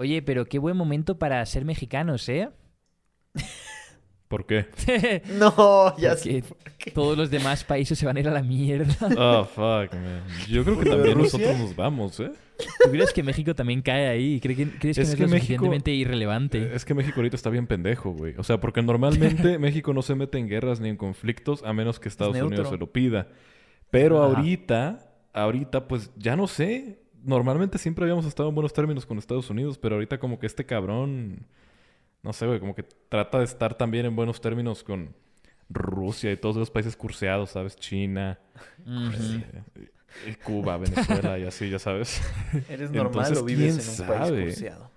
Oye, pero qué buen momento para ser mexicanos, ¿eh? ¿Por qué? No, ya sé. Todos los demás países se van a ir a la mierda. Oh, fuck, man. Yo creo que ¿Lo de también Rusia? nosotros nos vamos, ¿eh? ¿Tú crees que México también cae ahí? ¿Crees que, crees que Es no es que lo México- suficientemente irrelevante? Es que México ahorita está bien pendejo, güey. O sea, porque normalmente México no se mete en guerras ni en conflictos a menos que Estados. Unidos se lo pida. Pero Ajá. ahorita, ahorita, pues ya no sé. Normalmente siempre habíamos estado en buenos términos con Estados Unidos, pero ahorita como que este cabrón, no sé, güey, como que trata de estar también en buenos términos con Rusia y todos los países curseados, ¿sabes? China, eh, Cuba, Venezuela y así, ya sabes. ¿Eres normal Entonces, o vives ¿quién en un país curseado?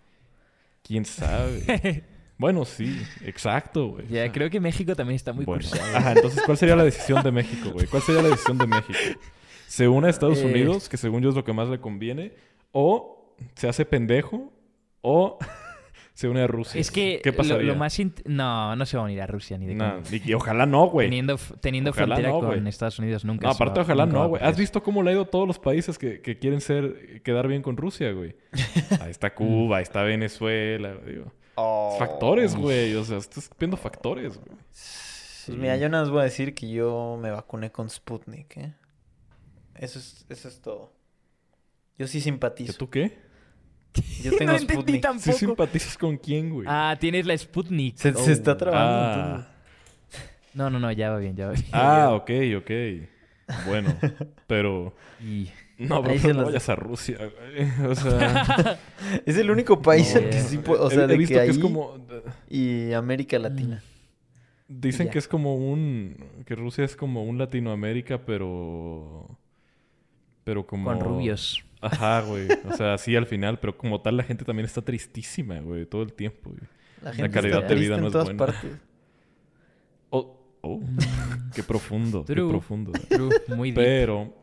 ¿Quién sabe? bueno, sí, exacto, güey. Ya, creo que México también está muy Bueno, cursiado. ajá, entonces, ¿cuál sería la decisión de México, güey? ¿Cuál sería la decisión de México? ¿Se une a Estados Eh. Unidos, que según yo es lo que más le conviene? ¿O se hace pendejo? ¿O se une a Rusia? Es que ¿Qué lo, pasaría? lo más... No, no se va a unir a Rusia ni de Nah, y, ojalá no, güey. Teniendo, teniendo Ojalá frontera no, con. Estados Unidos nunca No, va- aparte, ojalá no, güey. ¿Has visto cómo le ha ido a todos los países que, que quieren ser, quedar bien con Rusia, güey? Ahí está Cuba, ahí está Venezuela, digo. Oh. Factores, güey. O sea, estás viendo factores, güey. Pues mira, yo nada más voy a decir que yo me vacuné con Sputnik, ¿eh? Eso es, eso es todo. Yo sí ¿Que simpatizo. tú qué? Yo tengo no entendí Sputnik. tampoco. ¿Sí simpatizas con quién, güey? Ah, tienes la Sputnik. Se, se Oh. está trabando Ah. No, no, no, ya va bien, ya va bien. Ah, ok, ok. Bueno, pero... Y- No, se no las- vayas a Rusia, güey. O sea... Es el único país No, al que sí puede, o sea, he, de visto que que, ahí es como... y América Latina. Dicen Ya. que es como un... Que Rusia es como un Latinoamérica, pero... Pero como... Con rubios. Ajá, güey. O sea, sí al final, pero como tal la gente también está tristísima, güey, todo el tiempo, güey. La La gente calidad está de vida no en es todas buena. partes. Oh, oh. qué profundo, qué True. profundo. True, muy deep. Pero...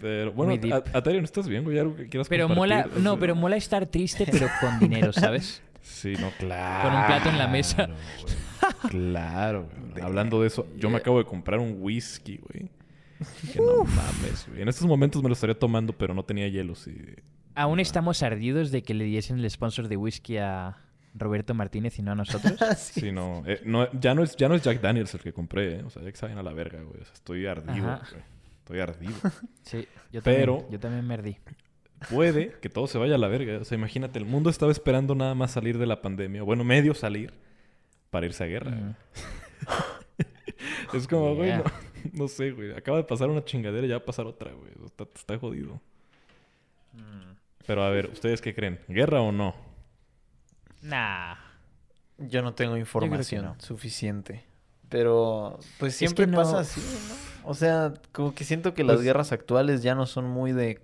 Pero, bueno, Atario, ¿no estás bien, güey? ¿Algo que quieras Pero compartir? mola, O no, pero mola estar triste, pero con dinero, ¿sabes? Sí, no, claro. Con un plato en la mesa. güey. Claro, güey. Hablando de eso, yo me acabo de comprar un whisky, güey. No mames, güey. En estos momentos me lo estaría tomando, pero no tenía hielos y... Aún estamos ardidos de que le diesen el sponsor de whisky a Roberto Martínez y no a nosotros. Sí. Sí, no, eh, no, ya no es, ya no es Jack Daniels el que compré, ¿eh? O sea, ya que saben a la verga, güey. O sea, estoy ardido, Ajá. güey. Estoy ardido. Sí, yo Pero- también, yo también me ardí. Puede que todo se vaya a la verga. O sea, imagínate, el mundo estaba esperando nada más salir de la pandemia. Bueno, medio salir para irse a guerra. Mm. Es como, güey, Yeah. no, no sé, güey. Acaba de pasar una chingadera y ya va a pasar otra, güey. Está, está jodido. Pero a ver, ¿ustedes qué creen? ¿Guerra o no? Nah. Yo no tengo información no. suficiente. Pero, pues Es siempre que no- pasa así, ¿no? O sea, como que siento que las Pues- guerras actuales ya no son muy de,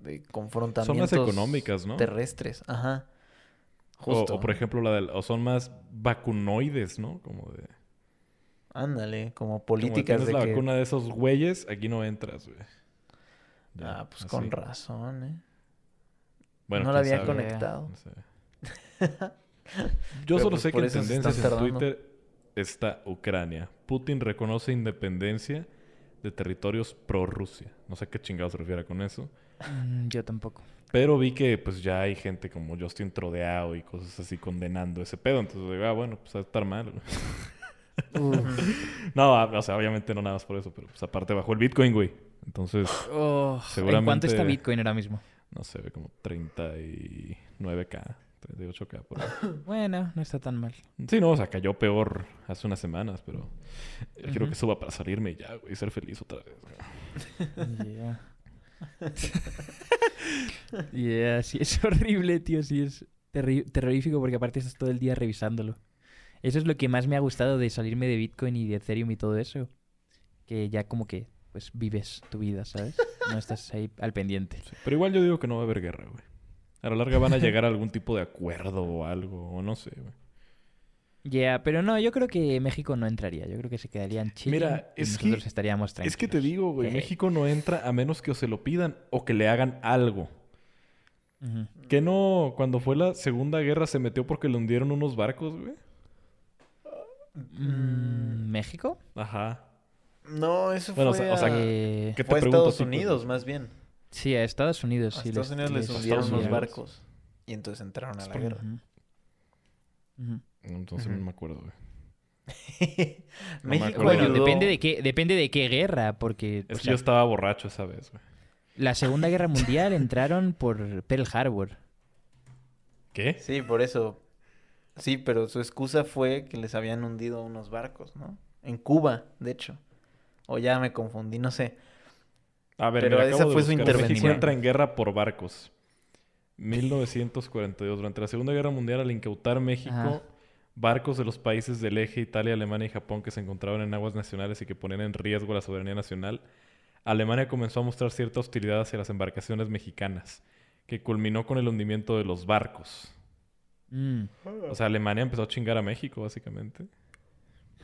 de Son confrontamientos más económicas, ¿no? terrestres. Ajá. O, Justo. o, por ejemplo, la del, o son más vacunoides, ¿no? Como de... Ándale, como Como políticas tienes de la que... vacuna de esos güeyes, aquí no entras, güey. Ya, Ah, pues así. con razón, ¿eh? Bueno, no la había sabe. conectado. No sé. Yo Pero, solo pues, sé que en tendencias en. Twitter está Ucrania. Putin reconoce independencia de territorios pro-Rusia. No sé qué chingados se refiere con eso. Mm, yo tampoco. Pero vi que pues ya hay gente como Justin Trodeao y cosas así condenando ese pedo. Entonces digo, ah, bueno, pues va a estar mal. no, ah, o sea, obviamente no nada más por eso, pero pues aparte bajó el Bitcoin, güey. Entonces, Oh, ¿En cuánto Seguramente- está Bitcoin ahora mismo? no sé, como 39k, 38k por ahí. Bueno, no está tan mal. Sí, no, o sea, cayó peor hace unas semanas, pero yo quiero que suba para salirme ya, güey, y ser feliz otra vez. güey. Yeah. yeah, sí, es horrible, tío. Sí, es terrorífico porque aparte estás todo el día revisándolo. Eso es lo que más me ha gustado de salirme de Bitcoin y de Ethereum y todo eso. Que ya como que, pues, vives tu vida, ¿sabes? No estás ahí al pendiente. Sí, Pero igual yo digo que no va a haber guerra, güey. A la larga van a llegar a algún tipo de acuerdo o algo, o no sé, güey. Ya, pero no, yo creo que México no entraría. Yo creo que se quedaría en Chile. Mira, y es que- nosotros estaríamos tranquilos. Es que te digo, güey, Eh. México no entra a menos que o se lo pidan o que le hagan algo. Que no, cuando fue la Segunda Guerra se metió porque le hundieron unos barcos, güey. Mm, ¿México? Ajá. No, eso Bueno, fue o sea, a... Eh, ¿Qué te fue a pregunto Estados pues? Unidos, más bien. Sí, a Estados Unidos. A sí Estados Unidos les hundieron Unidos. barcos. y entonces entraron a la guerra. Entonces no me acuerdo, güey. México acuerdo. Bueno, depende de qué, depende de qué guerra, porque Es que sea, yo estaba borracho esa vez, güey. la Segunda Guerra Mundial entraron por Pearl Harbor. ¿Qué? Sí, por eso. Sí, pero su excusa fue que les habían hundido unos barcos, ¿no? En Cuba, de hecho. O ya me confundí, no sé. A ver, Pero mira, esa fue su buscar. México intervención. entra en guerra por barcos. 1942. Durante la Segunda Guerra Mundial, al incautar México Ajá. barcos de los países del eje, Italia, Alemania y Japón, que se encontraban en aguas nacionales y que ponían en riesgo la soberanía nacional, Alemania comenzó a mostrar cierta hostilidad hacia las embarcaciones mexicanas, que culminó con el hundimiento de los barcos. Mm. O sea, Alemania empezó a chingar a México, básicamente.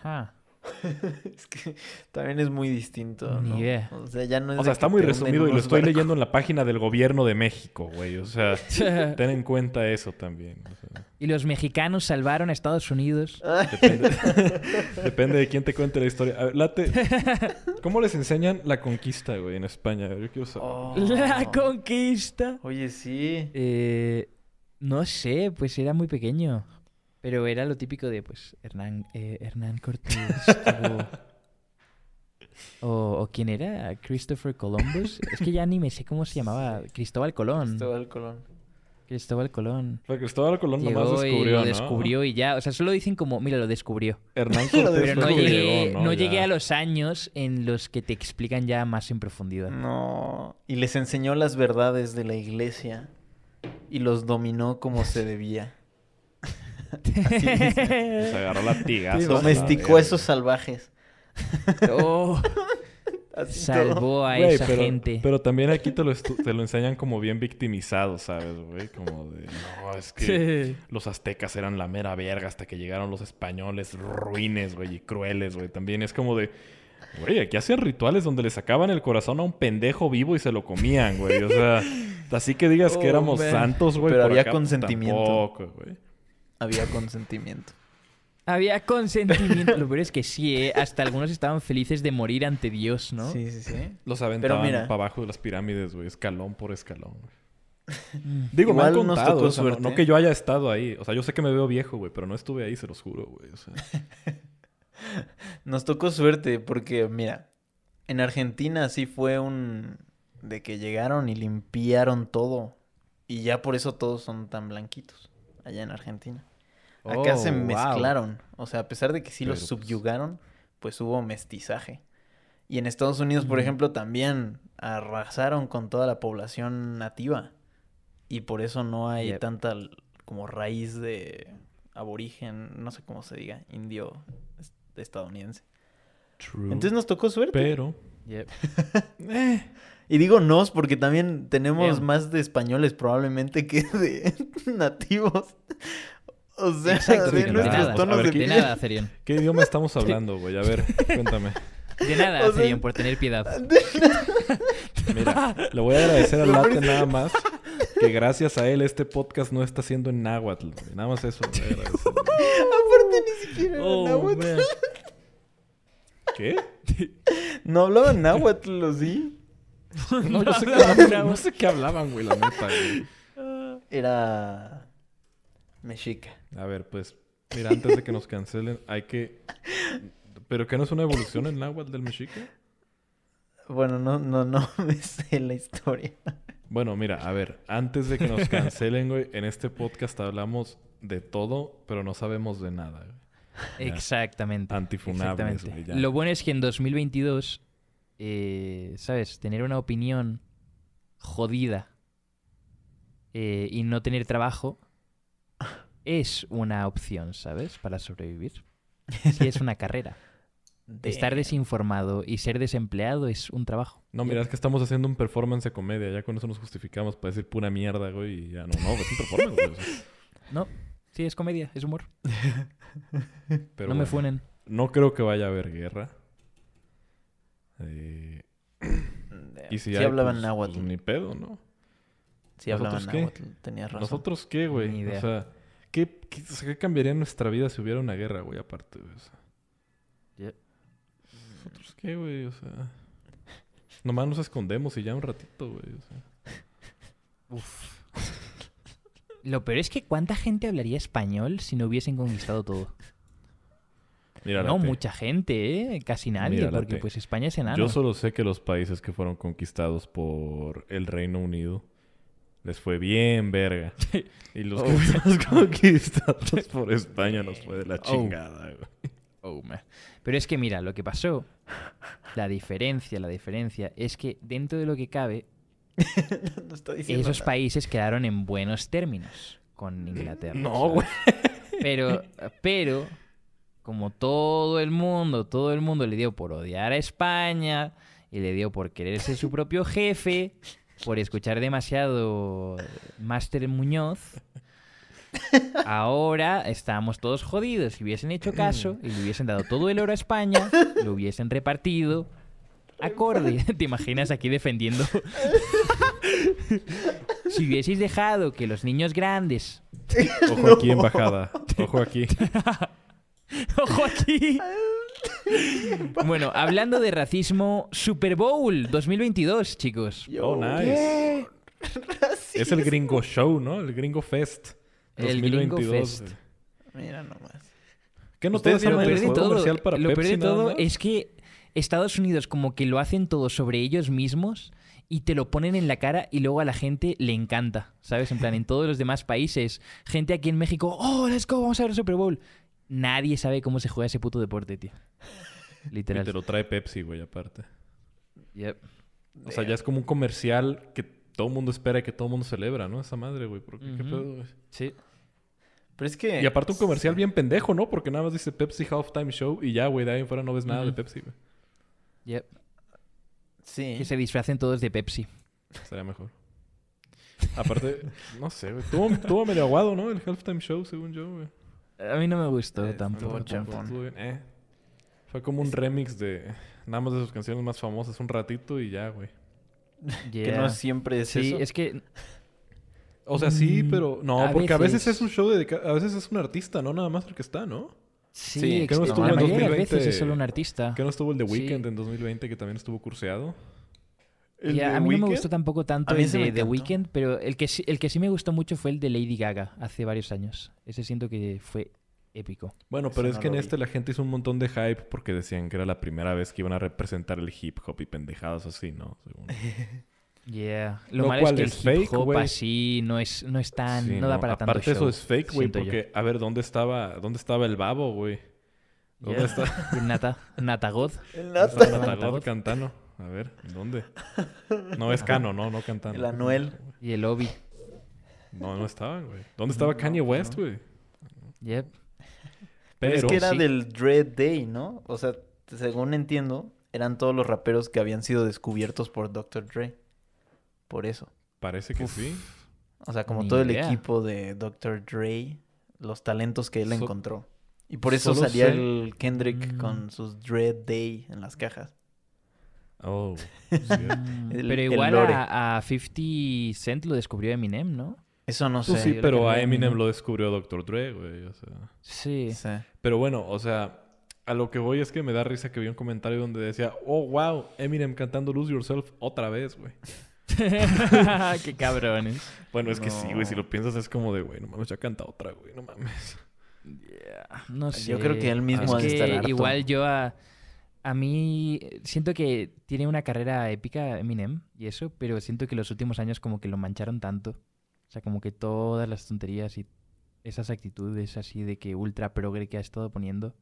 Ah. Es que también es muy distinto, Ni ¿no? idea. O sea, ya no es O sea, está muy resumido y lo estoy leyendo en la página del gobierno de México, güey. O sea, ten en cuenta eso también. o sea. Y los mexicanos salvaron a Estados Unidos. Depende, depende de quién te cuente la historia. A ver, Late, ¿cómo les enseñan la conquista, güey, en España? Yo quiero saber. Oh. La conquista. Oye, sí. Eh, no sé, pues era muy pequeño. Pero era lo típico de, pues, Hernán, eh, Hernán Cortés. o, o quién era? Christopher Columbus. Es que ya ni me sé cómo se llamaba. Cristóbal Colón. Cristóbal Colón. Cristóbal Colón. Pero Cristóbal Colón nomás Llegó y descubrió, lo ¿no? descubrió y ya. O sea, solo dicen como, mira, lo descubrió. Hernán Lo Cortés Pero no llegué, llegó, no llegué a los años en los que te explican ya más en profundidad. No. Y les enseñó las verdades de la iglesia. Y los dominó como se debía. Así agarró latigazos. Domesticó a esos salvajes. Oh, salvó a Güey, esa pero, gente. pero también aquí te lo, estu- te lo enseñan como bien victimizado, ¿sabes, güey? Como de, no, es que los aztecas eran la mera verga hasta que llegaron los españoles ruines, güey, y crueles, güey. También es como de, güey, aquí hacían rituales donde le sacaban el corazón a un pendejo vivo y se lo comían, güey. O sea, así que digas que Oh, éramos man. santos, güey. Pero por había acá, consentimiento. tampoco, güey. Había consentimiento. Había consentimiento. Lo peor es que sí, ¿eh? Hasta algunos estaban felices de morir ante Dios, ¿no? Sí, sí, sí. Los aventaban mira. para abajo de las pirámides, güey, escalón por escalón. güey. Digo, me han Igual contado, tocó o sea, no- suerte. no, que yo haya estado ahí. O sea, yo sé que me veo viejo, güey, pero no estuve ahí, se los juro, güey. O sea, Nos tocó suerte porque, mira, en Argentina sí fue un... de que llegaron y limpiaron todo. Y ya por eso todos son tan blanquitos allá en Argentina. Acá Oh, se wow. mezclaron. O sea, a pesar de que sí los Pero, pues- subyugaron, pues hubo mestizaje. Y en Estados Unidos, por ejemplo, también arrasaron con toda la población nativa. Y por eso no hay Yep. tanta como raíz de aborigen, no sé cómo se diga, indio estadounidense. true. Entonces nos tocó suerte. pero. Yep. eh, Y digo nos porque también tenemos Bien. más de españoles probablemente que de nativos. O sea, Exacto, de de nuestros nada. tonos ver, de ¿qué-. ¿Qué idioma estamos hablando, güey? A ver, cuéntame. De nada, O sea- por tener piedad. Mira, le voy a agradecer al Late nada más que gracias a él este podcast no está siendo en náhuatl. güey. Nada más eso. le voy a agradecer. Aparte ni siquiera era Oh, náhuatl. man. ¿Qué? No hablaban náhuatl, ¿o sí? No, no, sé no sé qué hablaban, güey, la neta, güey. Era mexica. A ver, pues, mira, antes de que nos cancelen, hay que... ¿Pero qué no es una evolución en náhuatl del mexica? Bueno, no, no, no me sé la historia. Bueno, mira, a ver, antes de que nos cancelen, güey, en este podcast hablamos de todo, pero no sabemos de nada, güey. Exactamente. Antifunables, exactamente. güey, ya. Lo bueno es que en 2022, eh, ¿sabes? Tener una opinión jodida eh, y no tener trabajo es una opción, ¿sabes? Para sobrevivir. Sí, es una carrera. Estar De- desinformado y ser desempleado es un trabajo. No, mira, es que estamos haciendo un performance de comedia. Ya con eso nos justificamos para decir pura mierda, güey. Y ya no, no, es un performance, güey. o sea. No, sí, es comedia, es humor. Pero no me funen. No creo que vaya a haber guerra. Eh, y si sí hay, hablaban pues, náhuatl. pues, ni pedo, ¿no? Sí hablaban ¿Nosotros qué? náhuatl. Tenías razón. ¿Nosotros qué, güey? Ni O idea. sea, ¿qué, qué, o sea, ¿qué cambiaría en nuestra vida si hubiera una guerra, güey? Aparte, güey. O sea, ¿Nosotros qué, güey? O sea... Nomás nos escondemos y ya un ratito, güey. O sea. Lo peor es que ¿cuánta gente hablaría español si no hubiesen conquistado todo? Mira, no, mucha gente, ¿eh? Casi nadie, Mira, porque pues España es enano. Yo solo sé que los países que fueron conquistados por el Reino Unido les fue bien verga. Y los Oh. que fuimos conquistados por España nos fue de la Oh. chingada, güey. Oh. Pero es que mira, lo que pasó, la diferencia, la diferencia, es que dentro de lo que cabe, no esos nada. países quedaron en buenos términos con Inglaterra. No, ¿sabes? Pero, pero, como todo el mundo, todo el mundo le dio por odiar a España y le dio por querer ser su propio jefe, por escuchar demasiado Máster Muñoz, ahora estamos todos jodidos. Si hubiesen hecho caso y le hubiesen dado todo el oro a España, lo hubiesen repartido. Acorde, ¿te imaginas aquí defendiendo? si hubieseis dejado que los niños grandes Ojo aquí, embajada. Ojo aquí. ¡Ojo aquí! bueno, hablando de racismo, Super Bowl 2022, chicos. Yo, Oh, nice. Es el Gringo Show, ¿no? El Gringo Fest. El Gringo 2022. Fest. Mira nomás. ¿Qué no Ustedes vieron Lo eran peor el de todo, comercial para lo peor de todo es que Estados Unidos como que lo hacen todo sobre ellos mismos y te lo ponen en la cara y luego a la gente le encanta, ¿sabes? En plan, en todos los demás países, gente aquí en México, oh, let's go, vamos a ver el Super Bowl. Nadie sabe cómo se juega ese puto deporte, tío. Y Literal. te lo trae Pepsi, güey, aparte. Yep. O sea, ya es como un comercial que todo el mundo espera y que todo el mundo celebra, ¿no? Esa madre, güey. ¿Por qué? ¿Qué Ujú. pedo, güey? Sí. Pero es que... Y aparte un comercial bien pendejo, ¿no? Porque nada más dice Pepsi Halftime Show y ya, güey, de ahí en fuera no ves nada de. Pepsi, güey. Yep. Sí. Que se disfracen todos de Pepsi. Sería mejor. Aparte, no sé, güey. Tuvo, tuvo medio aguado, ¿no? El Halftime Show, según yo, güey. A mí no me gustó Eh, tampoco. eh. Fue como un remix de nada más de sus canciones más famosas un ratito y ya, güey. Que no siempre es Sí, eso. es que O sea, sí, Mm, pero no, a porque a veces veces. es un show de a veces es un artista, no nada más el que está, ¿no? sí, Sí, que no la estuvo en mayoría de las 2020. veces es solo un artista. Que no estuvo el de Sí. Weekend en 2020 que también estuvo curseado. ¿El Ya, de a mí no me Weeknd? gustó tampoco tanto A el de The. Weeknd, pero el que, sí, el que sí me gustó mucho fue el de Lady Gaga hace varios años. Ese siento que fue épico. Bueno, pero Ese es no que en vi. este la gente hizo un montón de hype porque decían que era la primera vez que iban a representar el hip hop y pendejadas así, ¿no? Según. Yeah. Lo, Lo malo cual es que es el hip fake, hop güey. así no es, no es tan... Sí, no, da para tanto Aparte eso show, es fake, güey, yo. porque a ver, ¿dónde estaba dónde estaba el babo, güey? ¿Dónde Yeah. está? El Nata, Natagod. El ¿Dónde Nata. Natagod. Natagod Cantano? A ver, ¿dónde? No es Cano, no, no Cantano. El Anuel. Y el Obi. No, no estaban, güey. ¿Dónde estaba Kanye West, güey? Yep. Pero, Pero es que era sí. del Dread Day, ¿no? O sea, según entiendo, eran todos los raperos que habían sido descubiertos por Dr. Dre. Por eso. parece que sí. O sea, como Ni todo el equipo de Dr. Dre, los talentos que él So- encontró. Y por eso salía sé- el Kendrick Mm. con sus Dread Day en las cajas. Oh. El- pero igual a, a 50 Cent lo descubrió Eminem, ¿no? Eso no Pues sé. sí, yo pero a Eminem. lo descubrió Dr. Dre, güey. O sea. Sí. Sí. Pero bueno, o sea, a lo que voy es que me da risa que vi un comentario donde decía, oh, wow, Eminem cantando Lose Yourself otra vez, güey. Qué cabrones. Bueno, es que sí, güey, si No. lo piensas es como de, güey, no mames, ya canta otra, güey, no mames. No sé. Yo creo que él mismo es ha de estar que harto. igual yo a, a mí siento que tiene una carrera épica Eminem y eso, pero siento que los últimos años como que lo mancharon tanto. O sea, como que todas las tonterías y esas actitudes así de que ultra progre que ha estado poniendo.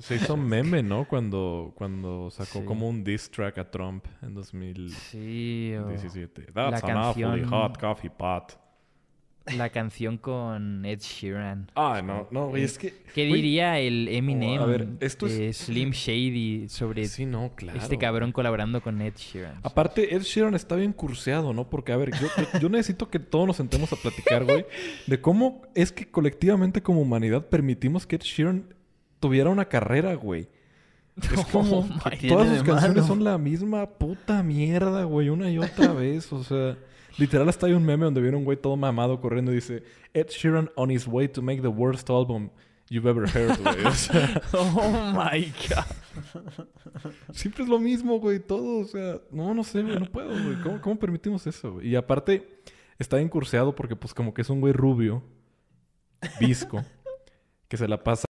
Se hizo meme, ¿no? Cuando, cuando sacó Sí. como un diss track a Trump en 2017. Sí, o That's an awfully canción- hot coffee pot. la canción con Ed Sheeran. Ah, no, no, güey, es que... ¿Qué güey, diría el Eminem a ver, esto es- de Slim Shady sobre Sí, no, claro. este cabrón colaborando con Ed Sheeran? Aparte, Ed Sheeran está bien curseado, ¿no? Porque, a ver, yo, yo- yo necesito que todos nos sentemos a platicar, güey, de cómo es que colectivamente como humanidad permitimos que Ed Sheeran tuviera una carrera, güey. Es como Oh my ¿Qué todas sus canciones son la misma puta mierda, güey, una y otra vez, o sea, literal hasta hay un meme donde viene un güey todo mamado corriendo y dice Ed Sheeran on his way to make the worst album you've ever heard, güey. O sea, Oh my god. Siempre es lo mismo, güey, todo. O sea, no, no sé, güey, no puedo, güey. ¿Cómo, cómo permitimos eso, güey? Y aparte, está bien curseado porque pues como que es un güey rubio, visco, que se la pasa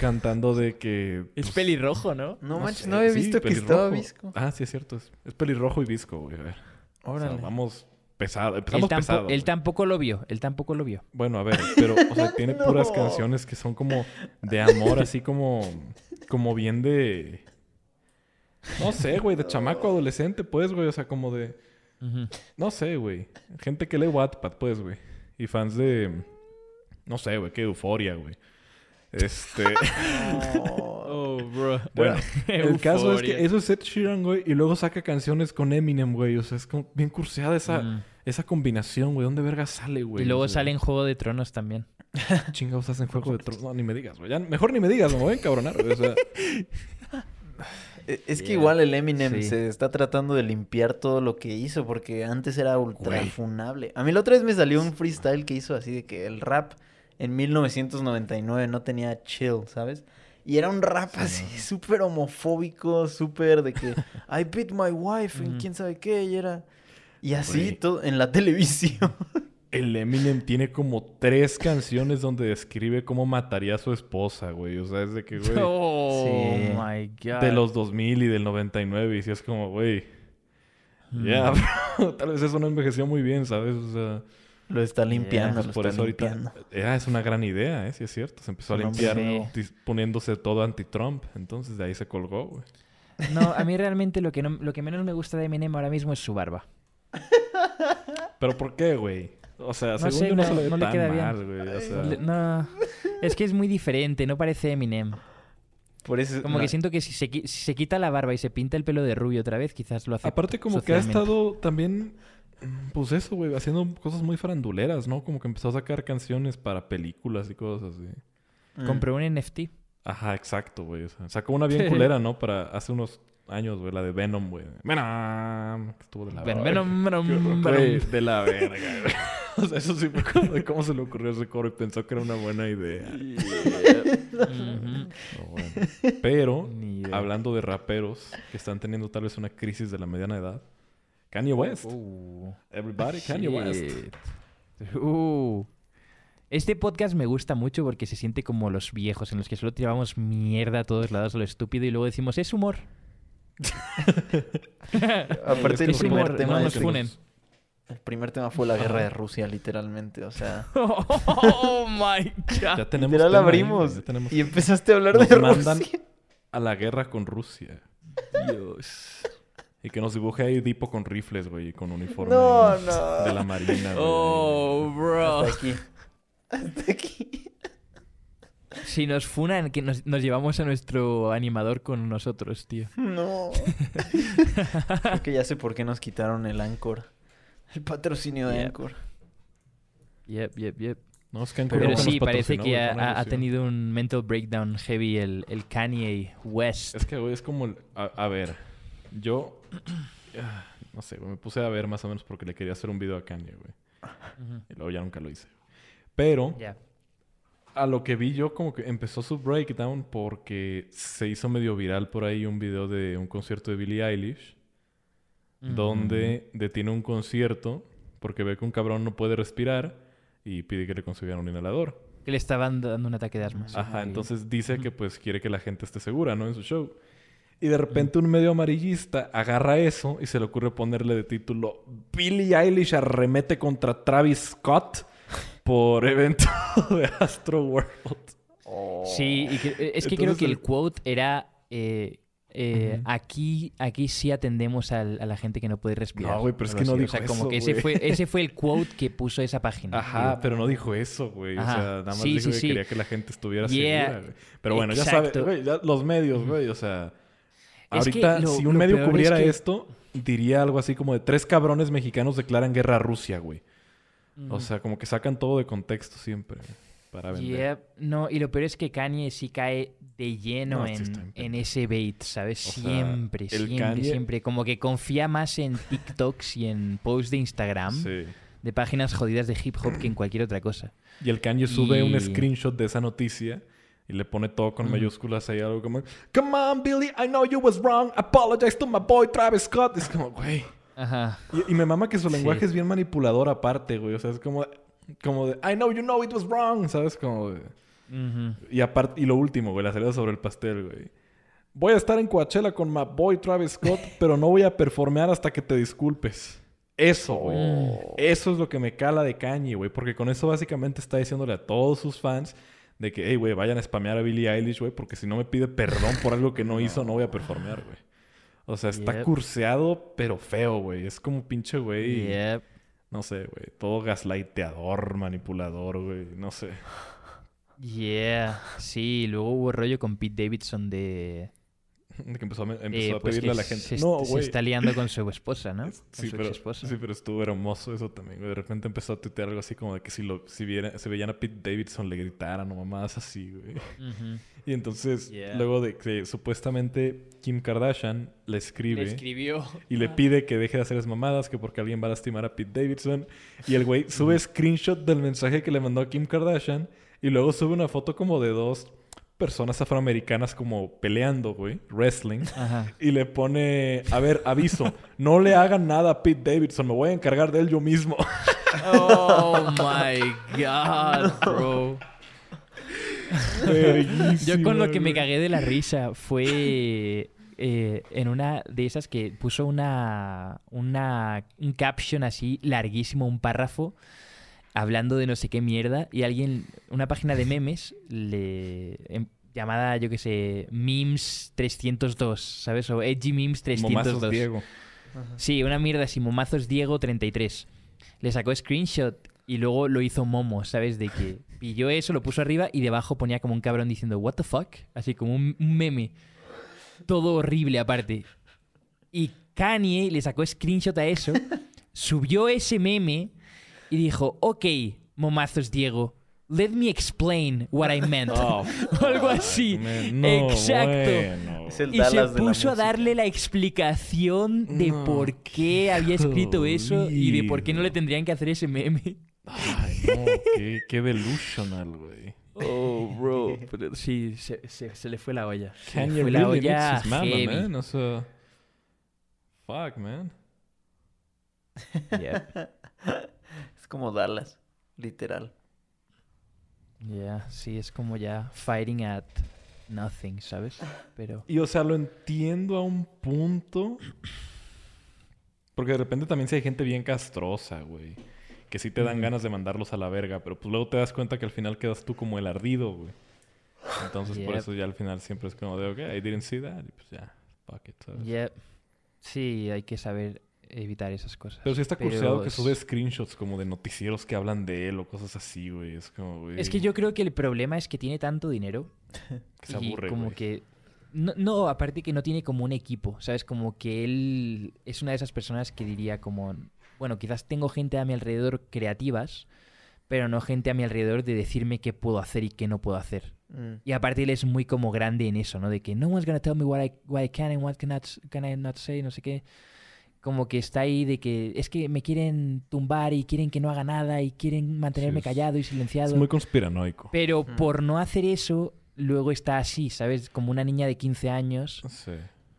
cantando de que... Es pues, pelirrojo, ¿no? No, no manches, sé, no había sí, visto que pelirrojo. estaba visco. Ah, sí, es cierto. Es, es pelirrojo y visco, güey. A ver. O sea, Órale. vamos pesado. Él, Empezamos tampo- pesado. él güey. tampoco lo vio. Él tampoco lo vio. Bueno, a ver, pero, o sea, tiene puras No. canciones que son como de amor, así como, como bien de... No sé, güey, de chamaco adolescente, pues, güey. O sea, como de... No sé, güey. Gente que lee Wattpad, pues, güey. Y fans de... No sé, güey, qué euforia, güey. Este... Oh, bro. Bueno, el caso es que eso es Ed Sheeran, güey. Y luego saca canciones con Eminem, güey. O sea, es como bien curseada esa, Mm. esa combinación, güey. ¿Dónde verga sale, güey? Y luego O sea, sale en Juego de Tronos también. Chingados hacen Juego de Tronos. No, ni me digas, güey. Ya, mejor ni me digas, me voy a encabronar, güey. O sea... Es que Yeah. igual el Eminem Sí. se está tratando de limpiar todo lo que hizo porque antes era ultra funable. A mí la otra vez me salió un freestyle que hizo así de que el rap en 1999 no tenía chill, ¿sabes? Y era un rap así súper homofóbico, súper de que I beat my wife en Ujú. quién sabe qué y era... Y así todo en la televisión. El Eminem tiene como tres canciones donde describe cómo mataría a su esposa, güey. O sea, es de que, güey... Oh Sí. my god. De los 2000 y del 99. Y si es como, güey... Mm. Ya, bro. Tal vez eso no envejeció muy bien, ¿sabes? O sea... Lo está limpiando, Pues lo por está eso ahorita limpiando. ah, es una gran idea, ¿eh? Sí es cierto. Se empezó a limpiar poniéndose todo anti-Trump. Entonces de ahí se colgó, güey. No, a mí realmente lo que, no, lo que menos me gusta de Eminem ahora mismo es su barba. ¿Pero por qué, güey? O sea, No según sé, yo no, no- se le ve no le queda bien. mal, güey. O sea, No, es que es muy diferente, no parece Eminem. Por eso... Como no, que siento que si se, si se quita la barba y se pinta el pelo de rubio otra vez, quizás lo hace Aparte como que ha estado también... Pues eso, güey. Haciendo cosas muy faranduleras, ¿no? Como que empezó a sacar canciones para películas y cosas así. mm. Compró un NFT. Ajá, exacto, güey. O sea, sacó una bien culera, ¿no? Para hace unos años, güey. La de Venom, güey. Venom. Que estuvo de la Ven- verga. Venom, Venom, Venom. güey, de la verga, güey. O sea, eso sí fue como de cómo se le ocurrió ese coro y pensó que era una buena idea. Pero bueno. Hablando de raperos que están teniendo tal vez una crisis de la mediana edad, Kanye West. Uh, Everybody, Kanye West. shit. Uh. Este podcast me gusta mucho porque se siente como los viejos, en los que solo tirábamos mierda a todos lados a lo estúpido y luego decimos, es humor. Aparte el primer humor, tema no nos funen. El primer tema fue la guerra de Rusia, literalmente. O sea, Oh my god. Ya tenemos literal ahí, abrimos güey, ya tenemos- y empezaste a hablar Nos de mandan- Rusia. a la guerra con Rusia. Dios. Y que nos dibuje ahí Dipo con rifles, güey, y con uniforme No, no. de la marina, güey. Oh, bro. Hasta aquí. Hasta aquí. Si nos funan, que nos, nos llevamos a nuestro animador con nosotros, tío. No. Creo que ya sé por qué nos quitaron el Anchor. El patrocinio de Yep. Anchor. Yep, yep, yep. No, es que Anchor Pero sí, parece que ha, ha- tenido un mental breakdown heavy el, el Kanye West. Es que, güey, es como... el- a, a ver, yo... ah, No sé, güey, me puse a ver más o menos porque le quería hacer un video a Kanye, güey. Y luego ya nunca lo hice. Pero, a lo que vi yo, como que empezó su breakdown porque se hizo medio viral por ahí un video de un concierto de Billie Eilish. donde detiene un concierto porque ve que un cabrón no puede respirar y pide que le consigan un inhalador. Que le estaban dando un ataque de asma. Ajá, Y- entonces dice que pues quiere que la gente esté segura, ¿no? En su show. Y de repente un medio amarillista agarra eso y se le ocurre ponerle de título Billie Eilish arremete contra Travis Scott por evento de Astro World. Sí, y que- eh, es que creo que el quote era... eh, eh, aquí, aquí sí atendemos al- a la gente que no puede respirar. No, güey, pero es que no así. dijo O sea, como eso, que ese güey. fue, ese fue el quote que puso esa página. Ajá, pero no dijo eso, güey. O sea, nada más Sí, dijo sí, que sí. quería que la gente estuviera Yeah. segura, güey. Pero bueno, ya sabes, güey, ya los medios, güey, o sea... Ahorita, lo- si un medio es cubriera que- esto, diría algo así como de tres cabrones mexicanos declaran guerra a Rusia, güey. O sea, como que sacan todo de contexto siempre para vender. Yep. No, y lo peor es que Kanye sí cae de lleno No, en, en ese bait, ¿sabes? O sea, siempre, el siempre, Kanye- siempre. Como que confía más en TikToks y en posts de Instagram Sí. de páginas jodidas de hip hop que en cualquier otra cosa. Y el Kanye sube un screenshot de esa noticia y le pone todo con mayúsculas ahí, algo como... Come on, Billy, I know you was wrong. Apologize to my boy Travis Scott. Es como, güey... Ajá. Y, y me mama que su Sí. lenguaje es bien manipulador aparte, güey. O sea, es como, como de, I know you know it was wrong, ¿sabes? Como de-. Y aparte, y lo último, güey, la cereza sobre el pastel, güey. Voy a estar en Coachella con my boy Travis Scott, pero no voy a performear hasta que te disculpes. Eso, güey. Mm. Eso es lo que me cala de Kanye, güey. Porque con eso básicamente está diciéndole a todos sus fans de que, hey, güey, vayan a spamear a Billie Eilish, güey, porque si no me pide perdón por algo que no hizo, no voy a performear, güey. O sea, está Yep. curseado, pero feo, güey. Es como pinche, güey. Yep. No sé, güey. Todo gaslighteador, manipulador, güey. No sé. Yeah. Sí, luego hubo rollo con Pete Davidson de... De que empezó a, empezó eh, a pues pedirle a la gente. Se, no, se está liando con su esposa, ¿no? Con Sí su pero, sí, pero estuvo hermoso eso también, güey. De repente empezó a tuitear algo así como de que si, lo, si viera, se veían a Pete Davidson le gritaran o mamadas así, güey. Y entonces, Yeah. luego de que supuestamente Kim Kardashian le escribe Le escribió. y le pide que deje de hacer esas mamadas, que porque alguien va a lastimar a Pete Davidson. Y el güey sube screenshot del mensaje que le mandó a Kim Kardashian y luego sube una foto como de dos personas afroamericanas como peleando, güey, wrestling. Ajá. Y le pone, a ver, aviso, no le hagan nada a Pete Davidson, me voy a encargar de él yo mismo. Oh my god, bro. Yo con lo que me cagué de la risa fue eh, en una de esas que puso una, una un caption así larguísimo, un párrafo hablando de no sé qué mierda y alguien, una página de memes le em- llamada, yo qué sé, memes 302, ¿sabes? O edgy memes 302. Momazos Diego. Sí, una mierda así, Momazos Diego 33. Le sacó screenshot y luego lo hizo Momo, ¿sabes? De que pilló eso, lo puso arriba y debajo ponía como un cabrón diciendo, ¿What the fuck? Así como un, un meme. Todo horrible aparte. Y Kanye le sacó screenshot a eso, subió ese meme y dijo, ok, Momazos Diego, let me explain what I meant. Oh, O algo fuck, así. man. No, Exacto. bueno. Y se puso a darle la explicación de No, por qué había escrito eso y de por qué no le tendrían que hacer ese meme. Ay, no, qué, qué delusional, güey. Oh, bro. Pero sí, se, se- se le fue la olla. Se le Kanye fue la really olla mama, heavy. man. O sea, fuck, man. Yeah, Es como Dallas, literal. yeah, sí, es como ya fighting at nothing, ¿sabes? Pero... Y o sea, lo entiendo a un punto. Porque de repente también si hay gente bien castrosa, güey. Que sí te dan ganas de mandarlos a la verga. Pero pues luego te das cuenta que al final quedas tú como el ardido, güey. Entonces por eso ya al final siempre es como de, ok, I didn't see that. Y pues ya, fuck it. Sí, hay que saber evitar esas cosas. Pero sí está Pero curseado que sube screenshots como de noticieros que hablan de él o cosas así, güey. Es como, güey. Es que yo creo que el problema es que tiene tanto dinero Que se y aburre, como güey. que no, no, aparte que no tiene como un equipo, ¿sabes? Como que él es una de esas personas que diría como, bueno, quizás tengo gente a mi alrededor creativas, pero no gente a mi alrededor de decirme qué puedo hacer y qué no puedo hacer. Mm. Y aparte él es muy como grande en eso, ¿no? De que no one's gonna tell me what I, what I can and what cannot, can I not say, no sé qué. Como que está ahí de que es que me quieren tumbar y quieren que no haga nada y quieren mantenerme es- callado y silenciado. Es muy conspiranoico. Pero Mm. por no hacer eso, luego está así, ¿sabes? Como una niña de 15 años Sí.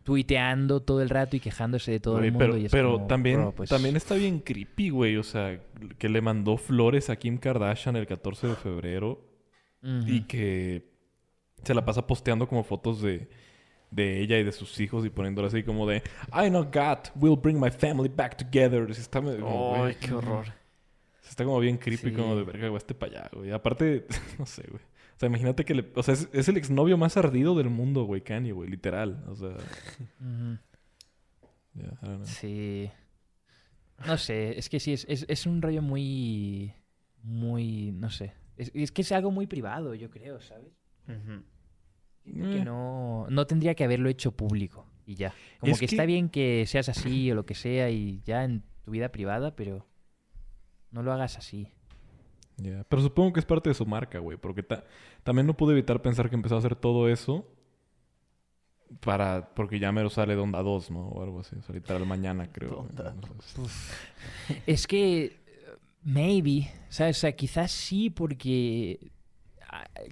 tuiteando todo el rato y quejándose de todo el mundo. pero y es pero como, también, bro, pues, también está bien creepy, güey. O sea, que le mandó flores a Kim Kardashian el 14 de febrero y que se la pasa posteando como fotos de, de ella y de sus hijos y poniéndole así como de I know God will bring my family back together. Sí Está, medio como, Ay, qué horror. Está como bien creepy, Sí. como de verga, güey, este para allá, güey. Aparte, no sé, güey. O sea, imagínate que le... O sea, es, es el exnovio más ardido del mundo, güey, Kanye, güey, literal. O sea, Ujú. yeah, I don't know. Sí. No sé, es que sí, es, es, es un rollo muy. Muy. No sé. Es, es que es algo muy privado, yo creo, ¿sabes? Ujú. Que Eh. no, no tendría que haberlo hecho público y ya. Como Es que, que- está bien que seas así o lo que sea y ya en tu vida privada, pero no lo hagas así. Ya, Pero supongo que es parte de su marca, güey. Porque ta- también no pude evitar pensar que empezó a hacer todo eso para... Porque ya mero sale Donda 2, ¿no? O algo así. O sea, literal mañana, creo. sé. Es que, eh, maybe, ¿sabes? O sea, quizás sí, porque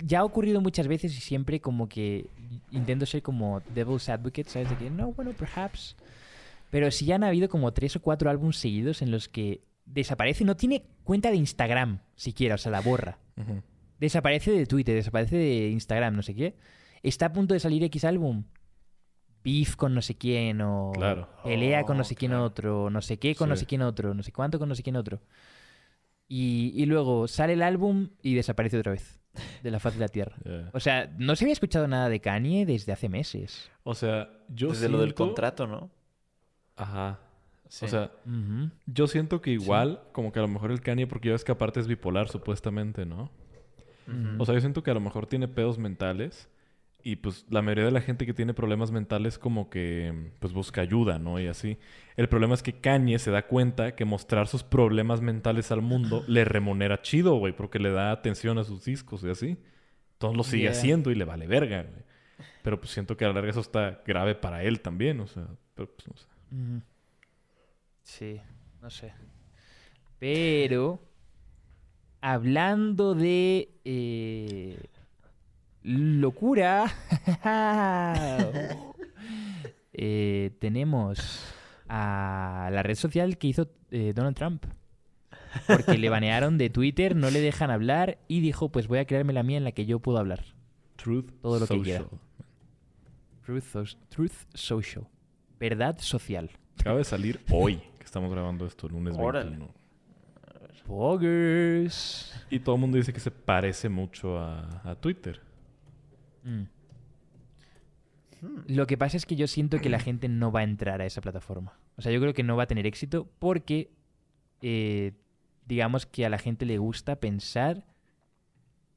ya ha ocurrido muchas veces y siempre como que intento ser como devil's advocate, ¿sabes? De que, no, bueno, perhaps. Pero sí ya han habido como tres o cuatro álbumes seguidos en los que desaparece, no tiene cuenta de Instagram siquiera, o sea, la borra. Desaparece de Twitter, desaparece de Instagram, no sé qué. Está a punto de salir X álbum. Beef con no sé quién, o Claro. pelea con no Oh, sé quién claro. otro, no sé qué con no sé quién otro, no sé cuánto con no sé quién otro. Y, y luego sale el álbum y desaparece otra vez de la faz de la Tierra. O sea, no se había escuchado nada de Kanye desde hace meses. O sea, yo Desde lo del siento- contrato, ¿no? Ajá. Sí. O sea, yo siento que igual, como que a lo mejor el Kanye, porque ya ves que aparte es bipolar supuestamente, ¿no? O sea, yo siento que a lo mejor tiene pedos mentales y pues la mayoría de la gente que tiene problemas mentales como que pues busca ayuda, ¿no? Y así. El problema es que Kanye se da cuenta que mostrar sus problemas mentales al mundo le remunera chido, güey, porque le da atención a sus discos y así. Entonces lo sigue Yeah. haciendo y le vale verga, güey. Pero pues siento que a la larga eso está grave para él también, o sea, pero pues no sé. Sí, no sé. Pero, hablando de eh, locura, eh, tenemos a la red social que hizo eh, Donald Trump. Porque le banearon de Twitter, no le dejan hablar y dijo, pues voy a crearme la mía en la que yo puedo hablar. Truth Todo lo que Social. quiera. Truth, Truth Social. Verdad social. Acaba de salir hoy, que estamos grabando esto, lunes Órale. 21. Poggers. Y todo el mundo dice que se parece mucho a, a Twitter. Mm. Lo que pasa es que yo siento que la gente no va a entrar a esa plataforma. O sea, yo creo que no va a tener éxito porque, eh, digamos que a la gente le gusta pensar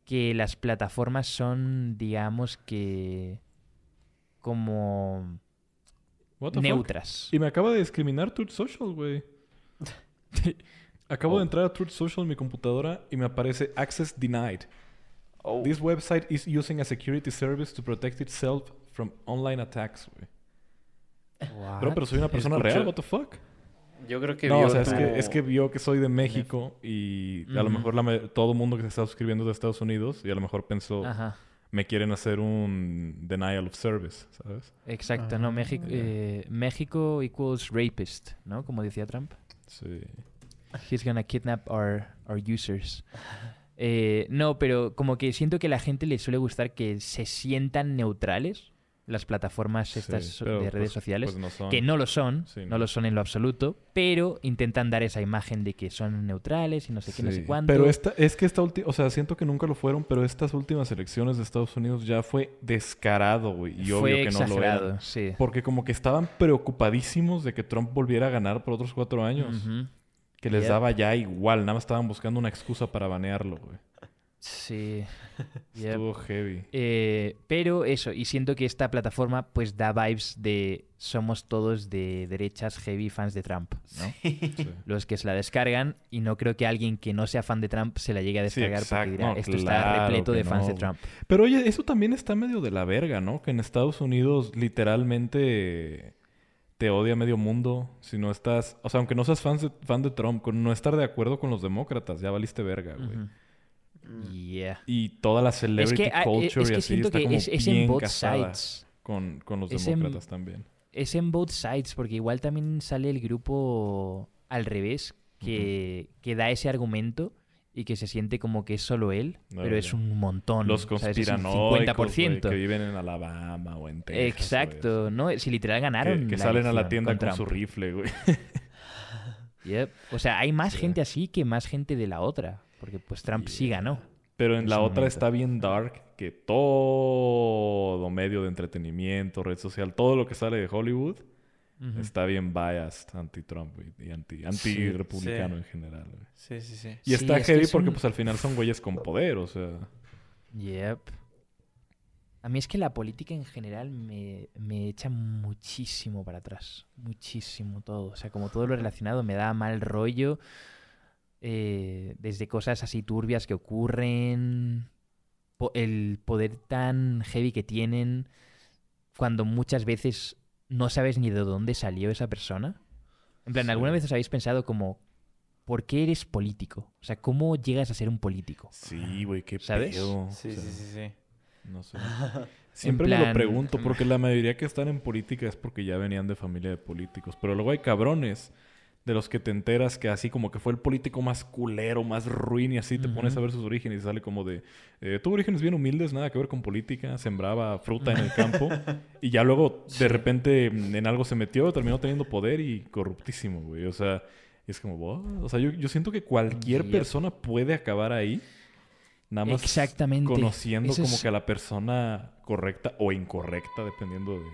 que las plataformas son, digamos que, como What the fuck? neutras. Y me acaba de discriminar Truth Social, güey. Acabo Oh. de entrar a Truth Social en mi computadora y me aparece Access Denied. Oh. This website is using a security service to protect itself from online attacks, güey. Bro, pero soy una persona Escucha- real, what the fuck? Yo creo que No, vio o sea, es que, es que vio que soy de México y a lo mejor la todo el mundo que se está suscribiendo es de Estados Unidos y a lo mejor pensó, Ajá, me quieren hacer un denial of service, ¿sabes? exacto. No, Ah, México, eh, México equals rapist, ¿no? Como decía Trump. Sí. He's gonna kidnap our, our users. Eh, no, pero como que siento que a la gente le suele gustar que se sientan neutrales las plataformas estas Sí, de redes pues- sociales, pues no son. que no lo son, Sí, no no. lo son en lo absoluto, pero intentan dar esa imagen de que son neutrales y no sé qué, no sé Sí, cuánto. Pero esta, es que esta última, o sea, siento que nunca lo fueron, pero estas últimas elecciones de Estados Unidos ya fue descarado, güey. Y Fue obvio que no lo exagerado, era. sí. Porque como que estaban preocupadísimos de que Trump volviera a ganar por otros cuatro años. Ujú. Que les Yep. daba ya igual, nada más estaban buscando una excusa para banearlo, güey. Sí. Yep. Estuvo heavy. Eh, pero eso, y siento que esta plataforma pues da vibes de somos todos de derechas heavy fans de Trump, ¿no? Sí. Los que se la descargan y no creo que alguien que no sea fan de Trump se la llegue a descargar porque dirá, No, esto está repleto de fans no, de. Trump. Pero oye, eso también está medio de la verga, ¿no? Que en Estados Unidos literalmente te odia medio mundo. Si no estás, o sea, aunque no seas fan de, fan de Trump, con no estar de acuerdo con los demócratas, ya valiste verga, güey. Yeah. Y toda la Es celebrity que, eh, culture es y que así está que como es, es en both sides. con, con los Es en- demócratas también. Es en both sides, porque igual también sale el grupo al revés, que, que da ese argumento y que se siente como que es solo él, No, pero es un montón. Los conspiranoicos, güey, 50%. que viven en Alabama o en Texas. Exacto, ¿no? Si literal ganaron. Que, que la salen a la tienda con, con su rifle, güey. Yep. O sea, hay más gente así que más gente de la otra. Porque pues Trump sí ganó. Pero en En la otra momento. está bien dark que todo medio de entretenimiento, red social, todo lo que sale de Hollywood Está bien biased anti-Trump y anti- anti-republicano Sí. en general. güey. Sí, sí, sí. Y Sí, está es heavy es porque un- pues al final son güeyes con poder, o sea... Yep. A mí es que la política en general me, me echa muchísimo para atrás. Muchísimo todo. O sea, como todo lo relacionado me da mal rollo. eh, desde cosas así turbias que ocurren. po- el poder tan heavy que tienen. Cuando muchas veces no sabes ni de dónde salió esa persona. En plan, Sí. ¿alguna vez os habéis pensado como... ¿Por qué eres político? O sea, ¿cómo llegas a ser un político? Sí, güey, qué ¿Sabes? pedo. o Sí, sea, sí, sí, sí. No sé. Siempre me lo pregunto, porque la mayoría que están en política es porque ya venían de familia de políticos. Pero luego hay cabrones de los que te enteras que así como que fue el político más culero, más ruin y así te pones a ver sus orígenes y sale como de... Eh, tuvo orígenes bien humildes, nada que ver con política, sembraba fruta en el campo y ya luego de repente en algo se metió, terminó teniendo poder y corruptísimo, güey. O sea, es como... "What?". O sea, yo, yo siento que cualquier persona puede acabar ahí. Nada más Exactamente. conociendo Eso como es- que a la persona correcta o incorrecta, dependiendo de,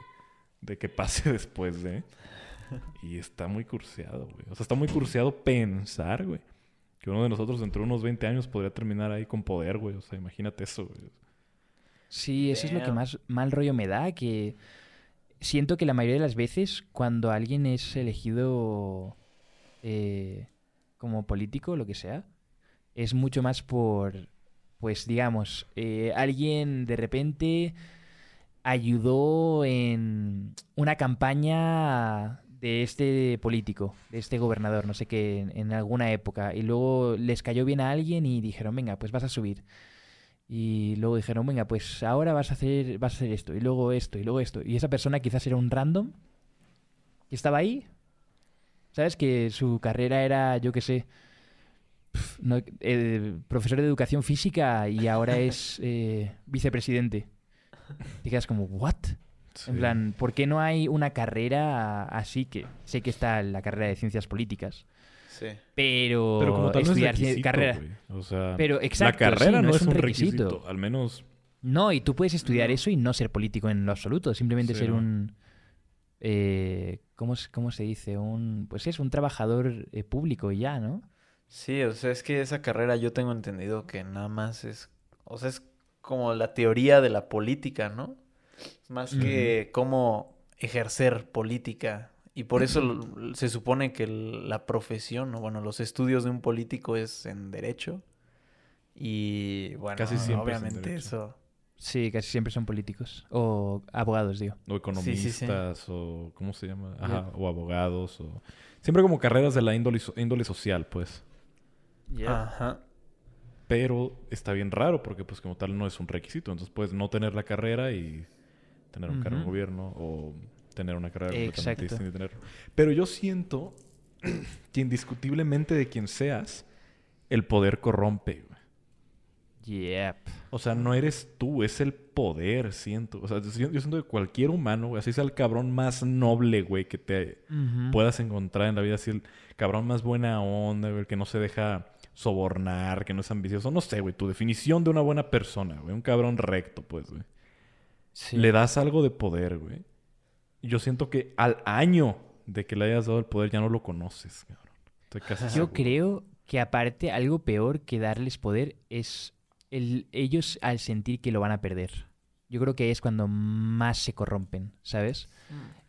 de qué pase después de. Y está muy curseado, güey. O sea, está muy curseado pensar, güey. Que uno de nosotros dentro de unos 20 años podría terminar ahí con poder, güey. O sea, imagínate eso, güey. Sí, eso es lo que más mal rollo me da, que siento que la mayoría de las veces cuando alguien es elegido eh, como político, lo que sea, es mucho más por, pues digamos, eh, alguien de repente ayudó en una campaña de este político, de este gobernador, no sé qué, en, en alguna época, y luego les cayó bien a alguien y dijeron, venga, pues vas a subir. Y luego dijeron, venga, pues ahora vas a hacer, vas a hacer esto, y luego esto, y luego esto. Y esa persona quizás era un random que estaba ahí. ¿Sabes? Que su carrera era, yo qué sé, pf, no, eh, profesor de educación física y ahora es eh, vicepresidente. Te quedas como, ¿what? Sí. En plan, ¿por qué no hay una carrera así que sé que está la carrera de ciencias políticas, Sí. pero, Pero como tal no es estudiar requisito, carrera. O sea, Pero exacto, la carrera sí, no, es un requisito. Al menos... No, y tú puedes estudiar No. eso y no ser político en lo absoluto, simplemente Sí, ser ¿no? un eh, ¿cómo, cómo se dice? Un pues es un trabajador eh, público y ya, ¿no? Sí, o sea, es que esa carrera yo tengo entendido que nada más es, o sea, es como la teoría de la política, ¿no? Más que cómo ejercer política. Y por eso se supone que la profesión, o bueno, los estudios de un político es en derecho. Y bueno, Casi siempre obviamente eso. Sí, casi siempre son políticos o abogados, digo. O Sí, sí, sí. economistas, o... ¿Cómo se llama? Ajá, o abogados, o... Siempre como carreras de la índole, so- índole social, pues. Ajá. Pero está bien raro porque pues como tal no es un requisito. Entonces puedes no tener la carrera y tener un cargo en gobierno o tener una carrera completamente distinta. Pero yo siento que indiscutiblemente de quien seas, el poder corrompe. Yep. O sea, no eres tú, es el poder, siento. O sea, yo, yo siento que cualquier humano, güey, así sea el cabrón más noble, güey, que te puedas encontrar en la vida, así el cabrón más buena onda, güey, que no se deja sobornar, que no es ambicioso. No sé, güey, tu definición de una buena persona, güey, un cabrón recto, pues, güey. Sí. Le das algo de poder, güey. Y yo siento que al año de que le hayas dado el poder ya no lo conoces, cabrón. Estoy casi Yo seguro. creo que aparte algo peor que darles poder es el, ellos al sentir que lo van a perder. Yo creo que es cuando más se corrompen, ¿sabes?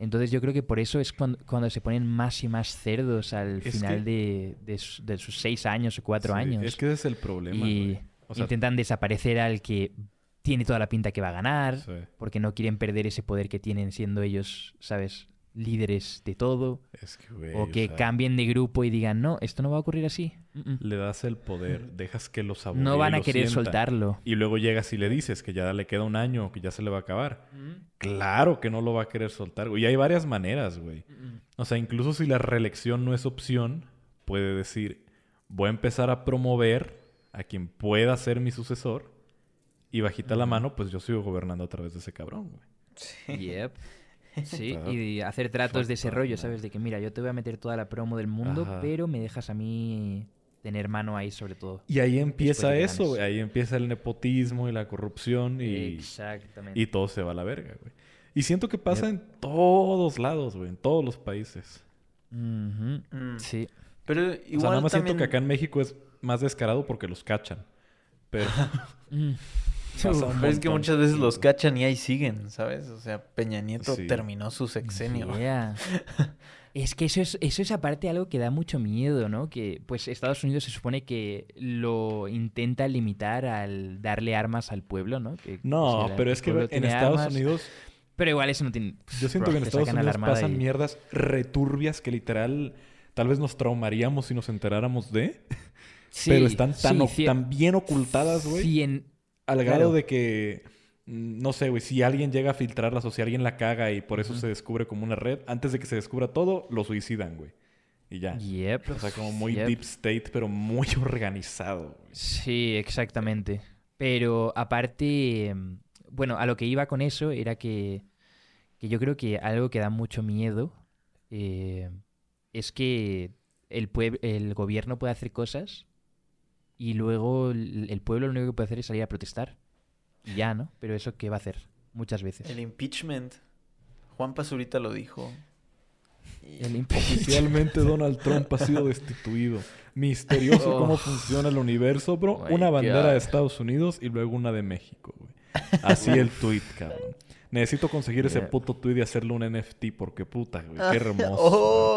Entonces yo creo que por eso es cuando, cuando se ponen más y más cerdos al Es final que- de, de su- de sus seis años o cuatro Sí, años. Es que ese es el problema, y güey. O sea, intentan desaparecer al que tiene toda la pinta que va a ganar, sí. porque no quieren perder ese poder que tienen siendo ellos, ¿sabes? Líderes de todo. Es que, güey, o que sea, cambien de grupo y digan, no, esto no va a ocurrir así. Mm, mm. Le das el poder, dejas que los aburra No van a querer sientan. soltarlo. Y luego llegas y le dices que ya le queda un año, que ya se le va a acabar. Claro que no lo va a querer soltar, güey. Y hay varias maneras, güey. O sea, incluso si la reelección no es opción, puede decir, voy a empezar a promover a quien pueda ser mi sucesor. Y bajita la mano, pues yo sigo gobernando a través de ese cabrón, güey. Sí. Yep. Sí, Está y hacer tratos de ese rollo. ¿sabes? De que mira, yo te voy a meter toda la promo del mundo, Ajá. pero me dejas a mí tener mano ahí sobre todo. Y ahí empieza de eso, güey. Ahí empieza el nepotismo y la corrupción y, Exactamente. y todo se va a la verga, güey. Y siento que pasa en todos lados, güey. En todos los países. Mm. Sí. Pero o sea, igual nada más también... siento que acá en México es más descarado porque los cachan. Pero Mm. Pero es que muchas veces los cachan y ahí siguen, ¿sabes? O sea, Peña Nieto Sí. terminó su sexenio. Yeah. Es que eso es, eso es aparte algo que da mucho miedo, ¿no? Que pues Estados Unidos se supone que lo intenta limitar al darle armas al pueblo, ¿no? Que, No, pero el es que en Estados armas, Unidos... Pero igual eso no tiene... Yo siento Bro, que en Estados Unidos pasan y- mierdas returbias que literal... Tal vez nos traumaríamos si nos enteráramos de... Sí, pero están tan, sí, o- cien- tan bien ocultadas, güey. cien- Al claro. grado de que mm, no sé, güey, si alguien llega a filtrarlas o si alguien la caga y por eso se descubre como una red, antes de que se descubra todo, lo suicidan, güey. Y ya. Yep. O sea, como muy Yep. deep state, pero muy organizado, güey. Sí, exactamente. Pero aparte, em, bueno, a lo que iba con eso era que, que yo creo que algo que da mucho miedo eh, es que el, el gobierno puede hacer cosas y luego el, el pueblo lo único que puede hacer es salir a protestar. Y ya, ¿no? Pero eso, ¿qué va a hacer? Muchas veces. El impeachment. Juan Pazurita lo dijo. Y- El Oficialmente Donald Trump ha sido destituido. Misterioso Oh. cómo funciona el universo, bro. My una bandera God. de Estados Unidos y luego una de México, güey. Así el tweet, cabrón. Necesito conseguir ese puto tweet y hacerle un NFT porque puta, güey. Qué hermoso.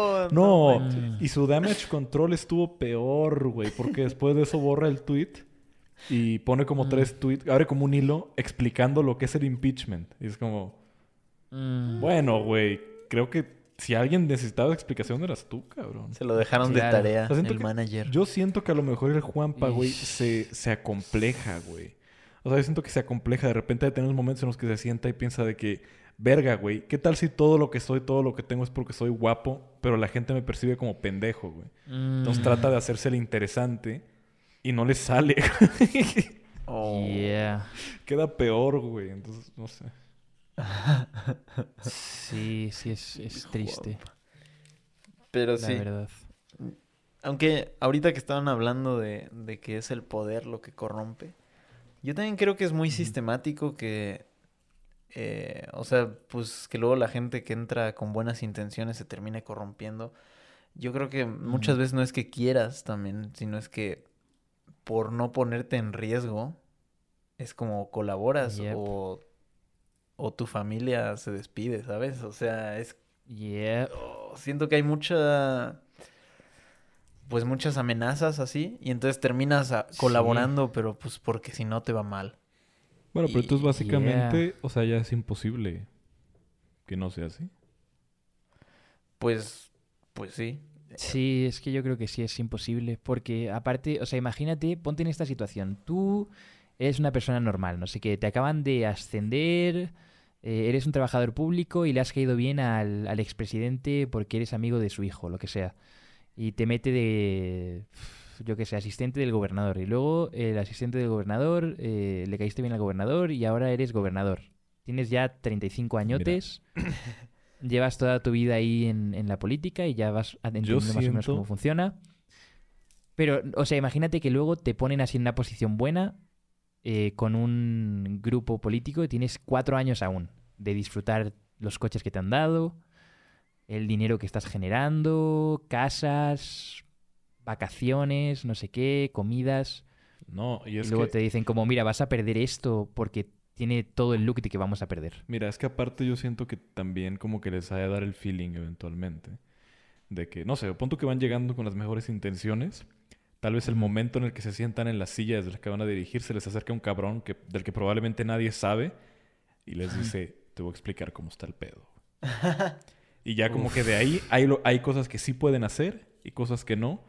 Oh, No, y su damage control estuvo peor, güey, porque después de eso borra el tweet y pone como Mm. tres tweets, abre como un hilo explicando lo que es el impeachment. Y es como, Mm, bueno, güey, creo que si alguien necesitaba explicación eras tú, cabrón. Se lo dejaron Claro. de tarea O sea, el que manager. Yo siento que a lo mejor el Juanpa, güey, se, se acompleja, güey. O sea, yo siento que se acompleja. De repente de tener momentos en los que se sienta y piensa de que, verga, güey, ¿qué tal si todo lo que soy, todo lo que tengo es porque soy guapo, pero la gente me percibe como pendejo, güey? Entonces mm, trata de hacerse el interesante y no le sale. Oh. Yeah. Queda peor, güey. Entonces, no sé. Sí, sí, es, es triste, Pero la sí. verdad. Aunque ahorita que estaban hablando de, de que es el poder lo que corrompe, yo también creo que es muy sistemático que, eh, o sea, pues que luego la gente que entra con buenas intenciones se termine corrompiendo. Yo creo que muchas veces no es que quieras también, sino es que por no ponerte en riesgo, es como colaboras Yep. o, o tu familia se despide, ¿sabes? O sea, es Yeah. Oh, siento que hay mucha pues muchas amenazas así y entonces terminas a- Sí. colaborando pero pues porque si no te va mal. Bueno, pero entonces Y- básicamente, o sea, ya es imposible que no sea así. pues pues sí. Sí, es que yo creo que sí es imposible, porque aparte, o sea, imagínate, ponte en esta situación, tú eres una persona normal, no sé qué, te acaban de ascender, eh, eres un trabajador público y le has caído bien al, al expresidente porque eres amigo de su hijo, lo que sea, y te mete de, yo qué sé, asistente del gobernador, y luego el asistente del gobernador, eh, le caíste bien al gobernador y ahora eres gobernador. Tienes ya 35 añotes. Llevas toda tu vida ahí en, en la política y ya vas entendiendo más o menos cómo funciona. Pero, o sea, imagínate que luego te ponen así en una posición buena eh, con un grupo político y tienes cuatro años aún de disfrutar los coches que te han dado, el dinero que estás generando, casas, vacaciones, no sé qué, comidas. No, y luego que... te dicen como, mira, vas a perder esto porque tiene todo el look de que vamos a perder. Mira, es que aparte yo siento que también como que les ha de dar el feeling eventualmente. De que, no sé, punto que van llegando con las mejores intenciones. Tal vez el momento en el que se sientan en la silla desde la que van a dirigir, se les acerca un cabrón que, del que probablemente nadie sabe y les dice, te voy a explicar cómo está el pedo. Y ya como que de ahí hay, lo- hay cosas que sí pueden hacer y cosas que no.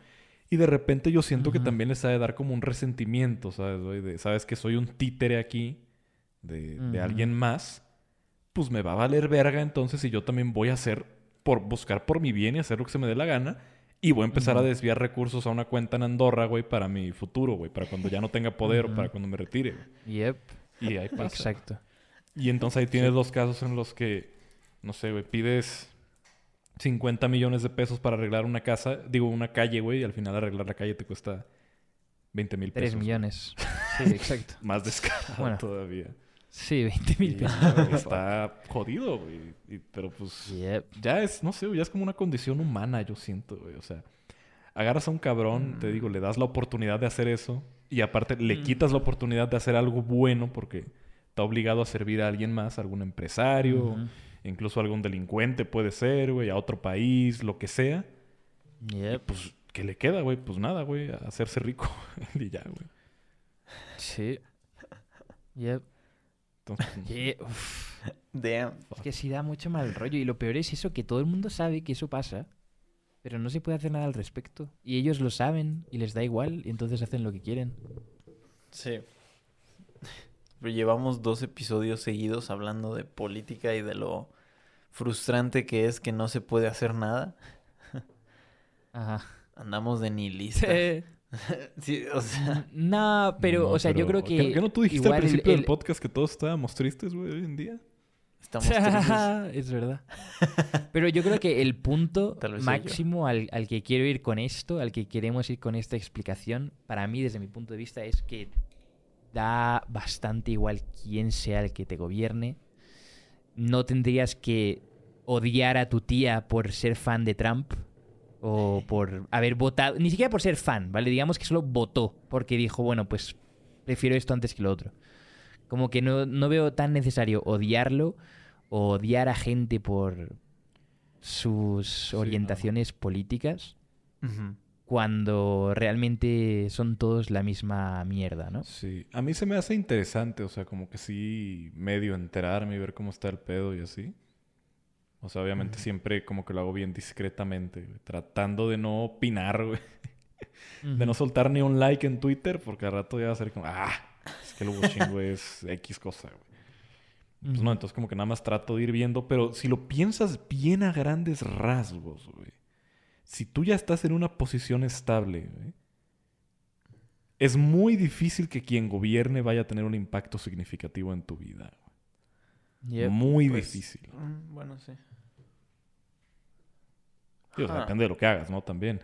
Y de repente yo siento que también les ha de dar como un resentimiento, ¿sabes? De, sabes que soy un títere aquí de, alguien más. Pues me va a valer verga entonces y yo también voy a hacer, por buscar por mi bien y hacer lo que se me dé la gana. Y voy a empezar a desviar recursos a una cuenta en Andorra, güey, para mi futuro, güey. Para cuando ya no tenga poder o para cuando me retire. güey. Yep, Y ahí pasa. exacto. Y entonces ahí tienes dos casos en los que, no sé, güey, pides 50 millones de pesos para arreglar una casa, digo, una calle, güey, y al final arreglar la calle te cuesta 20 mil pesos. Tres güey. millones. Sí, exacto. Más descarado Bueno. todavía. Sí, 20 mil pesos. está jodido, güey. Pero pues Yep. ya es, no sé, ya es como una condición humana, yo siento, güey. O sea, agarras a un cabrón, te digo, le das la oportunidad de hacer eso y aparte le Mm. quitas la oportunidad de hacer algo bueno porque está obligado a servir a alguien más, a algún empresario. Incluso algún delincuente puede ser, güey, a otro país, lo que sea. Y Yep. pues, ¿qué le queda, güey? Pues nada, güey, hacerse rico y ya, güey. Sí. Yep. Entonces, Yeah, uf. damn Es que sí da mucho mal rollo. Y lo peor es eso, que todo el mundo sabe que eso pasa, pero no se puede hacer nada al respecto. Y ellos lo saben y les da igual, y entonces hacen lo que quieren. sí llevamos dos episodios seguidos hablando de política y de lo frustrante que es que no se puede hacer nada. Ajá. Andamos de nihilista. sí, o sea, No, pero, No, o sea, yo creo que. ¿Qué, qué no tú dijiste al el- principio el- del podcast que todos estábamos tristes, güey, hoy en día? estamos tristes. es verdad. Pero yo creo que el punto máximo al, al que quiero ir con esto, al que queremos ir con esta explicación, para mí, desde mi punto de vista, es que da bastante igual quién sea el que te gobierne. No tendrías que odiar a tu tía por ser fan de Trump o por haber votado, ni siquiera por ser fan, ¿vale? Digamos que solo votó porque dijo, bueno, pues prefiero esto antes que lo otro. Como que no, no veo tan necesario odiarlo o odiar a gente por sus orientaciones políticas. Cuando realmente son todos la misma mierda, ¿no? Sí, a mí se me hace interesante, o sea, como que sí, medio enterarme y ver cómo está el pedo y así. O sea, obviamente Ujú. siempre como que lo hago bien discretamente, güey, tratando de no opinar, güey. De no soltar ni un like en Twitter, porque al rato ya va a ser como, ah, es que el güey, es X cosa, güey. Pues no, entonces como que nada más trato de ir viendo, pero si lo piensas bien a grandes rasgos, güey. Si tú ya estás en una posición estable, güey, es muy difícil que quien gobierne vaya a tener un impacto significativo en tu vida. Yep. Muy Pues, difícil. mm, Bueno, sí. Ajá. depende de lo que hagas, ¿no? También.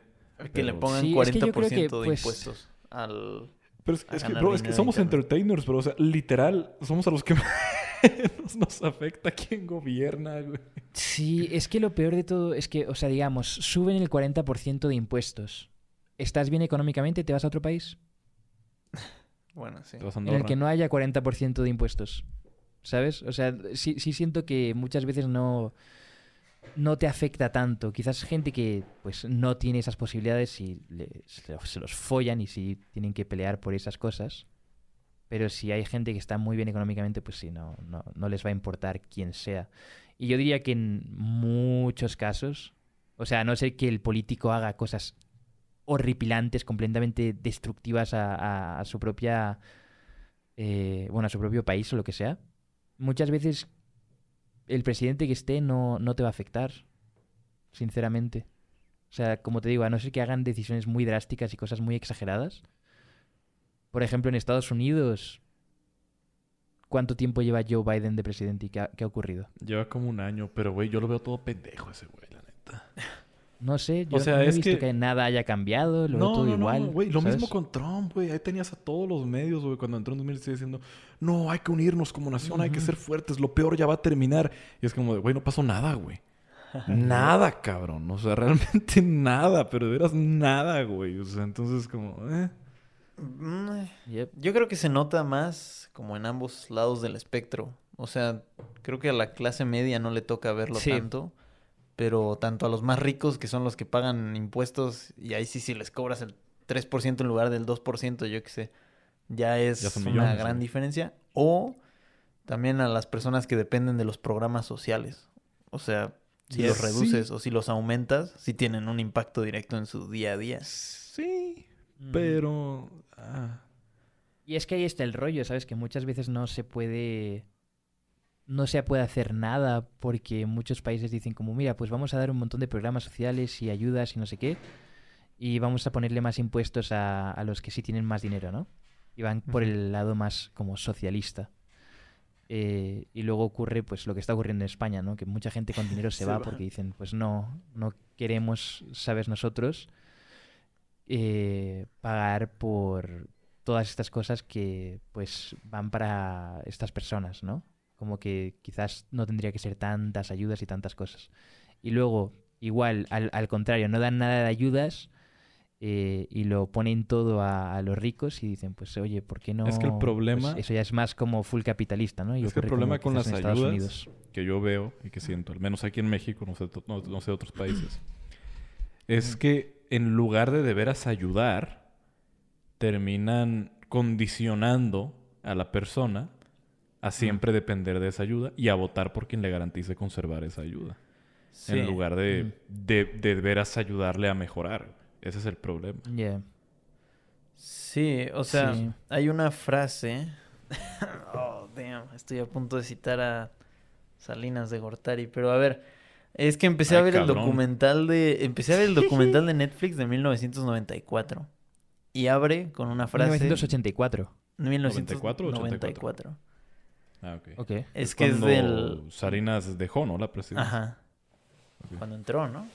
Que le pongan Sí, es que yo 40% creo que, de pues- impuestos al... Pero es, que, bro, es que somos internet. entertainers, bro. O sea, literal, somos a los que nos, nos afecta quien gobierna, güey. Sí, es que lo peor de todo es que, o sea, digamos, suben el 40% de impuestos. ¿Estás bien económicamente? ¿Te vas a otro país? Bueno, sí. Te vas a En el que no haya 40% de impuestos. ¿Sabes? O sea, sí, sí siento que muchas veces no, no te afecta tanto. Quizás gente que pues no tiene esas posibilidades y se, los- follan y sí tienen que pelear por esas cosas. Pero si hay gente que está muy bien económicamente, pues sí, no, no, no les va a importar quién sea. Y yo diría que en muchos casos, o sea, a no ser que el político haga cosas horripilantes, completamente destructivas a su propia, eh, bueno, a su propio país o lo que sea, muchas veces el presidente que esté no, no te va a afectar, sinceramente. O sea, como te digo, a no ser que hagan decisiones muy drásticas y cosas muy exageradas. Por ejemplo, en Estados Unidos, ¿cuánto tiempo lleva Joe Biden de presidente y qué ha, qué ha ocurrido? Lleva como un año, pero güey, yo lo veo todo pendejo ese güey, la neta. No sé, yo sea, no he es visto que- que... nada haya cambiado, lo veo todo igual. güey. Lo ¿sabes? mismo con Trump, güey. Ahí tenías a todos los medios, güey, cuando entró en 2016 diciendo, no, hay que unirnos como nación, hay que ser fuertes, lo peor ya va a terminar. Y es como de, güey, no pasó nada, güey. nada, cabrón. O sea, realmente nada, pero de veras nada, güey. O sea, entonces como, eh. Mm, eh, Yep. Yo creo que se nota más como en ambos lados del espectro. O sea, creo que a la clase media no le toca verlo Sí. tanto. Pero tanto a los más ricos, que son los que pagan impuestos, y ahí sí, si les cobras el 3% en lugar del 2%, yo qué sé, ya es Ya una gran diferencia. O también a las personas que dependen de los programas sociales. O sea, si los sí. reduces o si los aumentas, sí tienen un impacto directo en su día a día. Sí, Ujú. pero... ah. Y es que ahí está el rollo, ¿sabes? Que muchas veces no se puede. No se puede hacer nada porque muchos países dicen, como, mira, pues vamos a dar un montón de programas sociales y ayudas y no sé qué. Y vamos a ponerle más impuestos a, a los que sí tienen más dinero, ¿no? Y van por el lado más como socialista. Eh, y luego ocurre pues lo que está ocurriendo en España, ¿no? Que mucha gente con dinero se, Se va va. porque dicen, pues no, no queremos, sabes, nosotros eh, pagar por todas estas cosas que pues van para estas personas, ¿no? Como que quizás no tendría que ser tantas ayudas y tantas cosas. Y luego, igual, al, al contrario, no dan nada de ayudas eh, y lo ponen todo a, a los ricos y dicen, pues oye, ¿por qué no? Es que el Pues, problema- eso ya es más como full capitalista, ¿no? Y Es que el problema con las ayudas- Unidos. que yo veo y que siento, al menos aquí en México, no sé, no, no sé otros países, es que en lugar de de veras ayudar, terminan condicionando a la persona a siempre depender de esa ayuda y a votar por quien le garantice conservar esa ayuda. Sí. En lugar de, Mm. de, de veras ayudarle a mejorar. Ese es el problema. Yeah. Sí, o sea, Sí. hay una frase. Oh, Damn, estoy a punto de citar a Salinas de Gortari, pero a ver, es que empecé a ver el documental de empecé a ver el documental de Netflix de 1994 y abre con una frase 1984. 1994. 94. Ah, ok. Ok. Es que es del Salinas dejó, ¿no? La presidencia. Ajá. Ok. Cuando entró, ¿no?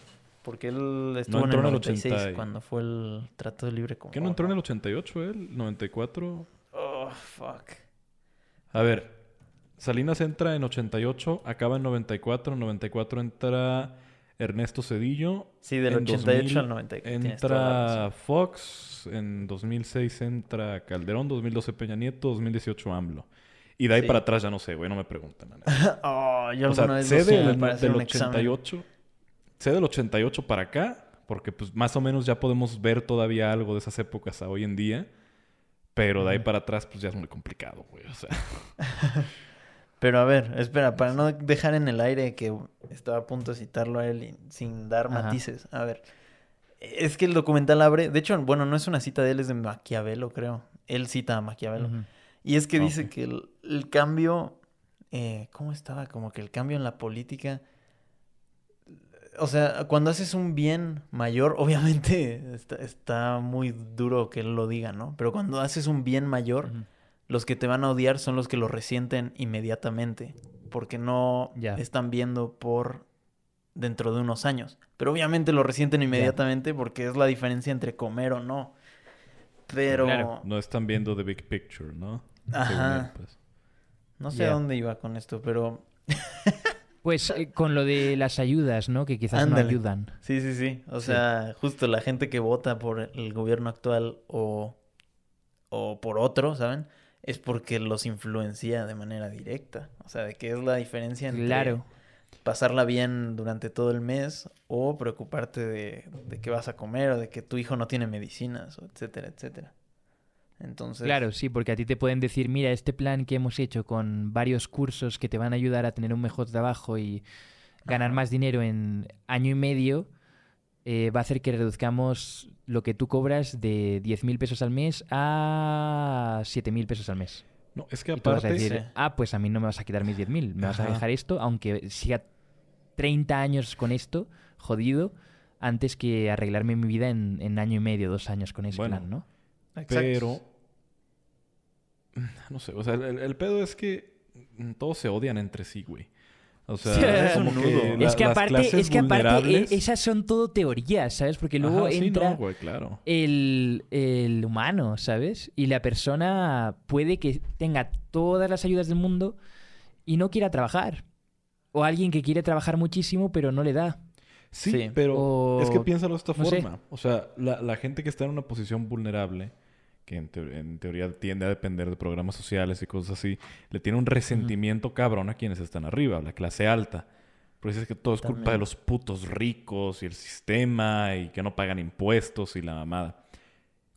Porque él estuvo entró en en el el 96 80 y- cuando fue el Trato de Libre Comercio. ¿Qué no entró en el 88 él? ¿94? Oh, fuck. A ver, Salinas entra en 88, acaba en 94. En 94 entra Ernesto Cedillo. Sí, del En 88 2000 al 94. tienes toda la Entra. Fox. En 2006 entra Calderón. 2012 Peña Nieto. 2018 AMLO. Y de ahí Sí. para atrás ya no sé, güey. No me preguntan. oh, yo o sea, sé del, para hacer del un examen. 88. Sé del 88 para acá. Porque pues más o menos ya podemos ver todavía algo de esas épocas a hoy en día. Pero de ahí para atrás pues ya es muy complicado, güey. O sea... Pero a ver, espera, para no dejar en el aire que estaba a punto de citarlo a él sin dar Ajá. matices. A ver, es que el documental abre, de hecho, bueno, no es una cita de él, es de Maquiavelo, creo. Él cita a Maquiavelo. Y es que Ah, dice que el, el cambio, eh, ¿cómo estaba? Como que el cambio en la política, o sea, cuando haces un bien mayor, obviamente está, está muy duro que él lo diga, ¿no? Pero cuando haces un bien mayor, los que te van a odiar son los que lo resienten inmediatamente, porque no están viendo por dentro de unos años. Pero obviamente lo resienten inmediatamente porque es la diferencia entre comer o no. Pero Claro. No están viendo the big picture, ¿no? Ajá. él, pues. no sé a dónde iba con esto, pero Pues eh, con lo de las ayudas, ¿no? Que quizás Ándale. no ayudan. sí, sí, sí. O Sí. sea, justo la gente que vota por el gobierno actual o, o por otro, ¿saben? Es porque los influencia de manera directa. O sea, de qué es la diferencia entre Claro. pasarla bien durante todo el mes o preocuparte de, de qué vas a comer o de que tu hijo no tiene medicinas, o etcétera, etcétera. Entonces, Claro, sí, porque a ti te pueden decir, mira, este plan que hemos hecho con varios cursos que te van a ayudar a tener un mejor trabajo y ganar Ajá. más dinero en año y medio, eh, va a hacer que reduzcamos lo que tú cobras de 10.000 pesos al mes a 7.000 pesos al mes. No, es que Y tú vas a aparte... decir, Sí. ah, pues a mí no me vas a quitar mis 10.000, me vas a dejar esto, aunque siga 30 años con esto, jodido, antes que arreglarme mi vida en, en año y medio, dos años con ese Bueno, plan, ¿no? exacto. Pero... No sé, o sea, el, el pedo es que todos se odian entre sí, güey. O sea, Sí, es como que la- es que aparte, es que aparte esas son todo teorías, ¿sabes? Porque luego Ajá, sí, entra no, güey, claro. el, el humano, ¿sabes? Y la persona puede que tenga todas las ayudas del mundo y no quiera trabajar. O alguien que quiere trabajar muchísimo pero no le da. Sí, Sí. pero O- es que piénsalo de esta no sé. forma. O sea, la, la gente que está en una posición vulnerable, que en, teo- en teoría tiende a depender de programas sociales y cosas así, le tiene un resentimiento cabrón a quienes están arriba, la clase alta. Porque es que todo es culpa de los putos ricos y el sistema y que no pagan impuestos y la mamada.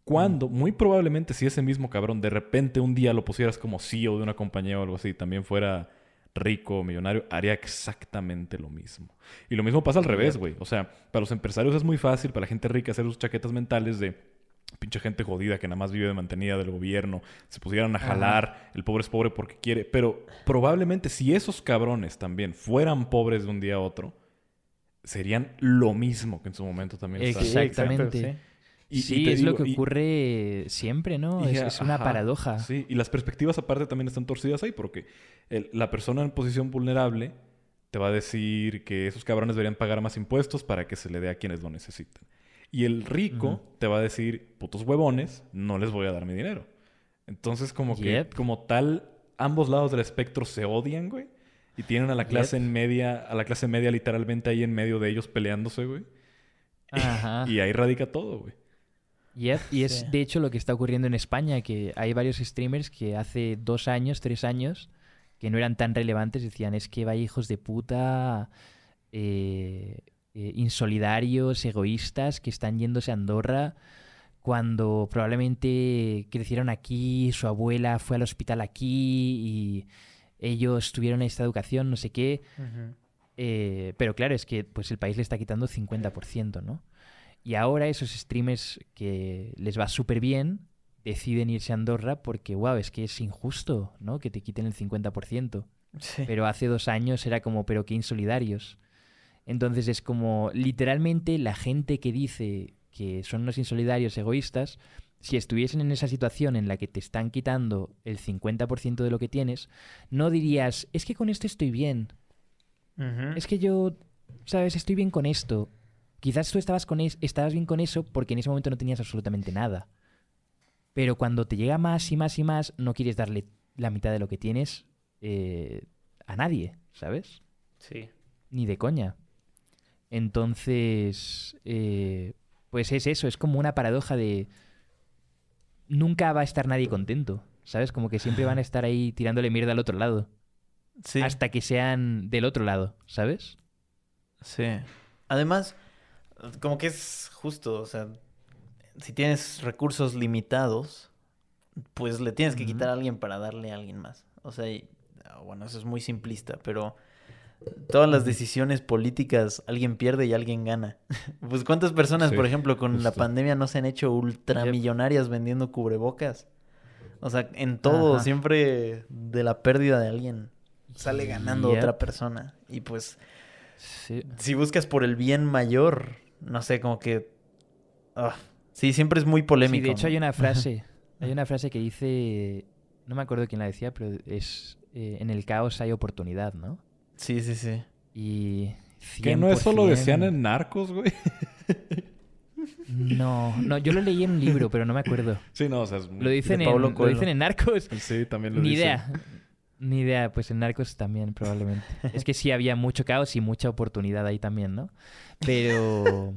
Cuando, muy probablemente, si ese mismo cabrón de repente un día lo pusieras como CEO de una compañía o algo así, también fuera rico o millonario, haría exactamente lo mismo. Y lo mismo pasa al revés, güey. O sea, para los empresarios es muy fácil, para la gente rica, hacer sus chaquetas mentales de pinche gente jodida que nada más vive de mantenida del gobierno, se pusieran a Ajá. jalar, el pobre es pobre porque quiere. Pero probablemente si esos cabrones también fueran pobres de un día a otro, serían lo mismo que en su momento también exactamente. sí. Y- sí, es lo que y- ocurre siempre, ¿no? y Es, una ajá, paradoja. Sí, y las perspectivas aparte también están torcidas ahí porque el- la persona en posición vulnerable te va a decir que esos cabrones deberían pagar más impuestos para que se le dé a quienes lo necesitan. Y el rico te va a decir, putos huevones, no les voy a dar mi dinero. Entonces como que, como tal, ambos lados del espectro se odian, güey. Y tienen a la clase Yep. en media, a la clase media literalmente ahí en medio de ellos peleándose, güey. Ajá. Y ahí radica todo, güey. Yep, Y es Sí. de hecho lo que está ocurriendo en España, que hay varios streamers que hace dos años, tres años, que no eran tan relevantes, decían, es que vaya hijos de puta, eh, eh, insolidarios, egoístas, que están yéndose a Andorra cuando probablemente crecieron aquí, su abuela fue al hospital aquí y ellos tuvieron esta educación, no sé qué. Eh, pero claro, es que pues el país le está quitando 50%, ¿no? Y ahora esos streamers que les va súper bien deciden irse a Andorra porque, wow, es que es injusto, ¿no? Que te quiten el 50%. Sí. Pero hace dos años era como, pero qué insolidarios. Entonces es como, literalmente, la gente que dice que son unos insolidarios egoístas, si estuviesen en esa situación en la que te están quitando el 50% de lo que tienes, no dirías, es que con esto estoy bien, es que yo, sabes, estoy bien con esto. Quizás tú estabas, con es- estabas bien con eso porque en ese momento no tenías absolutamente nada. Pero cuando te llega más y más y más, no quieres darle la mitad de lo que tienes eh, a nadie, ¿sabes? Sí. Ni de coña. Entonces, eh, pues es eso, es como una paradoja de... Nunca va a estar nadie contento, ¿sabes? Como que siempre van a estar ahí tirándole mierda al otro lado. Sí. Hasta que sean del otro lado, ¿sabes? Sí. Además, como que es justo, o sea, si tienes recursos limitados, pues le tienes que quitar a alguien para darle a alguien más. O sea, y- ah, bueno, eso es muy simplista, pero todas las decisiones políticas, alguien pierde y alguien gana. Pues cuántas personas, Sí, por ejemplo, con la pandemia no se han hecho ultramillonarias vendiendo cubrebocas. O sea, en todo, Ajá. siempre de la pérdida de alguien sale ganando Yep. otra persona. Y pues Sí. si buscas por el bien mayor, no sé, como que... ah, sí, siempre es muy polémico. Sí, de hecho hay una frase, hay una frase que dice, no me acuerdo quién la decía, pero es eh, en el caos hay oportunidad, ¿no? Sí, sí, sí. Y Que no eso lo decían 100%. en Narcos, güey. No, no, yo lo leí en un libro, pero no me acuerdo. Sí, no, o sea, es Lo dicen, en, Paulo lo Coelho. dicen en Narcos. Sí, también lo Ni dice. idea. Ni idea, pues en Narcos también probablemente. Es que sí había mucho caos y mucha oportunidad ahí también, ¿no? Pero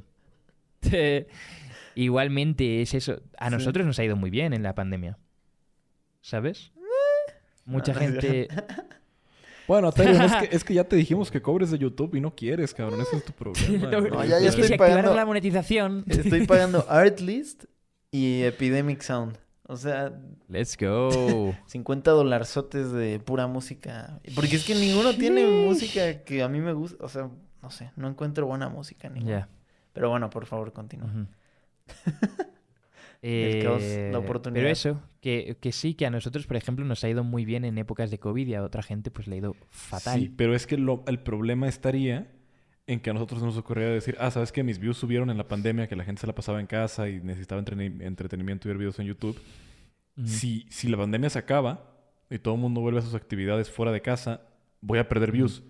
igualmente es eso. A Sí. nosotros nos ha ido muy bien en la pandemia. ¿Sabes? Mucha No, no es gente... Bueno, Tyrion, es que, es que ya te dijimos que cobres de YouTube y no quieres, cabrón. Ese es tu problema. No, ya- ya es que estoy si activaras pagando- la monetización... Estoy pagando Artlist y Epidemic Sound. O sea, Let's go. 50 dolarzotes de pura música. Porque es que ninguno tiene música que a mí me gusta. O sea, no sé, no encuentro buena música. Ya. ninguna. Pero bueno, por favor, continúa. El caos, la Eh, oportunidad. Pero eso, que, que sí, que a nosotros, por ejemplo, nos ha ido muy bien en épocas de COVID y a otra gente pues le ha ido fatal. Sí, pero es que lo- el problema estaría en que a nosotros nos ocurriera decir, ah, ¿sabes que Mis views subieron en la pandemia, que la gente se la pasaba en casa y necesitaba entretenimiento y ver videos en YouTube. Si, si la pandemia se acaba y todo el mundo vuelve a sus actividades fuera de casa, voy a perder views.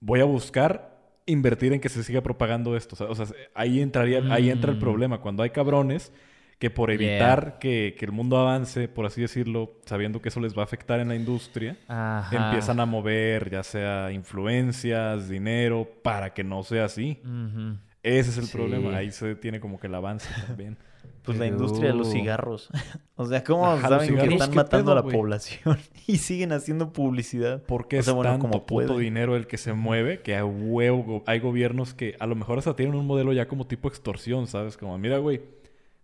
Voy a buscar invertir en que se siga propagando esto. O sea, o sea, ahí entraría, ahí entra el Mm. problema. Cuando hay cabrones que por Yeah. evitar que, que el mundo avance, por así decirlo, sabiendo que eso les va a afectar en la industria, Ajá. empiezan a mover ya sea influencias, dinero, para que no sea así. Ese es el Sí. problema. Ahí se tiene como que el avance también. Pues la industria de los cigarros. o sea, ¿cómo Ajá, saben que están ¿qué matando pedo, a la población y siguen haciendo publicidad? Porque O es sea, bueno, tanto como puto dinero el que se mueve que a huevo hay gobiernos que a lo mejor hasta tienen un modelo ya como tipo extorsión, ¿sabes? Como, mira, güey,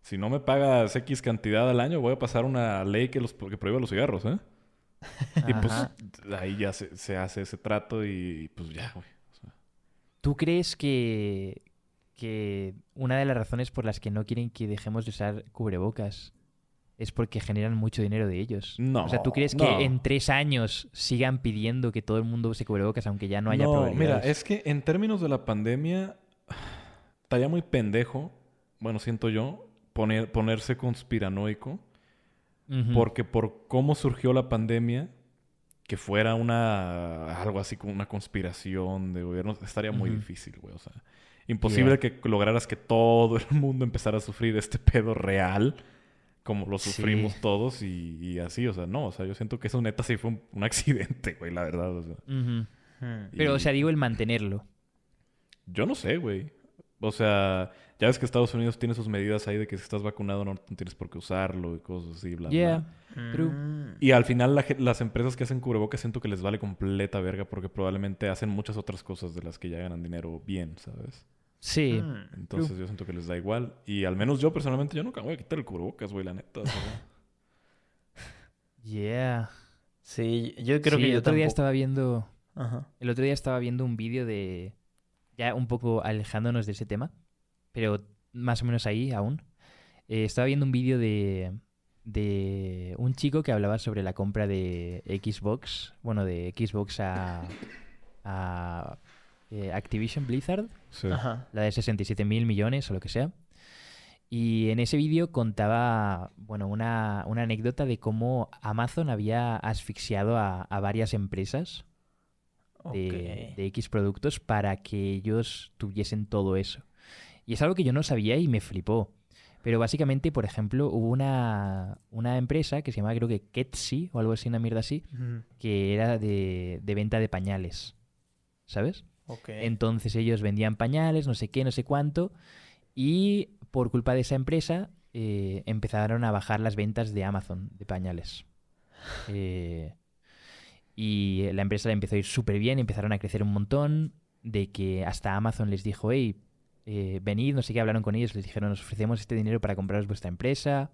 si no me pagas X cantidad al año, voy a pasar una ley que, los, que prohíba los cigarros, ¿eh? Y pues ahí ya se, se hace ese trato y pues ya, güey. O sea, ¿Tú crees que, que una de las razones por las que no quieren que dejemos de usar cubrebocas es porque generan mucho dinero de ellos? No, O sea, ¿tú crees no. que en tres años sigan pidiendo que todo el mundo use cubrebocas aunque ya no haya no, mira, es que en términos de la pandemia, estaría muy pendejo, bueno, siento yo, poner, ponerse conspiranoico. Porque por cómo surgió la pandemia, que fuera una algo así como una conspiración de gobiernos, estaría muy difícil, güey. O sea, imposible que lograras que todo el mundo empezara a sufrir este pedo real, como lo Sí. sufrimos todos y, y así. O sea, no, o sea, yo siento que eso neta sí fue un, un accidente, güey, la verdad. O sea, Ujú. Hmm. Pero, o sea, digo el mantenerlo. yo no sé, güey. O sea, ya ves que Estados Unidos tiene sus medidas ahí de que si estás vacunado no, tienes por qué usarlo y cosas así, bla, bla. True. Mm. Y al final la las empresas que hacen cubrebocas siento que les vale completa verga porque probablemente hacen muchas otras cosas de las que ya ganan dinero bien, ¿sabes? Sí. Mm. Entonces yo siento que les da igual. Y al menos yo personalmente yo nunca voy a quitar el cubrebocas, güey, la neta. Yeah. Sí, yo creo Sí, que el yo otro día estaba viendo Ajá. el otro día estaba viendo un vídeo de ya un poco alejándonos de ese tema, pero más o menos ahí aún. Eh, estaba viendo un vídeo de de un chico que hablaba sobre la compra de Xbox, bueno, de Xbox a, a eh, Activision Blizzard, Sí. Ajá. la de 67 mil millones o lo que sea. Y en ese vídeo contaba, bueno, una, una anécdota de cómo Amazon había asfixiado a, a varias empresas de, de X productos para que ellos tuviesen todo eso. Y es algo que yo no sabía y me flipó. Pero básicamente, por ejemplo, hubo una, una empresa que se llamaba creo que Ketsi o algo así, una mierda así, que era de, de venta de pañales. ¿Sabes? Entonces ellos vendían pañales, no sé qué, no sé cuánto, y por culpa de esa empresa eh, empezaron a bajar las ventas de Amazon de pañales. Eh, y la empresa le empezó a ir súper bien, empezaron a crecer un montón, de que hasta Amazon les dijo, hey, eh, venid, no sé qué, hablaron con ellos, les dijeron, nos ofrecemos este dinero para compraros vuestra empresa,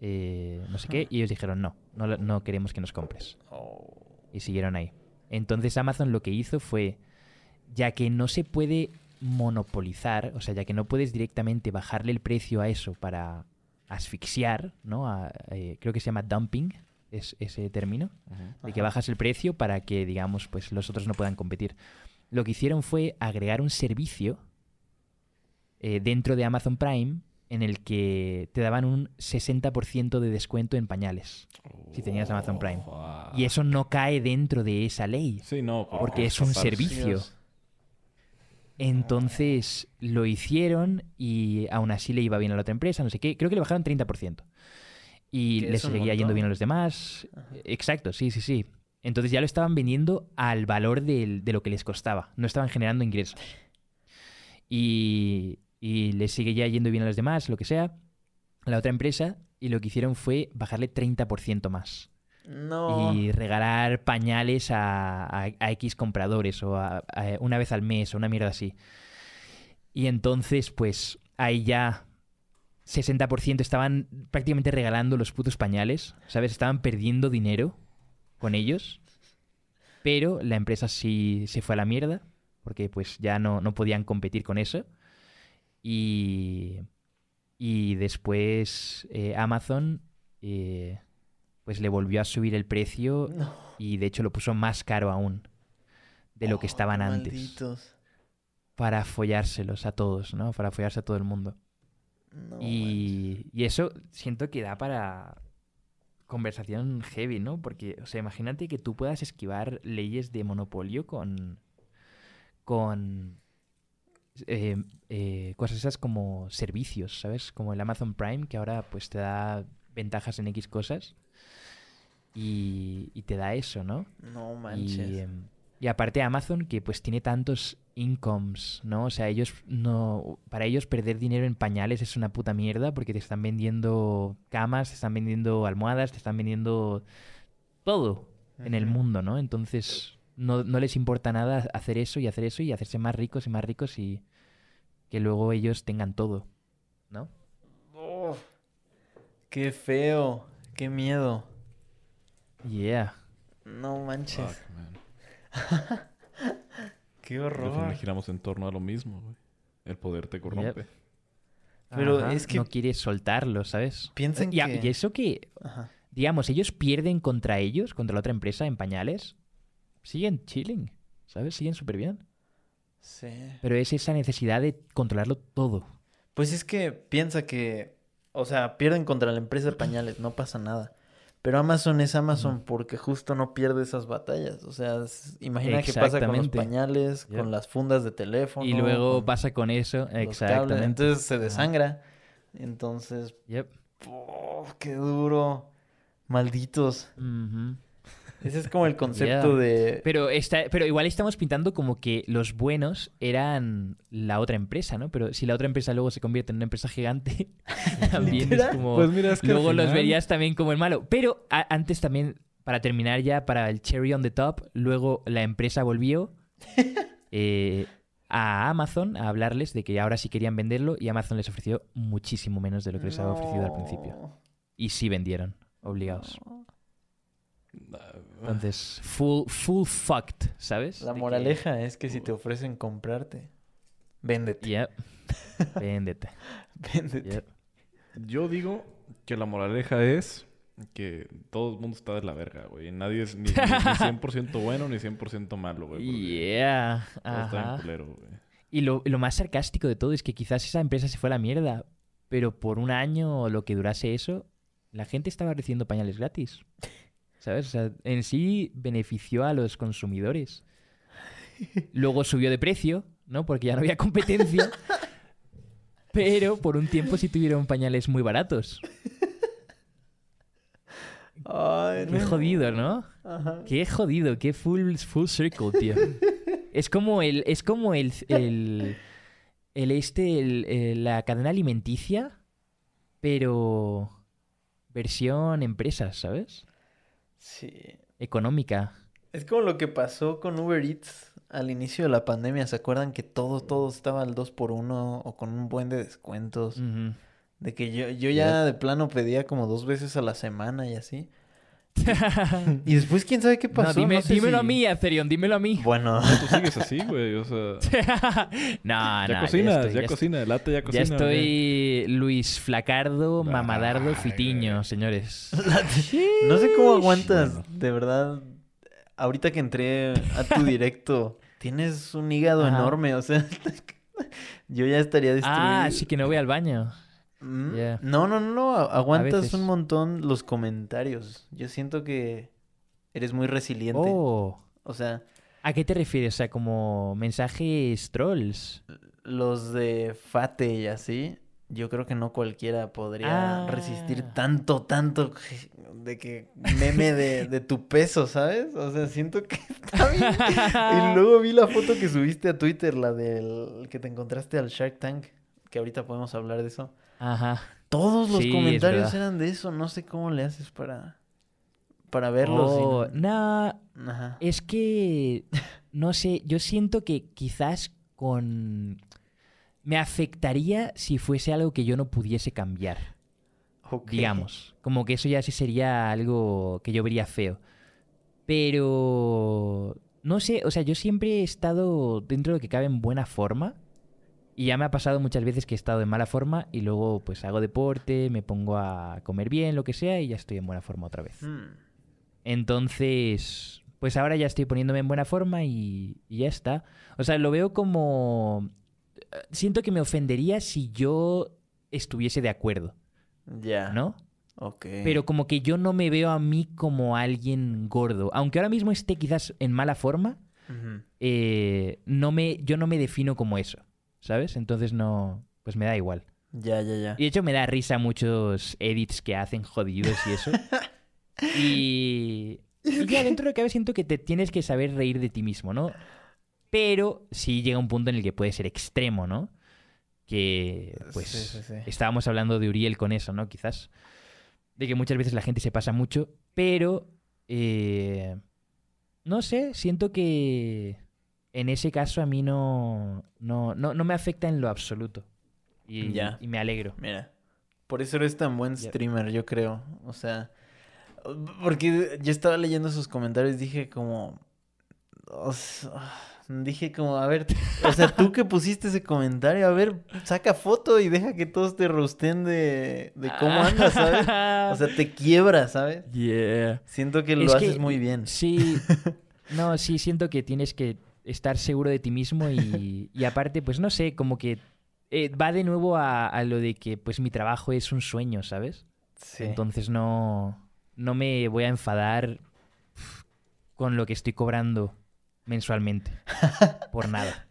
eh, no sé qué, y ellos dijeron, no, no, no queremos que nos compres Oh. y siguieron ahí. Entonces Amazon lo que hizo fue, ya que no se puede monopolizar, o sea, ya que no puedes directamente bajarle el precio a eso para asfixiar, ¿no? A- eh, creo que se llama dumping, es ese término, de que bajas el precio para que, digamos, pues los otros no puedan competir. Lo que hicieron fue agregar un servicio eh, dentro de Amazon Prime en el que te daban un 60% de descuento en pañales. Si tenías Amazon Prime. Y eso no cae dentro de esa ley. Sí, no. Porque es un servicio. Dios. Entonces lo hicieron y aún así le iba bien a la otra empresa, no sé qué. Creo que le bajaron 30%. Y les seguía yendo bien a los demás. Ajá. Exacto, sí, sí, sí. Entonces ya lo estaban vendiendo al valor del- de lo que les costaba. No estaban generando ingresos. Y, y les sigue ya yendo bien a los demás, lo que sea. La otra empresa. Y lo que hicieron fue bajarle 30% más. No. y regalar pañales a, a- a X compradores o a- a- una vez al mes o una mierda así. Y entonces, pues ahí ya 60% estaban prácticamente regalando los putos pañales, ¿sabes? Estaban perdiendo dinero con ellos, pero la empresa sí se fue a la mierda porque pues ya no, no podían competir con eso. Y, y después eh, Amazon... eh, pues le volvió a subir el precio No. y de hecho lo puso más caro aún de lo que Oh, estaban antes Malditos. para follárselos a todos, ¿no? Para follarse a todo el mundo. No y, y eso siento que da para conversación heavy, ¿no? Porque, o sea, imagínate que tú puedas esquivar leyes de monopolio con con eh, eh, cosas esas como servicios, ¿sabes? Como el Amazon Prime, que ahora pues te da ventajas en X cosas y, y te da eso, ¿no? No manches. Y, em, y aparte Amazon, que pues tiene tantos incomes, ¿no? O sea, ellos no. Para ellos perder dinero en pañales es una puta mierda porque te están vendiendo camas, te están vendiendo almohadas, te están vendiendo todo en el mundo, ¿no? Entonces, no, no les importa nada hacer eso y hacer eso y hacerse más ricos y más ricos y que luego ellos tengan todo, ¿no? Uf. Qué feo. Qué miedo. Yeah. No manches. Fuck, man. Qué Al horror. giramos en torno a lo mismo, güey. El poder te corrompe. Pero Ajá, es que- no quieres soltarlo, ¿sabes? Piensen y, que- y eso que Ajá. digamos, ellos pierden contra ellos, contra la otra empresa en pañales, siguen chilling, ¿sabes? Siguen súper bien. Sí. Pero es esa necesidad de controlarlo todo. Pues es que piensa que, o sea, pierden contra la empresa de pañales, no pasa nada. Pero Amazon es Amazon porque justo no pierde esas batallas. O sea, es- imagina qué pasa con los pañales, con las fundas de teléfono. y luego con pasa con eso, exactamente. Entonces se desangra. Entonces, Yep. ¡oh, qué duro! Malditos. Ese es como el concepto Yeah. de... Pero, está, pero igual estamos pintando como que los buenos eran la otra empresa, ¿no? Pero si la otra empresa luego se convierte en una empresa gigante, también es como... Pues mira, es que luego los verías también como el malo. Pero a- antes también, para terminar ya, para el cherry on the top, luego la empresa volvió eh, a Amazon a hablarles de que ahora sí querían venderlo y Amazon les ofreció muchísimo menos de lo que les había ofrecido al principio. No. Y sí vendieron, obligados. Ah, Entonces, full, full fucked, ¿sabes? La que- moraleja es que si te ofrecen comprarte, véndete. Yep. Véndete. Véndete. Yep. Yo digo que la moraleja es que todo el mundo está de la verga, güey. Nadie es ni, ni- ni 100% bueno ni 100% malo, güey. Yeah. Todo está bien Ajá. culero, güey. Y lo, lo más sarcástico de todo es que quizás esa empresa se fue a la mierda, pero por un año o lo que durase eso, la gente estaba recibiendo pañales gratis. ¿Sabes? O sea, en sí benefició a los consumidores. Luego subió de precio, ¿no? Porque ya no había competencia. Pero por un tiempo sí tuvieron pañales muy baratos. Ay, Qué no. jodido, ¿no? Ajá. Qué jodido, qué full, full circle, tío. es como el, es como el, el, el este, el- el- la cadena alimenticia, pero versión empresas, ¿sabes? Sí. Económica. Es como lo que pasó con Uber Eats al inicio de la pandemia. ¿Se acuerdan que todo, todo estaba al 2 por 1 o con un buen de descuentos? De que yo, yo ya de plano pedía como dos veces a la semana y así. Y después, ¿quién sabe qué No, pasó? dime- No sé dímelo a mí, Acerion, dímelo a mí. Bueno, Tú sigues así, güey. O sea, no, ya no, cocinas, estoy- ya, est- cocina. Late ya Ya cocina. estoy Luis Flacardo, Mamadardo, Ay, Fitiño, güey. señores. no sé cómo aguantas, Bueno. de verdad. Ahorita que entré a tu directo, tienes un hígado Ajá. enorme, o sea, yo ya estaría destruido. Ah, sí que no voy al baño. Mm. No, no, no, aguantas un montón los comentarios. Yo siento que eres muy resiliente. Oh. O sea, ¿A qué te refieres? O sea, como mensajes trolls. los de Fate y así, yo creo que no cualquiera podría Ah. resistir tanto, tanto de que meme de, de tu peso, ¿sabes? O sea, siento que está bien. Y luego vi la foto que subiste a Twitter, la del que te encontraste al Shark Tank, que ahorita podemos hablar de eso. Ajá. Todos los Sí, comentarios eran de eso, no sé cómo le haces para para verlos. Oh, sin- nah, Ajá. es que no sé, yo siento que quizás con me afectaría si fuese algo que yo no pudiese cambiar, Ok. digamos. Como que eso ya sí sería algo que yo vería feo. Pero no sé, o sea, yo siempre he estado dentro de lo que cabe en buena forma. Y ya me ha pasado muchas veces que he estado en mala forma y luego pues hago deporte, me pongo a comer bien, lo que sea, y ya estoy en buena forma otra vez. Hmm. Entonces, pues ahora ya estoy poniéndome en buena forma y, y ya está. O sea, lo veo como... eh, Siento que me ofendería si yo estuviese de acuerdo, Ya. ¿no? Ok. Pero como que yo no me veo a mí como alguien gordo. Aunque ahora mismo esté quizás en mala forma, eh, no me, yo no me defino como eso, ¿sabes? Entonces no... Pues me da igual. Ya, ya, ya. Y de hecho me da risa muchos edits que hacen jodidos y eso. y, y ya dentro de lo que cabe siento que te tienes que saber reír de ti mismo, ¿no? Pero sí llega un punto en el que puede ser extremo, ¿no? Que pues Sí, sí, sí. estábamos hablando de Uriel con eso, ¿no? Quizás. De que muchas veces la gente se pasa mucho, pero eh, no sé, siento que en ese caso a mí no, no, no, no me afecta en lo absoluto. Y, Ya. y me alegro. Mira, por eso eres tan buen streamer, yo creo. O sea, porque yo estaba leyendo sus comentarios, dije como, o sea, dije como, a ver, o sea, tú que pusiste ese comentario, a ver, saca foto y deja que todos te rosten de, de cómo andas, ¿sabes? O sea, te quiebra, ¿sabes? yeah. Siento que lo Es que- haces muy bien. Sí, no, sí, siento que tienes que estar seguro de ti mismo y, y aparte, pues no sé, como que eh, va de nuevo a, a lo de que pues mi trabajo es un sueño, ¿sabes? Sí. Entonces no, no me voy a enfadar con lo que estoy cobrando mensualmente. Por nada.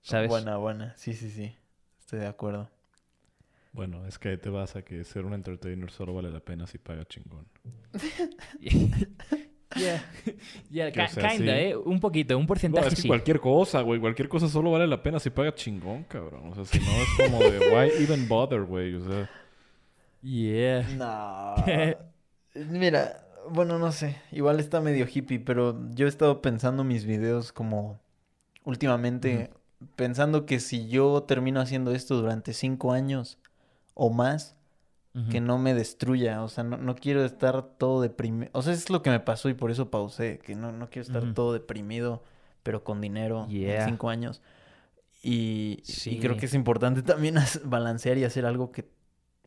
¿Sabes? Buena, buena. Sí, sí, sí. Estoy de acuerdo. Bueno, es que ahí te vas a que ser un entertainer solo vale la pena si paga chingón. Yeah. Yeah, sea, kinda, sí. ¿eh? Un poquito, un No, porcentaje es que sí. cualquier cosa, güey. Cualquier cosa solo vale la pena si paga chingón, cabrón. O sea, si no es como de why even bother, güey. O sea, Yeah. No. Mira, bueno, no sé. Igual está medio hippie, pero yo he estado pensando mis videos como últimamente, pensando que si yo termino haciendo esto durante cinco años o más, Que no me destruya. O sea, no, no quiero estar todo deprimido. O sea, es lo que me pasó y por eso pausé. Que no, no quiero estar todo deprimido, pero con dinero Yeah. en cinco años. Y, y creo que es importante también balancear y hacer algo que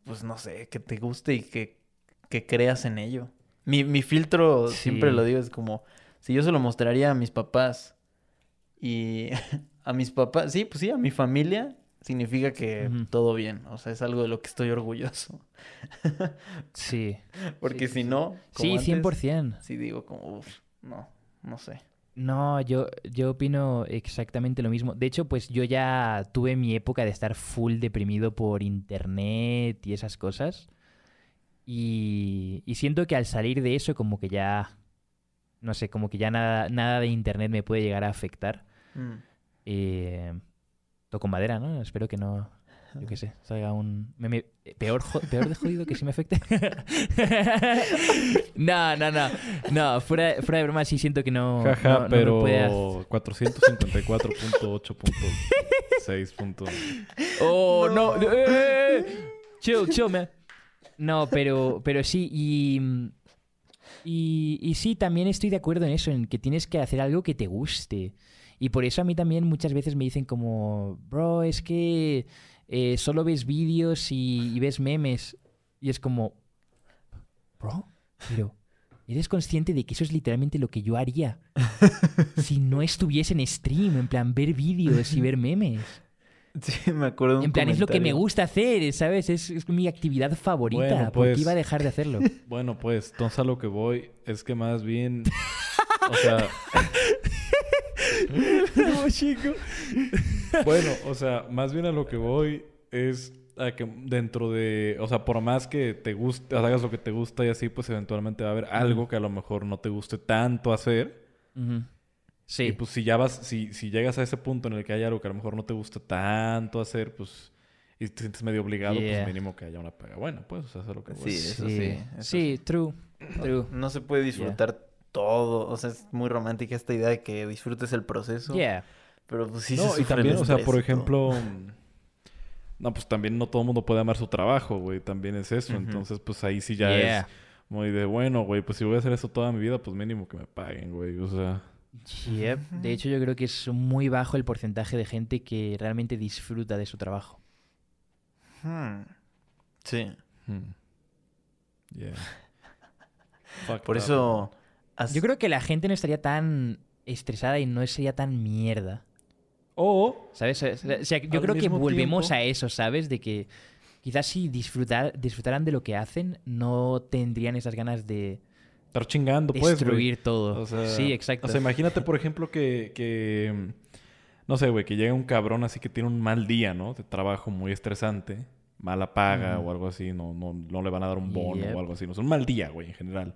pues no sé, que te guste y que, que creas en ello. Mi, mi filtro, siempre lo digo, es como, si yo se lo mostraría a mis papás y a mis papás, sí, pues sí, a mi familia, significa que Ujú. todo bien. O sea, es algo de lo que estoy orgulloso. Sí. Porque sí, si sí. no, como Sí, antes, 100%. sí digo como, uff, no, no sé. No, yo, yo opino exactamente lo mismo. De hecho, pues yo ya tuve mi época de estar full deprimido por internet y esas cosas. Y, y siento que al salir de eso, como que ya, no sé, como que ya nada, nada de internet me puede llegar a afectar. Mm. Eh, toco madera, ¿no? Espero que no, yo qué sé, salga un meme peor, peor de jodido que sí me afecte. no, no, no. No, fuera, fuera de broma sí siento que no, Jaja, no- no pero puede hacer- 454.8.6. punto- Oh, no. eh, chill, chill, man. No, pero, pero sí, y, y, y sí, también estoy de acuerdo en eso, en que tienes que hacer algo que te guste. Y por eso a mí también muchas veces me dicen como, bro, es que eh, solo ves vídeos y, y ves memes. Y es como, bro, pero ¿eres consciente de que eso es literalmente lo que yo haría si no estuviese en stream? En plan, ver vídeos y ver memes. Sí, me acuerdo de un En plan, es lo que me comentario. gusta hacer, ¿sabes? Es, es mi actividad favorita. Bueno, ¿Por qué pues. iba a dejar de hacerlo? Bueno, pues, entonces a lo que voy es que más bien. O sea, chico. bueno, o sea, más bien a lo que voy es a que dentro de. O sea, por más que te guste, hagas lo que te gusta y así, pues eventualmente va a haber algo que a lo mejor no te guste tanto hacer. Sí. Y pues si ya vas, si, si llegas a ese punto en el que hay algo que a lo mejor no te gusta tanto hacer, pues. Y te sientes medio obligado, Yeah. pues mínimo que haya una pega buena, pues, o sea, eso es lo que. Sí, eso sí. sí, eso Sí, true. True. No se puede disfrutar todo. O sea, es muy romántica esta idea de que disfrutes el proceso. Yeah. Pero pues sí no, se y también, o sea, por ejemplo, no, pues también no todo el mundo puede amar su trabajo, güey, también es eso, entonces pues ahí sí ya Yeah. es muy de, bueno, güey, pues si voy a hacer eso toda mi vida, pues mínimo que me paguen, güey, o sea, Yep. De hecho, yo creo que es muy bajo el porcentaje de gente que realmente disfruta de su trabajo. Hmm. Sí. hmm. yeah. Por eso... Yo creo que la gente no estaría tan estresada y no sería tan mierda. O, ¿Sabes? O sea, yo creo que volvemos tiempo- a eso, ¿sabes? De que quizás si disfrutar, disfrutaran de lo que hacen, no tendrían esas ganas de estar chingando, pues, güey. destruir todo. O sea, sí, exacto. O sea, imagínate, por ejemplo, que, que no sé, güey, que llega un cabrón así que tiene un mal día, ¿no? De trabajo muy estresante, mala paga o algo así, no, no, no le van a dar un bono Yep. o algo así. No, es un mal día, güey, en general.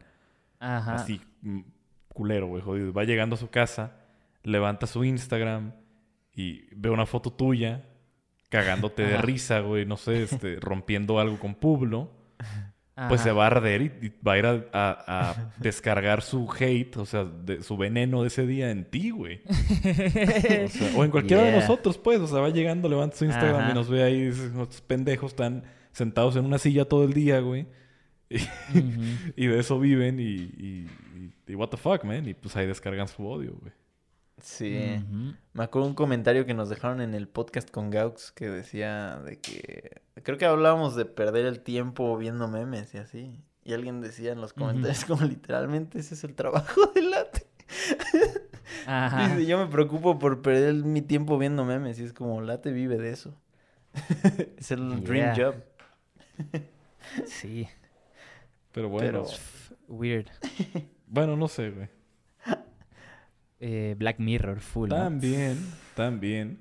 Ajá. Así, mm, culero, güey, jodido. Va llegando a su casa, levanta su Instagram y ve una foto tuya cagándote de risa, güey, no sé, este, rompiendo algo con Publo. Pues se va a arder y, y va a ir a, a- a descargar su hate, o sea, de, su veneno de ese día en ti, güey. O, sea, o en cualquiera de nosotros, pues. O sea, va llegando, levanta su Instagram Ajá. y nos ve ahí, estos pendejos están sentados en una silla todo el día, güey. Y, de eso viven y, y, y- y what the fuck, man. Y pues ahí descargan su odio, güey. Sí. Me acuerdo un comentario que nos dejaron en el podcast con Gaux que decía de que... Creo que hablábamos de perder el tiempo viendo memes y así. Y alguien decía en los comentarios como literalmente ese es el trabajo de Late. Ajá. Dice, yo me preocupo por perder mi tiempo viendo memes y es como Late vive de eso. es el dream job. Sí. Pero bueno, Pero- Weird. bueno, no sé, güey. Eh, Black Mirror, full. ¿no? También, también,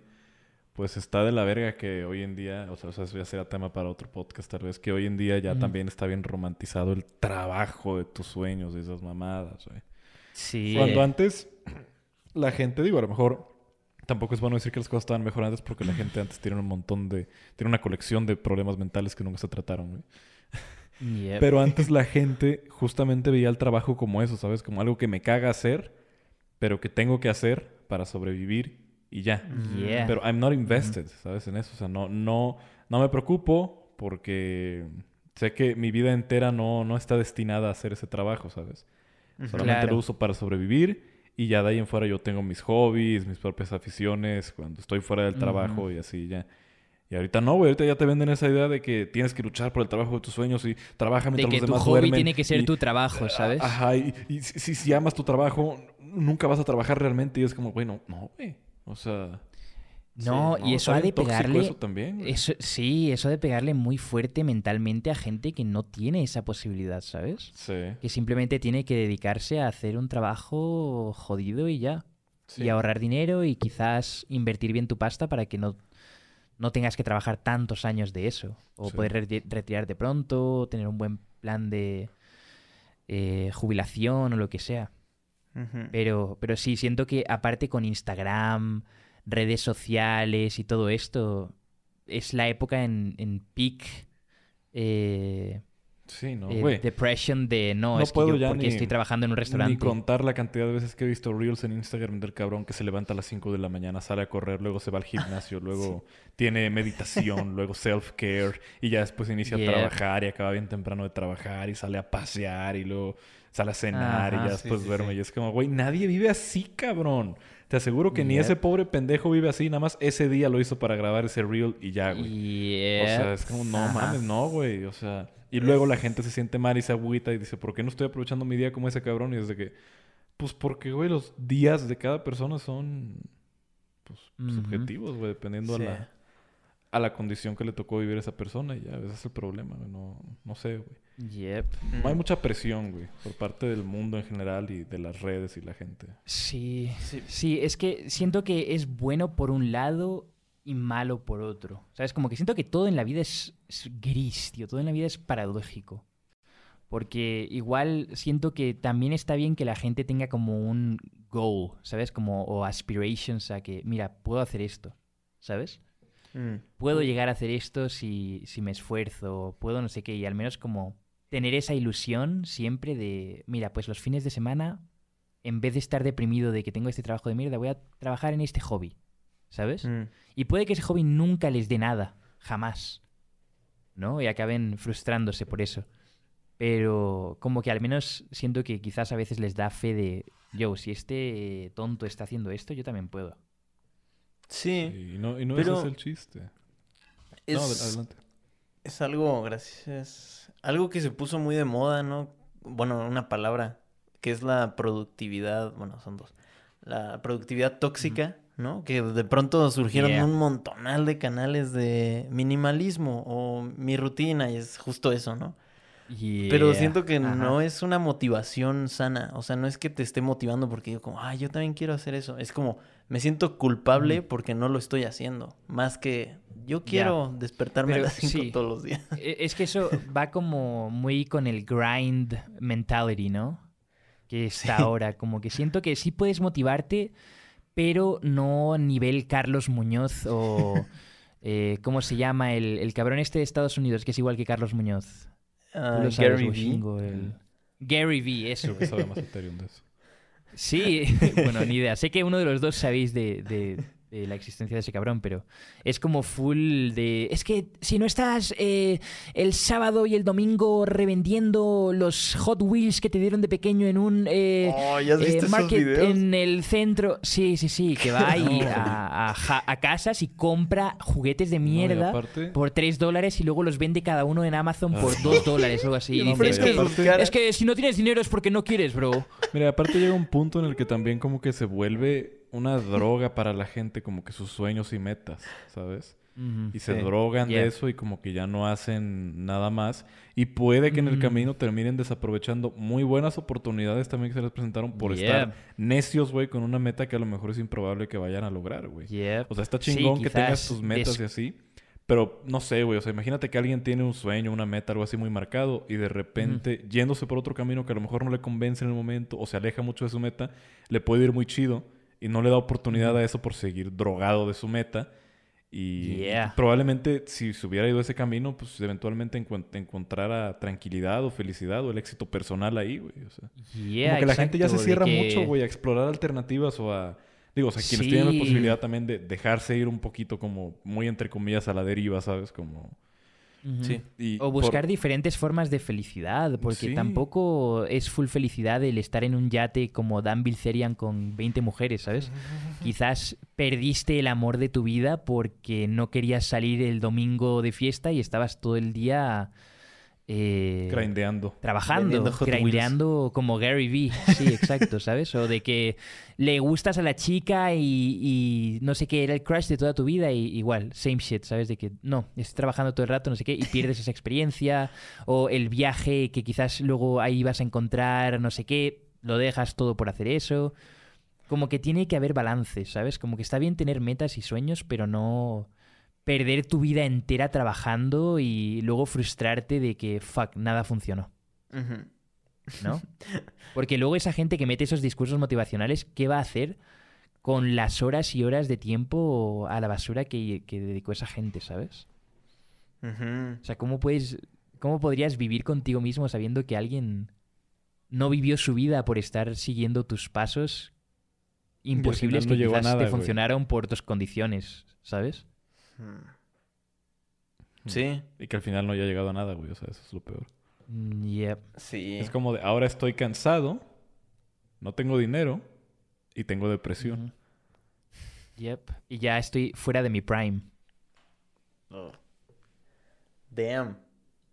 pues está de la verga que hoy en día, o sea, eso ya será tema para otro podcast tal vez, que hoy en día ya también está bien romantizado el trabajo de tus sueños y esas mamadas, güey. Sí. Cuando antes la gente, digo, a lo mejor tampoco es bueno decir que las cosas estaban mejor antes porque la gente antes tiene un montón de, tiene una colección de problemas mentales que nunca se trataron, güey. Yep. Pero antes la gente justamente veía el trabajo como eso, ¿sabes? Como algo que me caga hacer, pero que tengo que hacer para sobrevivir y ya. Yeah. Pero I'm not invested, ¿sabes? En eso. O sea, no, no, no me preocupo porque sé que mi vida entera no, no está destinada a hacer ese trabajo, ¿sabes? Solamente Claro. lo uso para sobrevivir y ya de ahí en fuera yo tengo mis hobbies, mis propias aficiones, cuando estoy fuera del trabajo y así ya. Y ahorita no, güey. Ahorita ya te venden esa idea de que tienes que luchar por el trabajo de tus sueños y trabaja De mientras que los tu hobby duermen. tiene que ser y- tu trabajo, ¿sabes? Ajá, y, y si, amas tu trabajo, nunca vas a trabajar realmente. Y es como, güey, no, no, güey. O sea... No, sí, y eso ha de pegarle. Eso también. Eso, sí, eso ha de pegarle muy fuerte mentalmente a gente que no tiene esa posibilidad, ¿sabes? Sí. Que simplemente tiene que dedicarse a hacer un trabajo jodido y ya. sí. Y ahorrar dinero y quizás invertir bien tu pasta para que no, no tengas que trabajar tantos años de eso. O Sí. poder reti- retirarte pronto, tener un buen plan de eh, jubilación o lo que sea. Pero, pero sí, siento que aparte con Instagram, redes sociales y todo esto, es la época en, en peak eh, Sí, no, eh, depression de no, No es que yo ya porque ni- estoy trabajando en un Ni restaurante. contar la cantidad de veces que he visto reels en Instagram del cabrón que se levanta a las 5 de la mañana, sale a correr, luego se va al gimnasio, luego tiene meditación, luego self-care y ya después inicia Yeah. a trabajar y acaba bien temprano de trabajar y sale a pasear y luego sale a cenar y ya después sí, duerme sí. y es como, güey, nadie vive así, cabrón. Te aseguro que ni ese pobre pendejo vive así, nada más ese día lo hizo para grabar ese reel y ya, güey. O sea, es como, no Ajá. mames, no, güey. O sea, y luego la gente se siente mal y se agüita y dice, ¿por qué no estoy aprovechando mi día como ese cabrón? Y es de que, pues porque, güey, los días de cada persona son, pues, subjetivos, güey, dependiendo Sí. a, la, a la condición que le tocó vivir a esa persona. Y ya, ese es el problema, güey. No, no sé, güey. Yep. No hay Mm. mucha presión, güey, por parte del mundo en general y de las redes y la gente. Sí, Sí. sí, es que siento que es bueno por un lado y malo por otro. ¿Sabes? Como que siento que todo en la vida es, es gris, tío. Todo en la vida es paradójico. Porque igual siento que también está bien que la gente tenga como un goal, ¿sabes? Como o aspirations a que, mira, puedo hacer esto, ¿sabes? Mm. Puedo llegar a hacer esto si, si me esfuerzo, puedo no sé qué, y al menos como tener esa ilusión siempre de, mira, pues los fines de semana, en vez de estar deprimido de que tengo este trabajo de mierda, voy a trabajar en este hobby, ¿sabes? Mm. Y puede que ese hobby nunca les dé nada, jamás, ¿no? Y acaben frustrándose por eso. Pero como que al menos siento que quizás a veces les da fe de, yo, si este tonto está haciendo esto, yo también puedo. Sí, Y no, y no Pero ese es el chiste. es, No, ad- adelante. Es algo, gracias, algo que se puso muy de moda, ¿no? Bueno, una palabra, que es la productividad, bueno, son dos. La productividad tóxica, ¿no? Que de pronto surgieron Yeah. un montonal de canales de minimalismo o mi rutina y es justo eso, ¿no? Pero siento que Ajá. no es una motivación sana. O sea, no es que te esté motivando porque digo como, ay, yo también quiero hacer eso. Es como, me siento culpable porque no lo estoy haciendo. Más que yo quiero despertarme Pero a las 5 sí. todos los días. E- Es que eso va como muy con el grind mentality, ¿no? Que está Sí. ahora. Como que siento que sí puedes motivarte, pero no nivel Carlos Muñoz o... eh, ¿Cómo se llama? El, el cabrón este de Estados Unidos, que es igual que Carlos Muñoz. Ah, Gary Vee. Washingo, el- Gary V, eso. Creo que sabe más Ethereum de eso. Sí, bueno, ni idea. Sé que uno de los dos sabéis de, de- de la existencia de ese cabrón, pero es como full de... Es que si no estás eh, el sábado y el domingo revendiendo los Hot Wheels que te dieron de pequeño en un... eh, Oh, ¿ya has eh, visto market en el centro. Sí, sí, sí, que va ahí a, a a casas y compra juguetes de No, mierda aparte- por 3 dólares y luego los vende cada uno en Amazon por Ah. 2 dólares o algo así. Y dice, que, aparte- es que si no tienes dinero es porque no quieres, bro. Mira, aparte llega un punto en el que también como que se vuelve una droga para la gente, como que sus sueños y metas, ¿sabes? Y se Sí. drogan Yeah. de eso y como que ya no hacen nada más. Y puede que en el Mm. camino terminen desaprovechando muy buenas oportunidades también que se les presentaron por Yeah. estar necios, güey, con una meta que a lo mejor es improbable que vayan a lograr, güey. O sea, está Sí, chingón que tengas tus metas y así. Pero no sé, güey. O sea, imagínate que alguien tiene un sueño, una meta, algo así muy marcado. Y de repente, yéndose por otro camino que a lo mejor no le convence en el momento o se aleja mucho de su meta, le puede ir muy chido. Y no le da oportunidad a eso por seguir drogado de su meta. Y Yeah. probablemente si se hubiera ido ese camino, pues eventualmente encon- encontrara tranquilidad o felicidad o el éxito personal ahí, güey. O sea, Yeah, como que la gente ya se cierra que- mucho, güey, a explorar alternativas o a... Digo, o sea, quienes tienen Sí. la posibilidad también de dejarse ir un poquito como muy entre comillas a la deriva, ¿sabes? Como... Ujú. Sí. Y O por- buscar diferentes formas de felicidad, porque Sí. tampoco es full felicidad el estar en un yate como Dan Bilzerian con 20 mujeres, ¿sabes? Quizás perdiste el amor de tu vida porque no querías salir el domingo de fiesta y estabas todo el día eh, Grindeando. trabajando, grindeando como Gary Vee. Sí, exacto, ¿sabes? O de que le gustas a la chica y, y no sé qué, era el crush de toda tu vida y igual, same shit, ¿sabes? De que no, estás trabajando todo el rato, no sé qué, y pierdes esa experiencia. O el viaje que quizás luego ahí vas a encontrar, no sé qué, lo dejas todo por hacer eso. Como que tiene que haber balance, ¿sabes? Como que está bien tener metas y sueños, pero no perder tu vida entera trabajando y luego frustrarte de que, fuck, nada funcionó. ¿no? Porque luego esa gente que mete esos discursos motivacionales, ¿qué va a hacer con las horas y horas de tiempo a la basura que, que dedicó esa gente, ¿sabes? O sea, ¿cómo puedes, cómo podrías vivir contigo mismo sabiendo que alguien no vivió su vida por estar siguiendo tus pasos imposibles no que quizás nada, te güey. funcionaron por tus condiciones, ¿sabes? Sí, Y que al final no haya llegado a nada, güey. O sea, eso es lo peor. Yep. sí. Es como de, ahora estoy cansado, no tengo dinero y tengo depresión. Yep. Y ya estoy fuera de mi prime. Oh. Damn.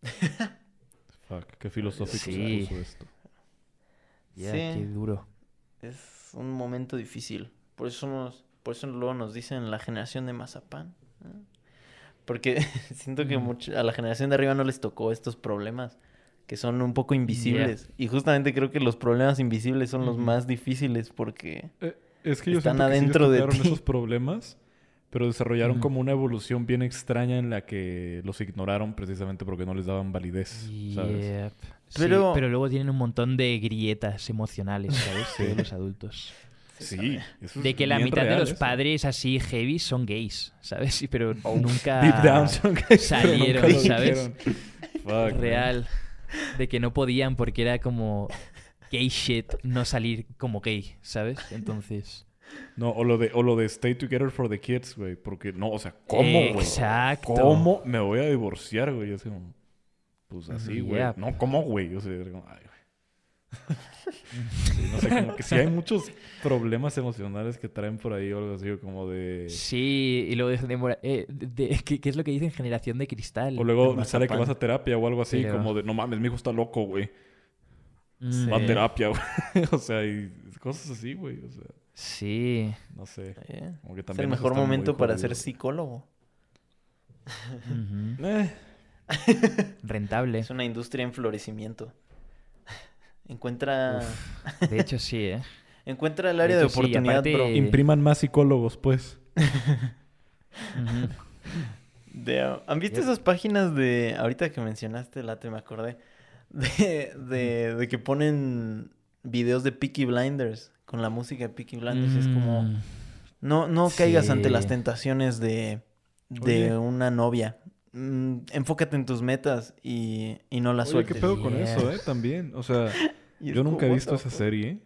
Fuck, qué filosófico Sí. se puso esto. Ya, Sí. qué duro. Es un momento difícil. Por eso nos, por eso luego nos dicen la generación de mazapán. ¿No? Porque siento que mucho- a la generación de arriba no les tocó estos problemas que son un poco invisibles. Y justamente creo que los problemas invisibles son los más difíciles porque Eh, es que yo Están que sí adentro de ti. esos problemas, pero desarrollaron como una evolución bien extraña en la que los ignoraron precisamente porque no les daban validez, ¿sabes? Yep. Sí, Pero- pero luego tienen un montón de grietas emocionales, ¿sabes? Sí. De los adultos. Sí, eso es De que la mitad de los eso. padres así heavy son gays, ¿sabes? Sí, pero Oh. nunca Deep down son gays, salieron, nunca ¿sabes? man. real. De que no podían porque era como gay shit no salir como gay, ¿sabes? Entonces... No, o lo de, o lo de stay together for the kids, güey. Porque no, o sea, ¿cómo, güey? Exacto. ¿Cómo me voy a divorciar, güey? Yo así como, pues así, güey. yeah. No, ¿cómo, güey? O sea, como, ay, güey. Sí, no sé, como que sí hay muchos problemas emocionales que traen por ahí o algo así, como de... Sí, y luego de, de- eh, de- ¿qué, qué es lo que dicen generación de cristal? O luego me sale que vas a terapia o algo así, Pero- como de, no mames, mi hijo está loco, güey. Mm, Va a terapia, güey. o sea, y cosas así, güey. O sea, Sí. no sé. Como que es el mejor momento para jodido. ser psicólogo. Eh, Rentable. Es una industria en florecimiento. Encuentra, De hecho, sí, ¿eh? encuentra el área de, hecho, sí, oportunidad, aparte- bro. Eh. impriman más psicólogos, pues. De- ¿Han visto esas páginas de, ahorita que mencionaste, Late, me acordé, de, de, de que ponen videos de Peaky Blinders con la música de Peaky Blinders? Es como, Mm, no, no caigas ante las Sí. tentaciones de, de Oye. una novia. Mm, enfócate en tus metas y, y no las Oye, ¿qué sueltes. pedo con Yeah. eso, eh? También. O sea, Y yo como, nunca he visto esa serie.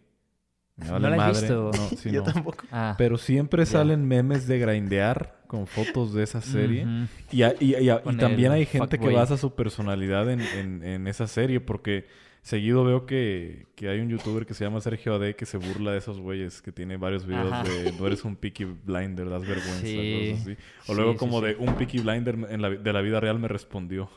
Me ¿No vale la has madre. visto? No, sí, Yo no. tampoco. Ah. Pero siempre salen memes de grindear con fotos de esa serie. Y, a- y- y a- y Con también hay gente que basa su personalidad en, en- en esa serie porque seguido veo que, que hay un youtuber que se llama Sergio AD que se burla de esos güeyes que tiene varios videos Ajá. de no eres un picky blinder, das vergüenza, Sí. cosas así. O Sí, luego sí, como sí. de un picky blinder en la de la vida real me respondió.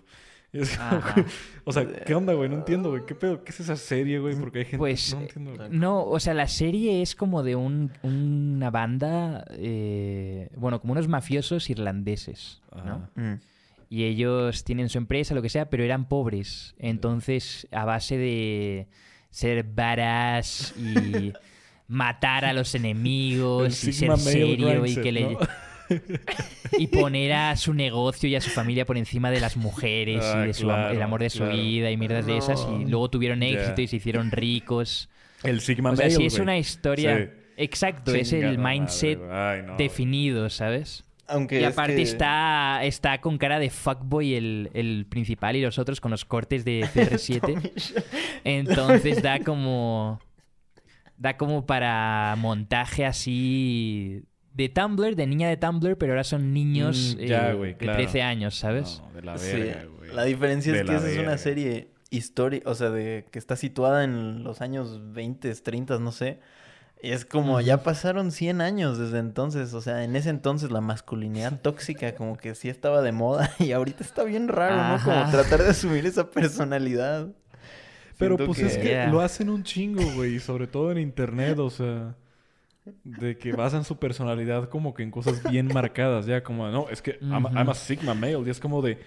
Y es como, Ajá. o sea, ¿qué onda, güey? No entiendo, güey. ¿Qué pedo? ¿Qué es esa serie, güey? Porque hay gente... Pues, no entiendo. güey. No, o sea, la serie es como de un, una banda, eh, bueno, como unos mafiosos irlandeses, ¿no? Ajá. Mm. Y ellos tienen su empresa, lo que sea, pero eran pobres. Entonces, a base de ser badass y matar a los El enemigos y Sigma ser serio y que le... y poner a su negocio y a su familia por encima de las mujeres Ah, y de su el amor de su claro. vida y mierdas de esas y luego tuvieron éxito y se hicieron ricos. El Sigma O sea, Male, sí es una historia... Sí. Exacto, es el mindset güey. Ay, no. definido, ¿sabes? Aunque Y es aparte que- está, está con cara de fuckboy el, el principal y los otros con los cortes de CR7. Tommy Shelby. Entonces da como. Da como para montaje así. De Tumblr, de niña de Tumblr, pero ahora son niños Mm, ya, eh, de claro. 13 años, ¿sabes? No, de la Sí. verga, güey. La diferencia de es que esa es una verga. serie histórica, o sea, de que está situada en los años 20, 30, no sé. Y es como, ya pasaron 100 años desde entonces, o sea, en ese entonces la masculinidad tóxica como que sí estaba de moda y ahorita está bien raro, ¿no? Como tratar de asumir esa personalidad. Pero Siento pues es que Yeah. lo hacen un chingo, güey. Sobre todo en internet, o sea... De que basan su personalidad como que en cosas bien marcadas. Ya como, no, es que I'm, a Sigma male. Y es como de...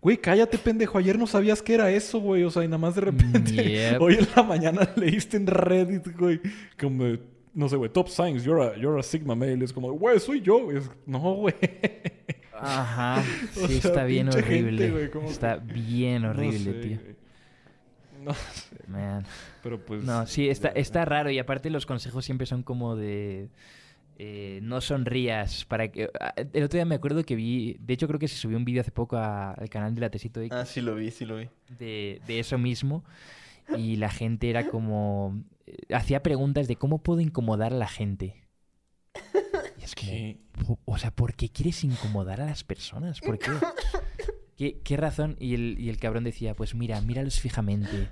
Güey, cállate, pendejo. Ayer no sabías que era eso, güey. O sea, y nada más de repente... Yep. Hoy en la mañana leíste en Reddit, güey. Como... de, No sé, güey. Top signs. You're a, you're a Sigma male. Es como, güey, soy yo. Es, no, güey. Ajá. O Sí, sea, está bien gente, horrible. güey, como que- Está bien horrible, No sé, tío. güey. No sé. Man. Pero pues... No, sí, está, ya. está raro. Y aparte los consejos siempre son como de... eh, no sonrías para que... ah, El otro día me acuerdo que vi... De hecho, creo que se subió un vídeo hace poco a- al canal de la Tesito X Ah, sí lo vi, sí lo vi. de, de eso mismo. Y la gente era como... eh, Hacía preguntas de cómo puedo incomodar a la gente. Y es. Po- O sea, ¿por qué quieres incomodar a las personas? ¿Por qué? ¿Qué, qué razón? Y el, y el cabrón decía, pues mira, míralos fijamente.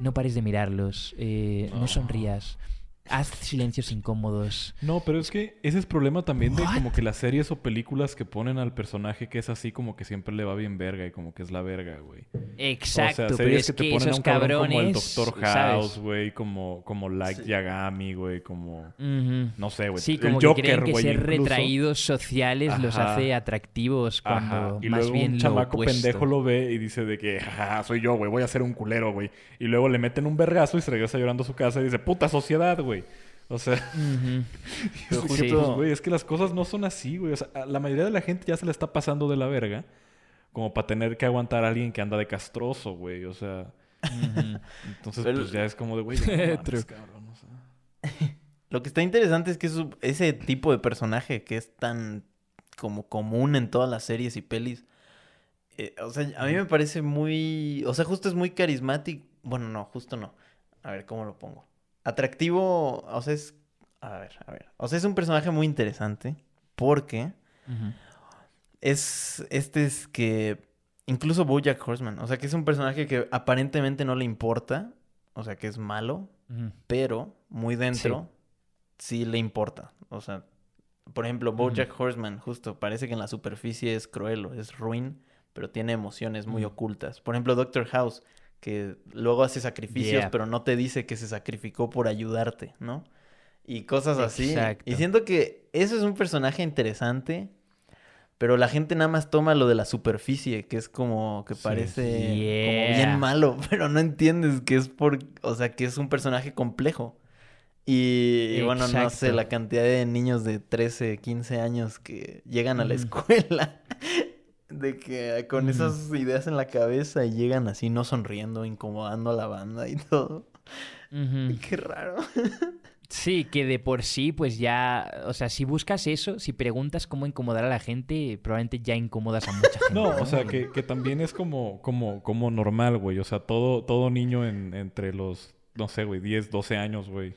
No pares de mirarlos. eh, no No. sonrías. Haz silencios incómodos. No, pero es que ese es problema también de como que las series o películas que ponen al personaje que es así como que siempre le va bien verga y como que es la verga, güey. Exacto, o sea, pero series es que te ponen a esos un cabrón cabrones... como el Doctor. House, güey, como, como Like Sí. Yagami, güey, como... No sé, güey. Sí, el como que Joker, creen que güey, ser incluso. retraídos sociales los hace atractivos cuando Ajá. Y más luego bien un chamaco pendejo lo ve y dice de que, jaja, soy yo, güey, voy a ser un culero, güey. Y luego le meten un vergazo y se regresa llorando a su casa y dice, puta sociedad, güey. O sea, pues, es que las cosas no son así, güey. O sea, la mayoría de la gente ya se le está pasando de la verga como para tener que aguantar a alguien que anda de castroso, güey. O sea, entonces Pero- pues ya es como de, güey, ya no mames, True. cabrón, o sea. Lo que está interesante es que ese tipo de personaje que es tan como común en todas las series y pelis, eh, o sea, a mí me parece muy, o sea, justo es muy carismático, bueno, no, justo no. A ver, ¿cómo lo pongo? Atractivo, o sea, es, a ver, a ver, o sea, es un personaje muy interesante porque es, este es que, incluso Bojack Horseman, o sea, que es un personaje que aparentemente no le importa, o sea, que es malo, pero muy dentro sí, le importa. O sea, por ejemplo, BoJack Horseman, justo, parece que en la superficie es cruel, o es ruin, pero tiene emociones muy ocultas. Por ejemplo, Doctor House, que luego hace sacrificios, Yeah. pero no te dice que se sacrificó por ayudarte, ¿no? Y cosas así. Exacto. Y siento que eso es un personaje interesante, pero la gente nada más toma lo de la superficie, que es como que Sí. parece como bien malo, pero no entiendes que es por, o sea, que es un personaje complejo. Y, y bueno, no sé, la cantidad de niños de 13, 15 años que llegan a la escuela de que con esas ideas en la cabeza y llegan así no sonriendo, incomodando a la banda y todo. Qué raro. Sí, que de por sí, pues ya, o sea, si buscas eso, si preguntas cómo incomodar a la gente, probablemente ya incomodas a mucha gente. No, o sea, que, que también es como, como, como normal, güey. O sea, todo, todo niño en, entre los, no sé, güey, 10, 12 años, güey.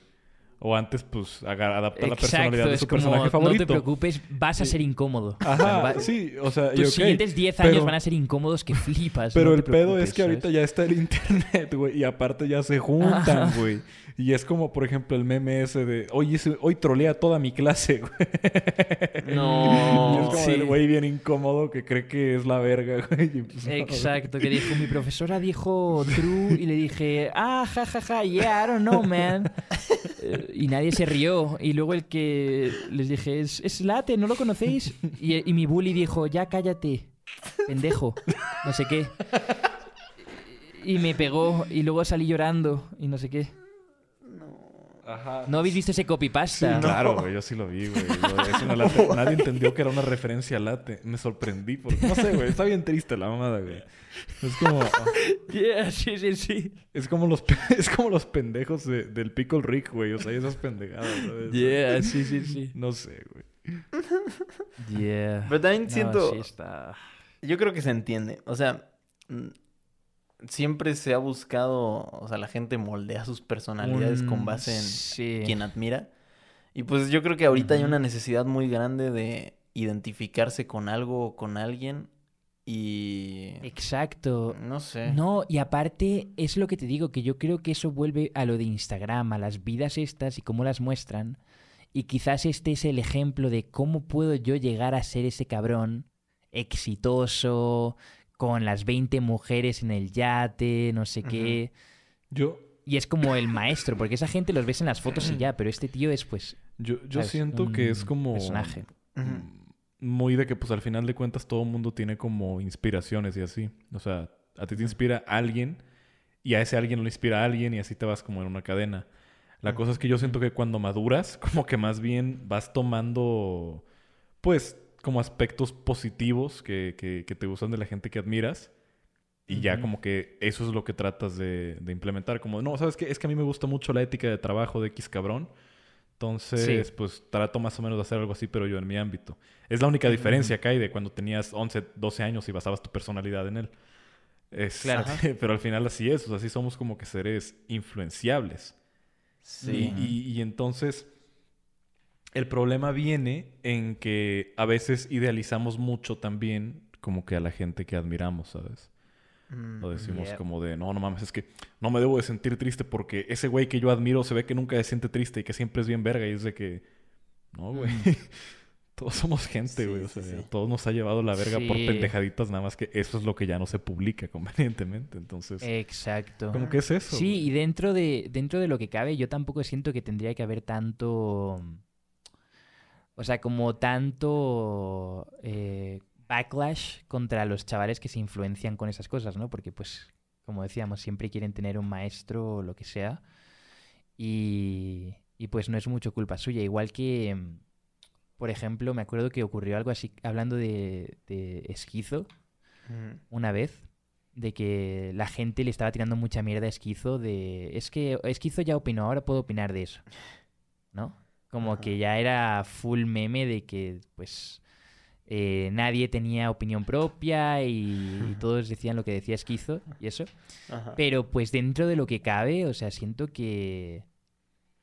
O antes, pues, adapta la personalidad de su como, personaje no favorito. te preocupes, vas a ser incómodo. Ajá, Va- sí, o sea, Tus ok, siguientes 10 pero- años van a ser incómodos que flipas. Pero no el pedo es que ahorita ya está el internet, güey, y aparte ya se juntan, güey. Y es como, por ejemplo, el meme ese de, hoy, ese- hoy trolea toda mi clase, güey. No. Y es como Sí. el güey bien incómodo que cree que es la verga, güey. pues, no, güey. Exacto, que dijo, mi profesora dijo true y le dije, ah, ja, ja, ja, yeah, I don't know, man. Y nadie se rió. Y luego el que les dije, es, es late, ¿no lo conocéis? Y, y mi bully dijo, ya cállate, pendejo, no sé qué. Y me pegó y luego salí llorando y no sé qué. Ajá. ¿No habéis visto ese Sí, copypasta? claro, güey, yo sí lo vi, güey. Yo- es una late. Nadie entendió que era una referencia a late. Me sorprendí. Porque, no sé, güey, está bien triste la mamada, güey. Es como, Yeah, sí, sí, sí. es como los, es como los pendejos de- del Pickle Rick, güey. O sea, esas pendejadas, ¿sabes? Yeah, sí, sí, sí. No sé, güey. Yeah. Pero también No, siento, sí está... yo creo que se entiende. O sea, siempre se ha buscado, o sea, la gente moldea sus personalidades con Un- base en sí. quien admira. Y pues yo creo que ahorita hay una necesidad muy grande de identificarse con algo o con alguien y... Exacto. No sé. No, y aparte es lo que te digo, que yo creo que eso vuelve a lo de Instagram, a las vidas estas y cómo las muestran. Y quizás este es el ejemplo de cómo puedo yo llegar a ser ese cabrón exitoso, con las 20 mujeres en el yate, no sé qué. Yo, Y es como el maestro, porque esa gente los ves en las fotos y ya, pero este tío es pues yo, yo ¿Sabes? siento que es como... personaje. Mm, Muy de que, pues, al final de cuentas todo el mundo tiene como inspiraciones y así. O sea, a ti te inspira alguien y a ese alguien lo inspira a alguien y así te vas como en una cadena. La cosa es que yo siento que cuando maduras, como que más bien vas tomando, pues, como aspectos positivos que, que, que te gustan de la gente que admiras. Y ya como que eso es lo que tratas de, de implementar. Como, no, ¿sabes qué? Es que a mí me gusta mucho la ética de trabajo de X cabrón. Entonces, Sí. pues trato más o menos de hacer algo así, pero yo en mi ámbito. Es la única diferencia que hay de cuando tenías 11, 12 años y basabas tu personalidad en él. Es- Claro. pero al final así es. O sea, así somos como que seres influenciables. Sí. Y, y- y entonces, el problema viene en que a veces idealizamos mucho también como que a la gente que admiramos, ¿sabes? Mm, Lo decimos como de, no, no mames, es que no me debo de sentir triste porque ese güey que yo admiro se ve que nunca se siente triste y que siempre es bien verga y es de que, no, güey. Todos somos gente, Sí, güey. O sea, sí. todos nos ha llevado la verga por pendejaditas, nada más que eso es lo que ya no se publica convenientemente. Entonces, Exacto. ¿cómo que es eso? Sí, y dentro de, dentro de lo que cabe, yo tampoco siento que tendría que haber tanto. O sea, como tanto eh, backlash contra los chavales que se influencian con esas cosas, ¿no? Porque, pues, como decíamos, siempre quieren tener un maestro o lo que sea. Y, y pues no es mucho culpa suya. Igual que, mm, por ejemplo, me acuerdo que ocurrió algo así, hablando de, de esquizo mm, una vez de que la gente le estaba tirando mucha mierda a Esquizo de es que Esquizo ya opinó, ahora puedo opinar de eso. ¿No? Como Ajá. que ya era full meme de que pues eh, nadie tenía opinión propia y, y todos decían lo que decía Esquizo y eso. Ajá. Pero pues dentro de lo que cabe, o sea, siento que,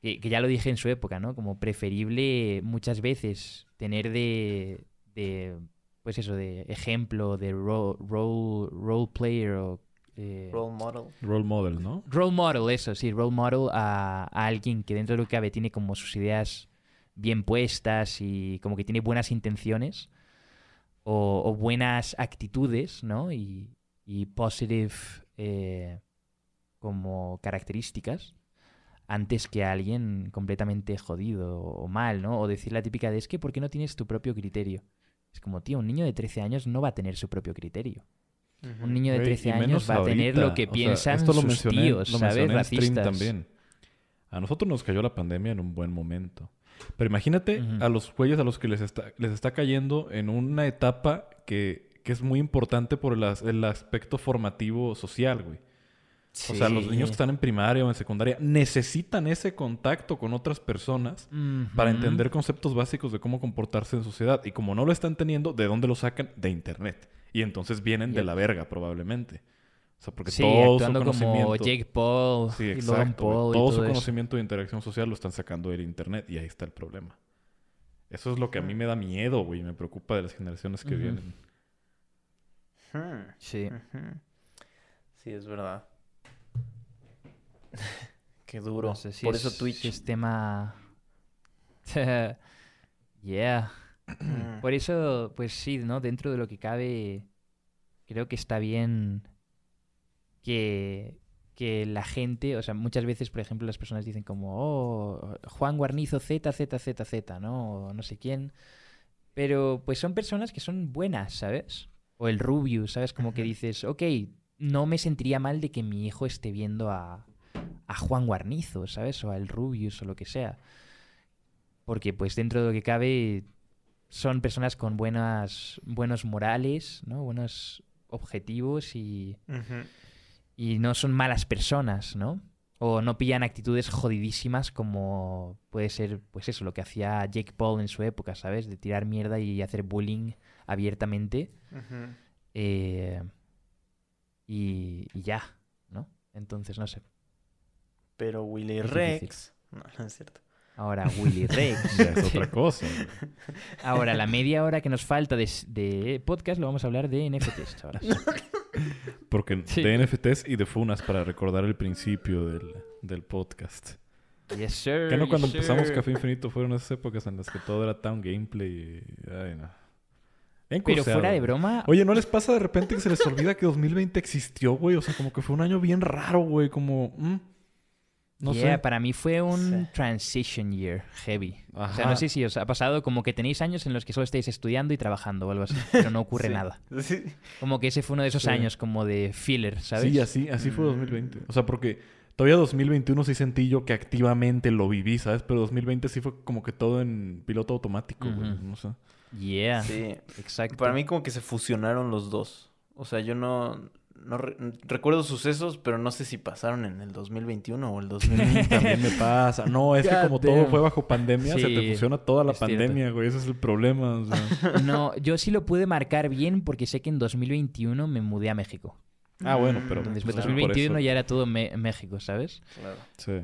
que, que ya lo dije en su época, ¿no? Como preferible muchas veces tener de, de pues eso, de ejemplo, de role, role, role player o... eh, Role model. Role model, ¿no? Role model, eso, sí, role model a, a alguien que dentro de lo que cabe tiene como sus ideas bien puestas y como que tiene buenas intenciones o, o buenas actitudes, ¿no? Y, y positive eh, como características antes que a alguien completamente jodido o mal, ¿no? O decir la típica de es que ¿por qué no tienes tu propio criterio? Es como, tío, un niño de 13 años no va a tener su propio criterio. Un niño de Güey, 13 y años va a tener lo que O sea, piensan esto lo sus mencioné- tíos, lo ¿sabes? mencioné en stream Racistas. también. A nosotros nos cayó la pandemia en un buen momento. Pero imagínate a los güeyes a los que les está, les está cayendo en una etapa que, que es muy importante por el, as- el aspecto formativo social, güey. O sea, los niños que están en primaria o en secundaria necesitan ese contacto con otras personas para entender conceptos básicos de cómo comportarse en sociedad. Y como no lo están teniendo, ¿de dónde lo sacan? De internet. Y entonces vienen de la verga, probablemente. O sea, porque Sí, todo su actuando como conocimiento... Jake Paul Sí, y Logan exacto. y todo, su eso. conocimiento de interacción social lo están sacando del internet y ahí está el problema. Eso es lo que a mí me da miedo, güey. Me preocupa de las generaciones que vienen. Sí. Sí, es verdad. Qué duro. No sé si Por es- eso Twitch. es tema... yeah. Mm. Por eso, pues sí, ¿no? Dentro de lo que cabe, creo que está bien que, que la gente, o sea, muchas veces, por ejemplo, las personas dicen como, oh, Juan Guarnizo Z, Z, Z, Z, ¿no? O no sé quién. Pero pues son personas que son buenas, ¿sabes? O el Rubius, ¿sabes? Como que dices, ok, no me sentiría mal de que mi hijo esté viendo a, a Juan Guarnizo, ¿sabes? O al Rubius o lo que sea. Porque pues dentro de lo que cabe son personas con buenas, buenos morales, ¿no? Buenos objetivos y, y no son malas personas, ¿no? O no pillan actitudes jodidísimas como puede ser, pues eso, lo que hacía Jake Paul en su época, ¿sabes? De tirar mierda y hacer bullying abiertamente. Eh, y, y ya, ¿no? Entonces, no sé. Pero Willy Es Rex. difícil. No, no es cierto. Ahora Willy Rex. Ya es otra cosa. Ahora, la media hora que nos falta de, de podcast lo vamos a hablar de NFTs, chavales. Porque Sí. de NFTs y de funas para recordar el principio del, del podcast. Yes, sir. Que no cuando empezamos. Café Infinito fueron esas épocas en las que todo era tan gameplay y... Ay, no. Pero fuera de broma, Oye, ¿no les pasa de repente que se les olvida que 2020 existió, güey? O sea, como que fue un año bien raro, güey. Como... mm, no yeah, sé. para mí fue un Sí. transition year heavy. O sea, no sé si os ha pasado como que tenéis años en los que solo estáis estudiando y trabajando o algo así, pero no ocurre Sí. nada. Sí. Como que ese fue uno de esos Sí. años como de filler, ¿sabes? Sí, así, así fue Mm. 2020. O sea, porque todavía 2021 sí sentí yo que activamente lo viví, ¿sabes? Pero 2020 sí fue como que todo en piloto automático, güey. Ujú. No sé. Yeah, Sí. exacto. Para mí como que se fusionaron los dos. O sea, yo no, no re- recuerdo sucesos, pero no sé si pasaron en el 2021 o el 2020. También me pasa. No, es que como todo fue bajo pandemia, se te fusiona toda la es cierto. pandemia, güey. Ese es el problema. o sea. No, yo sí lo pude marcar bien porque sé que en 2021 me mudé a México. Ah, bueno, pero- Entonces, Pues, por 2021 eso. ya era todo Me- México, ¿sabes? Claro. Sí.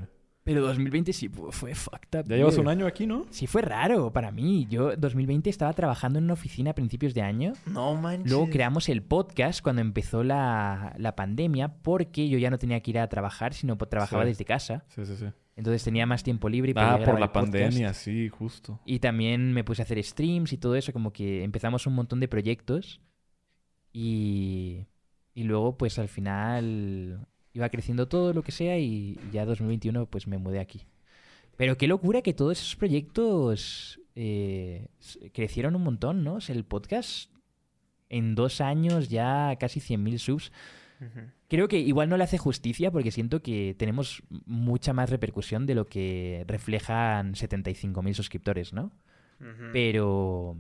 Pero 2020 sí fu- fue fucked up. Ya llevas un año aquí, ¿no? Sí, fue raro para mí. Yo 2020 estaba trabajando en una oficina a principios de año. No manches. Luego creamos el podcast cuando empezó la, la pandemia porque yo ya no tenía que ir a trabajar, sino trabajaba Sí. desde casa. Sí, sí, sí. Entonces tenía más tiempo libre y Ah, por la pandemia, sí, justo. Y también me puse a hacer streams y todo eso, como que empezamos un montón de proyectos. Y, y luego, pues al final iba creciendo todo lo que sea y ya 2021 pues me mudé aquí. Pero qué locura que todos esos proyectos eh, crecieron un montón, ¿no? O sea, el podcast en dos años ya casi 100.000 subs. Creo que igual no le hace justicia porque siento que tenemos mucha más repercusión de lo que reflejan 75.000 suscriptores, ¿no? Pero.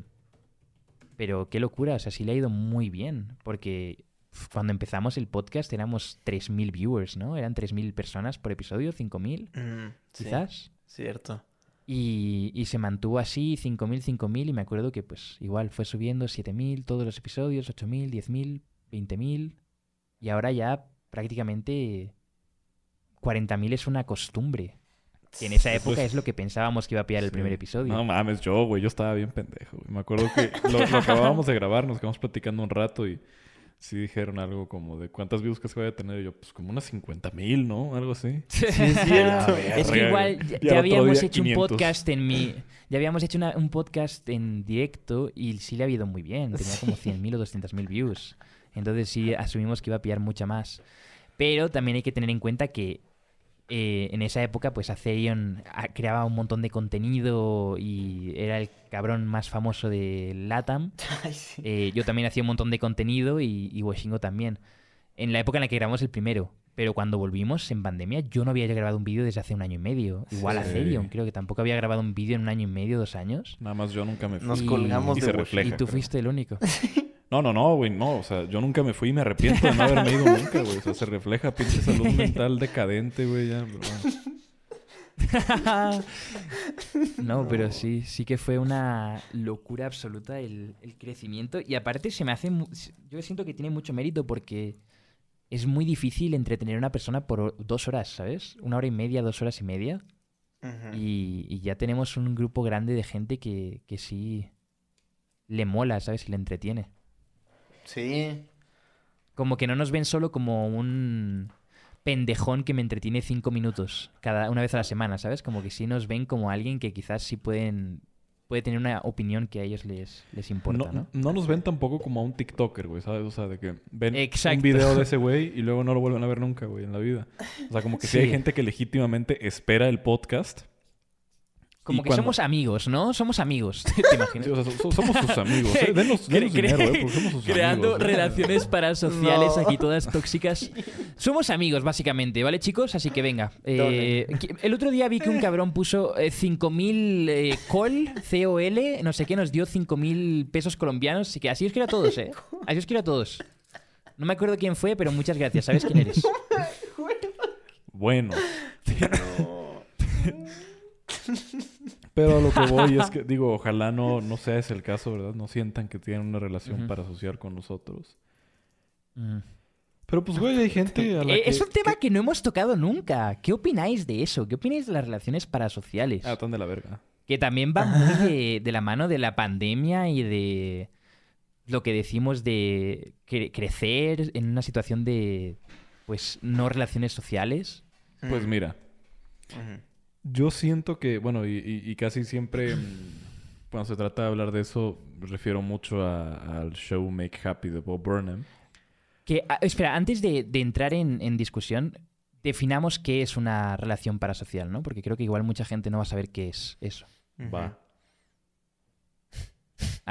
Pero qué locura, o sea, sí le ha ido muy bien. Porque cuando empezamos el podcast éramos 3.000 viewers, ¿no? Eran 3.000 personas por episodio, 5.000, Mm, sí, quizás. Cierto. Y, y se mantuvo así, 5.000, 5.000, y me acuerdo que pues igual fue subiendo 7.000 todos los episodios, 8.000, 10.000, 20.000, y ahora ya prácticamente 40.000 es una costumbre. Que en esa Pues, época es lo que pensábamos que iba a pillar el primer episodio. No mames, yo, güey, yo estaba bien pendejo. güey. Me acuerdo que lo, lo acabábamos de grabar, nos quedamos platicando un rato y sí dijeron algo como de cuántas views que vaya a tener. Y yo, pues como unas 50 mil, ¿no? Algo así. Sí, es cierto. Es que igual ya, habíamos día, hecho 500. un podcast en mi... Ya habíamos hecho una- un podcast en directo y sí le ha ido muy bien. Tenía como 100.000 o 200.000 views. Entonces sí asumimos que iba a pillar mucha más. Pero también hay que tener en cuenta que eh, en esa época pues Acerion ah, creaba un montón de contenido y era el cabrón más famoso de LATAM. Ay, sí. Eh, yo también hacía un montón de contenido y, y Washingo también. En la época en la que grabamos el primero. Pero cuando volvimos en pandemia, yo no había grabado un vídeo desde hace un año y medio. Igual Sí. Acerion, creo que tampoco había grabado un vídeo en un año y medio, dos años. Nada más yo nunca me fui. Nos Y- colgamos y de se Wash- refleja. y tú creo. fuiste el único. No, no, no, güey, no. O sea, yo nunca me fui y me arrepiento de no haberme ido nunca, güey. O sea, se refleja pinche salud mental decadente, güey, ya. pero bueno. No, pero sí, sí que fue una locura absoluta el, el crecimiento. Y aparte se me hace... Yo siento que tiene mucho mérito porque es muy difícil entretener a una persona por dos horas, ¿sabes? Una hora y media, dos horas y media. Y ya tenemos un grupo grande de gente que, que sí le mola, ¿sabes? Y le entretiene. Sí. Como que no nos ven solo como un pendejón que me entretiene cinco minutos cada una vez a la semana, ¿sabes? Como que sí nos ven como alguien que quizás sí pueden puede tener una opinión que a ellos les, les importa, ¿no? No, no nos ven tampoco como a un TikToker, güey, ¿sabes? O sea, de que ven Exacto. un video de ese güey y luego no lo vuelven a ver nunca, güey, en la vida. O sea, como que sí, hay gente que legítimamente espera el podcast. Como que cuando- somos amigos, ¿no? Somos amigos, ¿te imaginas? Sí, o sea, so- somos sus amigos. ¿eh? Denos, denos Cre- dinero, ¿eh? Porque somos sus Creando amigos. ¿eh? relaciones parasociales No. aquí todas tóxicas. Somos amigos, básicamente, ¿vale, chicos? Así que venga. Eh, el otro día vi que un cabrón puso eh, 5.000 eh, col, C-O-L, no sé qué, nos dio 5.000 pesos colombianos. Así que así os quiero a todos, ¿eh? Así os quiero a todos. No me acuerdo quién fue, pero muchas gracias. ¿Sabes quién eres? Bueno. Pero a lo que voy es que, digo, ojalá no, no sea ese el caso, ¿verdad? No sientan que tienen una relación Ujú. para asociar con nosotros. Mm. Pero pues, güey, hay gente a la Eh, que... es un tema que- que... no hemos tocado nunca. ¿Qué opináis de eso? ¿Qué opináis de las relaciones parasociales? Ah, tan de la verga. Que también va muy de, de la mano de la pandemia y de lo que decimos de cre- crecer en una situación de, pues, no relaciones sociales. Pues mira, Ujú. Yo siento que, bueno, y, y- y casi siempre mm, cuando se trata de hablar de eso, me refiero mucho a- al show Make Happy de Bob Burnham. Que, ah, espera, antes de, de entrar en, en discusión, definamos qué es una relación parasocial, ¿no? Porque creo que igual mucha gente no va a saber qué es eso. Va.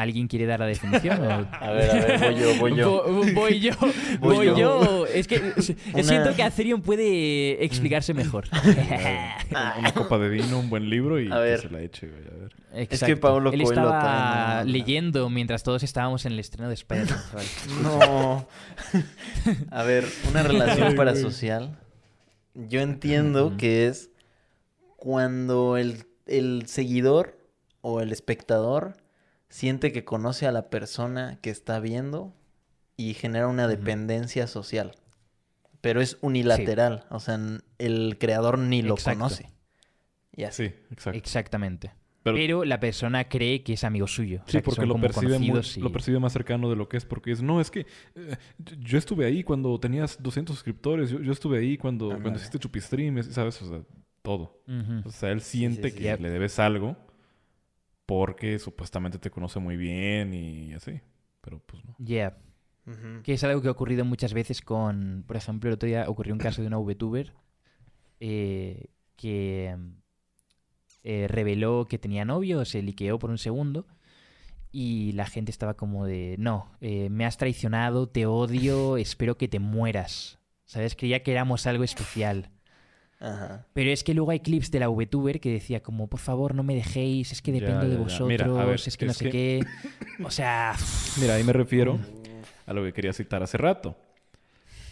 ¿Alguien quiere dar la definición? o- A ver, a ver, voy yo, voy yo. Vo- Voy yo, Voy voy yo. yo. Es que Una- siento que Atherion puede explicarse mejor. Una, copa de vino, un buen libro y A ver. que se la eche, güey. A ver. Es que Paulo Él Coelho estaba leyendo mientras todos estábamos en el estreno de Spider-Man. chaval. No. A ver, una relación parasocial. Yo entiendo que es cuando el, el seguidor o el espectador siente que conoce a la persona que está viendo y genera una dependencia social. Pero es unilateral, o sea, el creador ni lo Exacto. conoce. Y así. Sí, exacto. Exactamente. Pero- Pero, la persona cree que es amigo suyo. O Sí, sea, porque lo percibe, muy- y- lo percibe más cercano de lo que es, porque es, no, es que eh, yo estuve ahí cuando tenías 200 suscriptores, yo, yo estuve ahí cuando, cuando hiciste Chupistream, es- ¿sabes? O sea, todo. O sea, él siente sí, que le debes algo porque supuestamente te conoce muy bien y así. Pero pues no. Yeah. Ujú. Que es algo que ha ocurrido muchas veces con, por ejemplo, el otro día ocurrió un caso de una VTuber eh, que eh, reveló que tenía novio, se liqueó por un segundo y la gente estaba como de, no, eh, me has traicionado, te odio, espero que te mueras. ¿Sabes? Creía que éramos algo especial. Ajá. Pero es que luego hay clips de la VTuber que decía como, por favor, no me dejéis, es que dependo de ya, vosotros, Mira, a ver, es que no sé que- qué. O sea, Mira, ahí me refiero a lo que quería citar hace rato.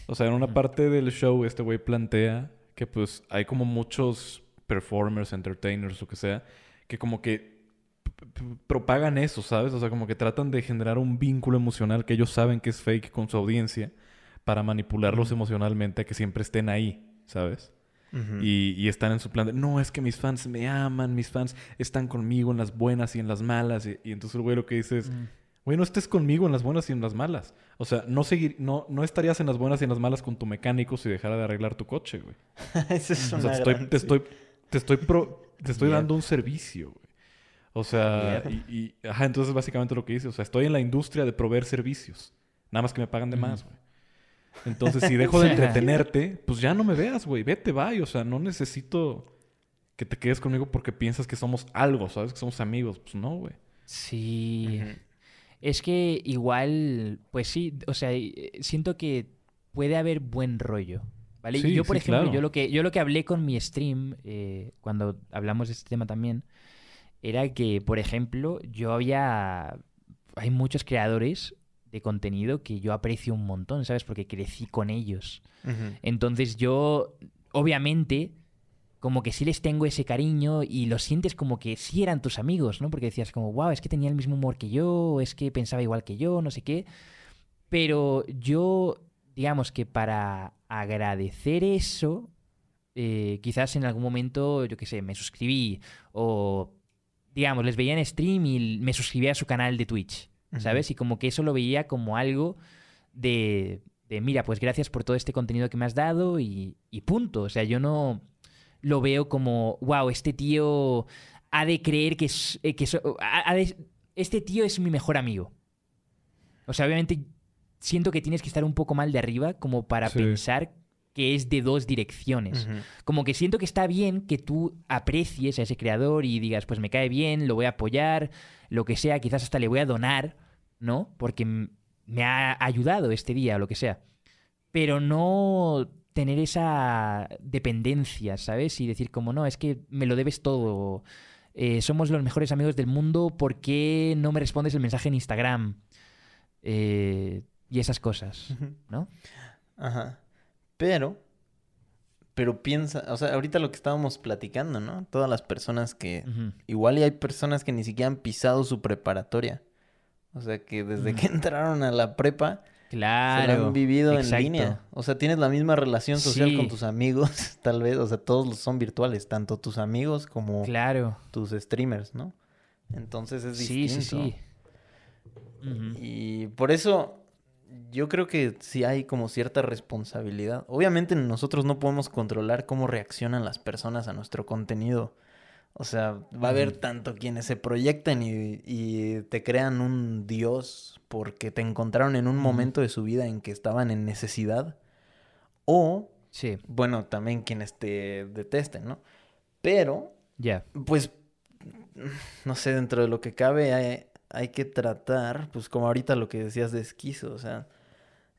O sea, en una parte del show este güey plantea que pues hay como muchos performers, entertainers, lo que sea, que como que propagan eso, ¿sabes? O sea, como que tratan de generar un vínculo emocional que ellos saben que es fake con su audiencia para manipularlos Ujú. emocionalmente a que siempre estén ahí, ¿sabes? Y, y están en su plan de, no, es que mis fans me aman, mis fans están conmigo en las buenas y en las malas. Y, y entonces el güey lo que dice es, mm, güey, no estés conmigo en las buenas y en las malas. O sea, no, seguir, no, no estarías en las buenas y en las malas con tu mecánico si dejara de arreglar tu coche, güey. Esa es O sea, te estoy, te estoy, te estoy, pro- te estoy dando un servicio, güey. O sea, y, y- ajá, entonces básicamente lo que dice, o sea, estoy en la industria de proveer servicios. Nada más que me pagan de más, güey. Entonces, si dejo de entretenerte, pues ya no me veas, güey. Vete, bye. O sea, no necesito que te quedes conmigo porque piensas que somos algo, ¿sabes? Que somos amigos. Pues no, güey. Sí. Es que igual, pues sí, o sea, eh, siento que puede haber buen rollo. ¿Vale? Sí, yo, por sí, ejemplo, claro. yo lo que yo lo que hablé con mi stream, eh, cuando hablamos de este tema también, era que, por ejemplo, yo había. Hay muchos creadores de contenido que yo aprecio un montón, ¿sabes? Porque crecí con ellos. Entonces yo, obviamente, como que sí les tengo ese cariño y lo sientes como que sí eran tus amigos, ¿no? Porque decías como, wow, es que tenía el mismo humor que yo, o es que pensaba igual que yo, no sé qué. Pero yo, digamos que para agradecer eso, eh, quizás en algún momento, yo qué sé, me suscribí o, digamos, les veía en stream y me suscribí a su canal de Twitch, ¿sabes? Y como que eso lo veía como algo de, de, mira, pues gracias por todo este contenido que me has dado y, y punto. O sea, yo no lo veo como, wow, este tío ha de creer que es... eh, que so- ha- ha de- este tío es mi mejor amigo. O sea, obviamente siento que tienes que estar un poco mal de arriba como para Sí. pensar que es de dos direcciones. Como que siento que está bien que tú aprecies a ese creador y digas, pues me cae bien, lo voy a apoyar, lo que sea, quizás hasta le voy a donar, ¿no? Porque me ha ayudado este día o lo que sea. Pero no tener esa dependencia, ¿sabes? Y decir como, no, es que me lo debes todo. Eh, somos los mejores amigos del mundo, ¿por qué no me respondes el mensaje en Instagram? Eh, y esas cosas. ¿no? Ajá. Pero, pero piensa, o sea, ahorita lo que estábamos platicando, ¿no? Todas las personas que, igual y hay personas que ni siquiera han pisado su preparatoria. O sea, que desde que entraron a la prepa Claro. se han vivido exacto. en línea. O sea, tienes la misma relación social con Sí. tus amigos, tal vez. O sea, todos los son virtuales, tanto tus amigos como Claro. tus streamers, ¿no? Entonces es Sí, distinto. sí, sí. Ujú. Y por eso yo creo que sí hay como cierta responsabilidad. Obviamente nosotros no podemos controlar cómo reaccionan las personas a nuestro contenido. O sea, va a haber tanto quienes se proyectan y, y te crean un dios porque te encontraron en un momento de su vida en que estaban en necesidad. O, Sí, bueno, también quienes te detesten, ¿no? Pero ya. pues, no sé, dentro de lo que cabe hay, hay que tratar, pues como ahorita lo que decías de esquizo, o sea,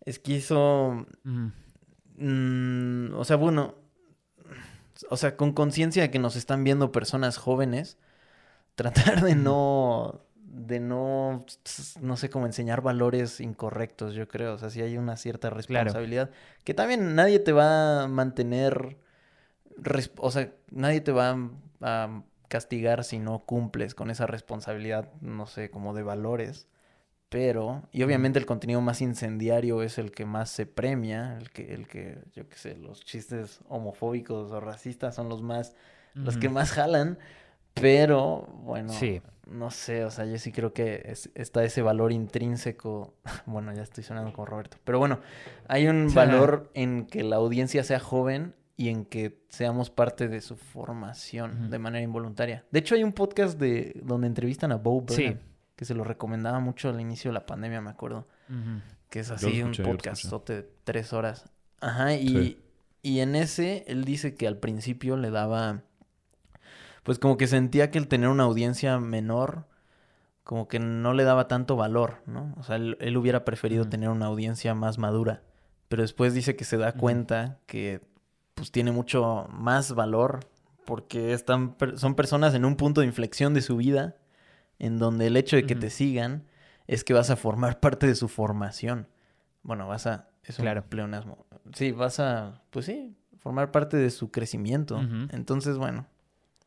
esquizo, mm, o sea, bueno, o sea, con conciencia de que nos están viendo personas jóvenes, tratar de no, de no, no sé, cómo enseñar valores incorrectos, yo creo, o sea, sí hay una cierta responsabilidad, que también nadie te va a mantener, o sea, nadie te va a, a castigar si no cumples con esa responsabilidad, no sé, como de valores. Pero, y obviamente el contenido más incendiario es el que más se premia, el que, el que, yo qué sé, los chistes homofóbicos o racistas son los más, los que más jalan. Pero, bueno, Sí. no sé, o sea, yo sí creo que es- está ese valor intrínseco. Bueno, ya estoy sonando con Roberto. Pero bueno, hay un valor en que la audiencia sea joven y en que seamos parte de su formación de manera involuntaria. De hecho, hay un podcast de donde entrevistan a Bo Sí. Burnham, que se lo recomendaba mucho al inicio de la pandemia, me acuerdo. Que es así, escuché, un podcastote de tres horas. Ajá, y, Sí. y en ese él dice que al principio le daba, pues como que sentía que el tener una audiencia menor, como que no le daba tanto valor, ¿no? O sea, él, él hubiera preferido tener una audiencia más madura, pero después dice que se da cuenta que pues tiene mucho más valor porque están, son personas en un punto de inflexión de su vida en donde el hecho de que te sigan es que vas a formar parte de su formación. Bueno, vas a... Es un Claro. pleonasmo. Sí, vas a... Pues sí, formar parte de su crecimiento. Entonces, bueno,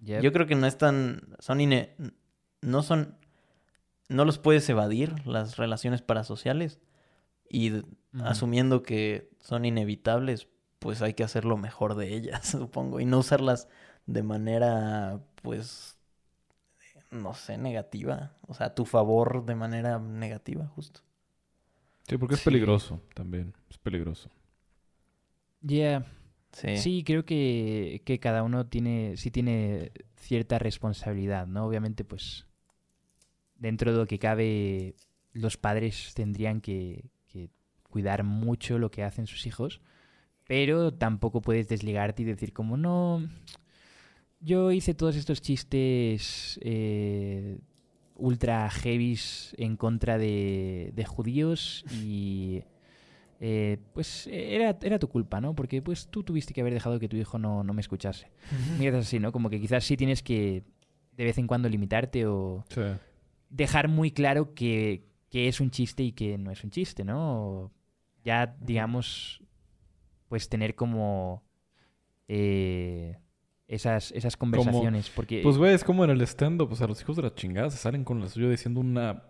Yep. yo creo que no están... Son ine... No son... No los puedes evadir las relaciones parasociales. Y asumiendo que son inevitables, pues hay que hacer lo mejor de ellas, supongo. Y no usarlas de manera, pues, no sé, negativa. O sea, a tu favor de manera negativa, justo. Sí, porque es Sí. peligroso también. Es peligroso. Yeah. Sí. Sí, creo que, que cada uno tiene, sí tiene cierta responsabilidad, ¿no? Obviamente, pues, dentro de lo que cabe, los padres tendrían que, que cuidar mucho lo que hacen sus hijos, pero tampoco puedes desligarte y decir como, no, yo hice todos estos chistes eh, ultra heavies en contra de, de judíos y eh, pues era, era tu culpa, ¿no? Porque pues tú tuviste que haber dejado que tu hijo no, no me escuchase. Miras así, ¿no? Como que quizás sí tienes que de vez en cuando limitarte o Sí. dejar muy claro que, que es un chiste y que no es un chiste, ¿no? O ya, digamos, pues tener como eh, esas, esas conversaciones. Porque Pues, güey, es como en el stand-up. O sea, los hijos de la chingada se salen con la suya diciendo una...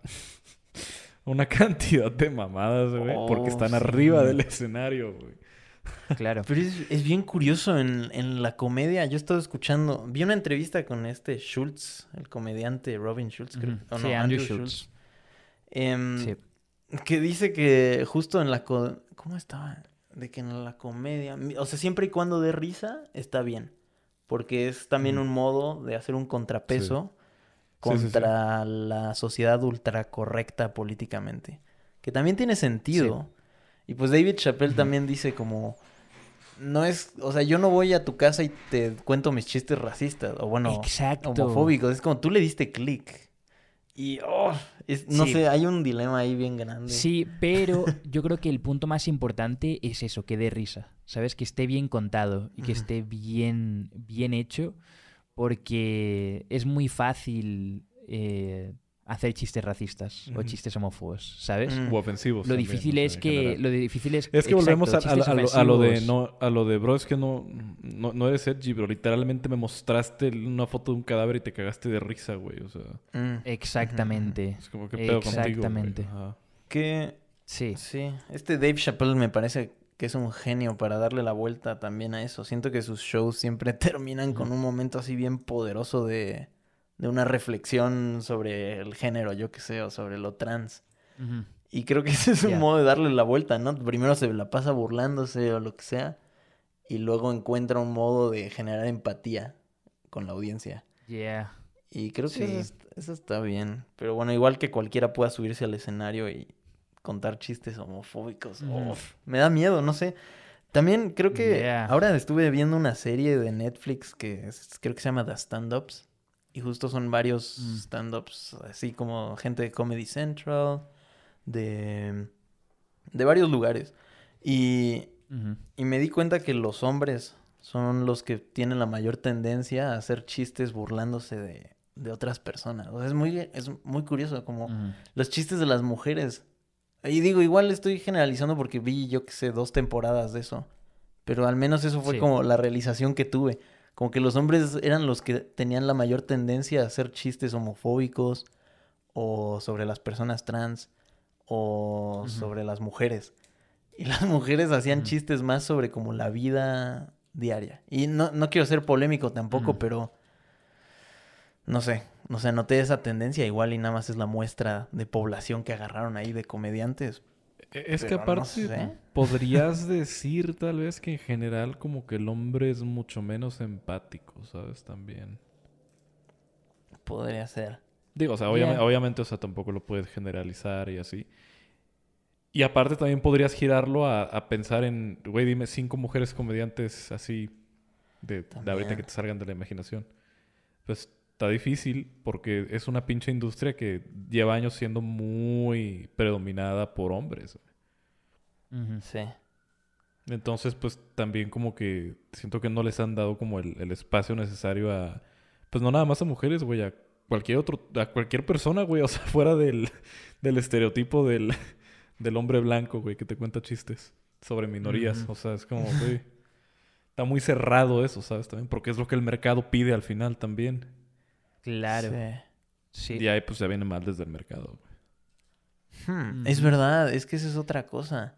una cantidad de mamadas, güey. porque Oh, están sí. arriba del escenario, güey. claro. Pero es, es bien curioso en, en la comedia. Yo he estado escuchando, vi una entrevista con este Schultz, el comediante Robin Schultz, creo. Ujú. o Sí, no, Andrew Andrew Schultz. Em, Sí. Que dice que justo en la... ¿Cómo estaba? De que en la comedia... O sea, siempre y cuando dé risa, está bien. Porque es también un modo de hacer un contrapeso Sí, sí, sí. contra la sociedad ultracorrecta políticamente. Que también tiene sentido. Y pues David Chappelle también dice como... No es... O sea, yo no voy a tu casa y te cuento mis chistes racistas. O bueno, Exacto. homofóbicos. Es como tú le diste clic. Y... oh, es- no Sí. sé, hay un dilema ahí bien grande. Sí, pero yo creo que el punto más importante es eso, que dé risa. ¿Sabes? Que esté bien contado y que esté bien, bien hecho, porque es muy fácil eh, hacer chistes racistas o chistes homófobos, ¿sabes? Mm. O ofensivos. Lo también, difícil es que lo difícil es Es que volvemos a, exacto, a- a chistes lo, a lo de no, a lo de bro, es que no, no, no eres edgy, bro. Literalmente me mostraste una foto de un cadáver y te cagaste de risa, güey. O sea, Mm. Exactamente. es como que pedo contigo. Exactamente. Ajá. Que Sí. Sí, este Dave Chappelle me parece que es un genio para darle la vuelta también a eso. Siento que sus shows siempre terminan con un momento así bien poderoso de, de una reflexión sobre el género, yo qué sé, o sobre lo trans. Y creo que ese es un modo de darle la vuelta, ¿no? Primero se la pasa burlándose o lo que sea, y luego encuentra un modo de generar empatía con la audiencia. Yeah. Y creo que Sí. eso, eso está bien. Pero bueno, igual que cualquiera pueda subirse al escenario y contar chistes homofóbicos. Me da miedo, no sé. También creo que Yeah. ahora estuve viendo una serie de Netflix que es- creo que se llama The Stand-Ups. Y justo son varios Mm. stand-ups, así como gente de Comedy Central, de, de varios lugares. Y y me di cuenta que los hombres son los que tienen la mayor tendencia a hacer chistes burlándose de, de otras personas. O sea, es muy, es muy curioso como los chistes de las mujeres. Y digo, igual estoy generalizando porque vi, yo que sé, dos temporadas de eso. Pero al menos eso fue Sí. como la realización que tuve. Como que los hombres eran los que tenían la mayor tendencia a hacer chistes homofóbicos o sobre las personas trans o sobre las mujeres. Y las mujeres hacían chistes más sobre como la vida diaria. Y no, no quiero ser polémico tampoco, pero no sé, no sé, noté esa tendencia igual y nada más es la muestra de población que agarraron ahí de comediantes. E- Es que no aparte, sé. podrías decir tal vez que en general como que el hombre es mucho menos empático, ¿sabes? También. Podría ser. Digo, o sea, obviamente, o sea, tampoco lo puedes generalizar y así. Y aparte también podrías girarlo a, a pensar en, güey, dime cinco mujeres comediantes así de, de ahorita que te salgan de la imaginación. Pues está difícil porque es una pinche industria que lleva años siendo muy predominada por hombres. Sí. Entonces, pues también como que siento que no les han dado como el, el espacio necesario a, pues no nada más a mujeres, güey, a cualquier otro, a cualquier persona, güey, o sea, fuera del, del estereotipo del, del hombre blanco, güey, que te cuenta chistes sobre minorías. O sea, es como, güey, está muy cerrado eso, ¿sabes? También, porque es lo que el mercado pide al final también. Claro. Sí. Sí. Y ahí pues ya viene mal desde el mercado, güey. Hmm, Es verdad, es que esa es otra cosa.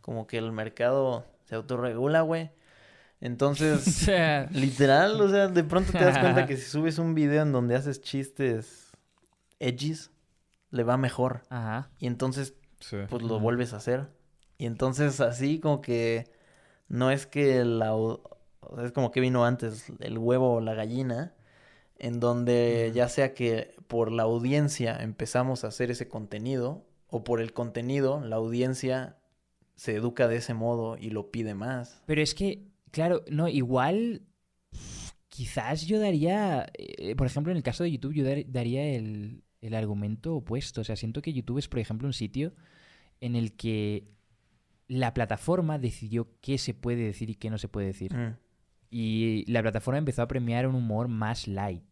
Como que el mercado se autorregula, güey. Entonces, literal, o sea, de pronto te das cuenta que si subes un video en donde haces chistes edgys, le va mejor. Ajá. Y entonces, Sí. pues lo vuelves a hacer. Y entonces así como que no es que la... o sea, es como que vino antes el huevo o la gallina, en donde ya sea que por la audiencia empezamos a hacer ese contenido, o por el contenido la audiencia se educa de ese modo y lo pide más. Pero es que, claro, no, igual quizás yo daría, eh, por ejemplo, en el caso de YouTube, yo dar- daría el, el argumento opuesto. O sea, siento que YouTube es, por ejemplo, un sitio en el que la plataforma decidió qué se puede decir y qué no se puede decir. Mm. Y la plataforma empezó a premiar un humor más light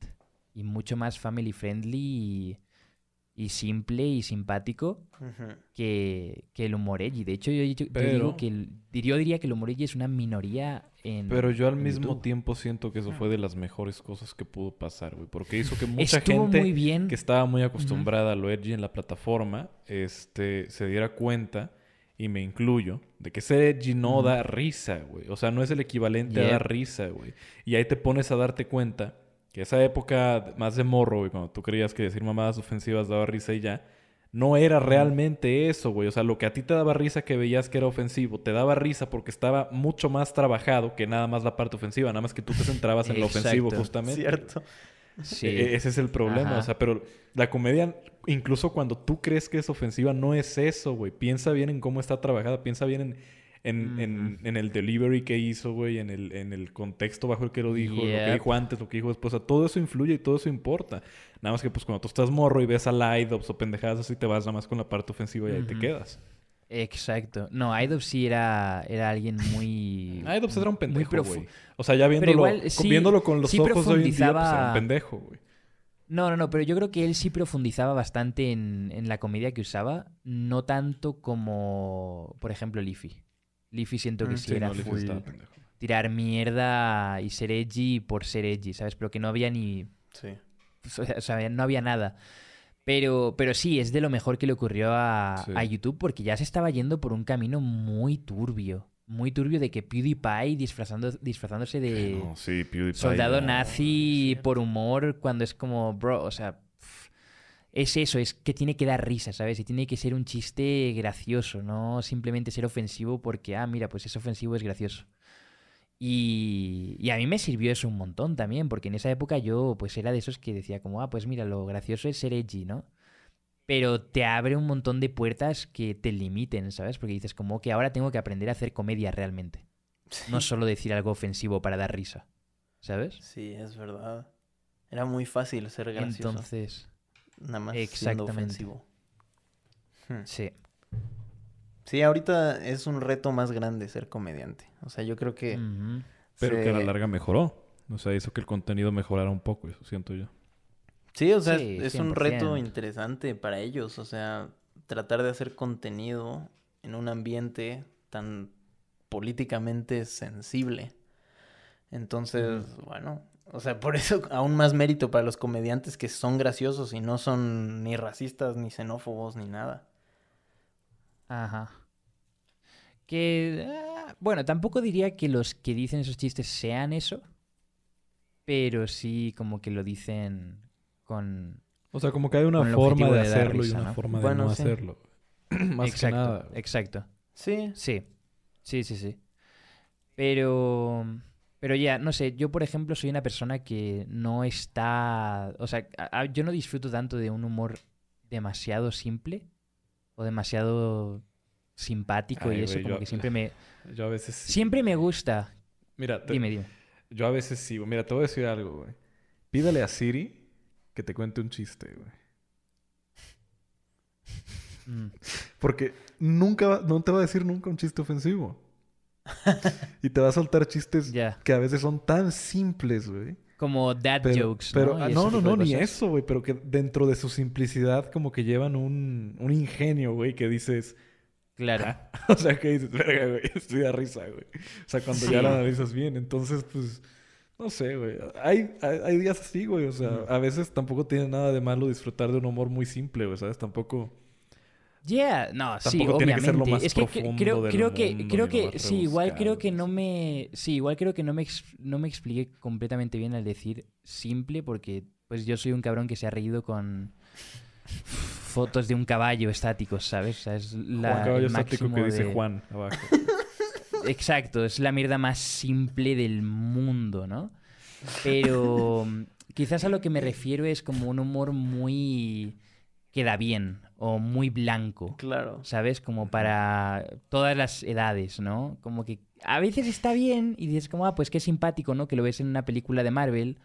y mucho más family friendly y, y simple y simpático que, que el humor edgy. De hecho, yo, yo- digo que el- yo diría que el humor edgy es una minoría en Pero yo al mismo YouTube. tiempo siento que eso fue de las mejores cosas que pudo pasar, güey. Porque hizo que mucha Estuvo gente muy bien. que estaba muy acostumbrada a lo edgy en la plataforma, este, se diera cuenta, y me incluyo, de que ser edgy no Ujú. da risa, güey. O sea, no es el equivalente a dar risa, güey. Y ahí te pones a darte cuenta que esa época más de morro, güey, cuando tú creías que decir mamadas ofensivas daba risa y ya, no era realmente eso, güey. O sea, lo que a ti te daba risa que veías que era ofensivo, te daba risa porque estaba mucho más trabajado que nada más la parte ofensiva, nada más que tú te centrabas en lo ofensivo justamente. Cierto. Sí. E- ese es el problema, Ajá. o sea, pero la comedia, incluso cuando tú crees que es ofensiva, no es eso, güey. Piensa bien en cómo está trabajada, piensa bien en, en, en- en el delivery que hizo, güey, en el, en el contexto bajo el que lo dijo, lo que dijo antes, lo que dijo después. O sea, todo eso influye y todo eso importa. Nada más que, pues, cuando tú estás morro y ves a Lidops o pendejadas así, te vas nada más con la parte ofensiva y ahí te quedas. Exacto. No, Idop sí era, era alguien muy... Lidops era un pendejo, güey. O sea, ya viéndolo, igual, con- sí- viéndolo con los sí ojos de hoy en día, pues era un pendejo, güey. No, no, no, pero yo creo que él sí profundizaba bastante en, en la comedia que usaba, no tanto como, por ejemplo, Leafy. Leafy siento que Mm, sí, era no, full tirar mierda y ser edgy por ser edgy, ¿sabes? Pero que no había ni... Sí. O sea, no había nada. Pero, pero sí, es de lo mejor que le ocurrió a, Sí. a YouTube porque ya se estaba yendo por un camino muy turbio. Muy turbio de que PewDiePie disfrazando, disfrazándose de No, sí, PewDiePie. soldado nazi por humor cuando es como, bro, o sea, es eso, es que tiene que dar risa, ¿sabes? Y tiene que ser un chiste gracioso, no simplemente ser ofensivo porque, ah, mira, pues es ofensivo, es gracioso. Y, y a mí me sirvió eso un montón también, porque en esa época yo pues era de esos que decía como, ah, pues mira, lo gracioso es ser edgy, ¿no? Pero te abre un montón de puertas que te limiten, ¿sabes? Porque dices como que ahora tengo que aprender a hacer comedia realmente. No solo decir algo ofensivo para dar risa, ¿sabes? Sí, es verdad. Era muy fácil ser gracioso. Entonces, nada más exactamente. siendo ofensivo. Hmm. sí. Sí, ahorita es un reto más grande ser comediante. O sea, yo creo que... Pero que a la larga mejoró. O sea, hizo que el contenido mejorara un poco, eso siento yo. Sí, o sea, Sí, es un reto 100%. interesante para ellos. O sea, tratar de hacer contenido en un ambiente tan políticamente sensible. Entonces, bueno, o sea, por eso aún más mérito para los comediantes que son graciosos y no son ni racistas, ni xenófobos, ni nada. Ajá. Que, ah, bueno, tampoco diría que los que dicen esos chistes sean eso, pero sí como que lo dicen con... O sea, como que hay una forma de hacerlo y una ¿no? forma de Bueno, no sí. hacerlo. Más exacto, que nada. exacto. Sí, Sí, sí, sí, sí. Pero, pero ya, no sé, yo por ejemplo soy una persona que no está, o sea, a- a- yo no disfruto tanto de un humor demasiado simple o demasiado simpático Ay, y eso, güey, como yo- que siempre me, Yo a veces sí. siempre me gusta. Mira, te- Dime, dime. yo a veces sí. Mira, te voy a decir algo, güey. Pídale a Siri que te cuente un chiste, güey. Mm, Porque nunca, va- no te va a decir nunca un chiste ofensivo. y te va a soltar chistes que a veces son tan simples, güey. Como dad Pero, jokes, pero ¿no? ah, no, no, ni eso, güey. Pero que dentro de su simplicidad como que llevan un, un ingenio, güey, que dices... Claro. O sea, que dices, verga, güey, estoy de risa, güey. O sea, cuando Sí. ya la analizas bien. Entonces, pues, no sé, güey. Hay, hay, hay días así, güey. O sea, a veces tampoco tiene nada de malo disfrutar de un humor muy simple, güey, ¿sabes? Tampoco... Yeah, no, sí, Tampoco tiene que ser lo más es que profundo creo, del creo que, mundo, creo que, sí, igual creo que no me, sí, igual creo que no me, no me expliqué completamente bien al decir simple, porque pues yo soy un cabrón que se ha reído con fotos de un caballo estático, ¿sabes? O sea, es la, Juan Caballo Estático que dice Juan abajo. Exacto, es la mierda más simple del mundo, ¿no? Pero mm, quizás a lo que me refiero es como un humor muy queda bien o muy blanco. claro. ¿sabes? Como para todas las edades, ¿no? Como que a veces está bien y dices como, ah, pues qué simpático, ¿no? Que lo ves en una película de Marvel,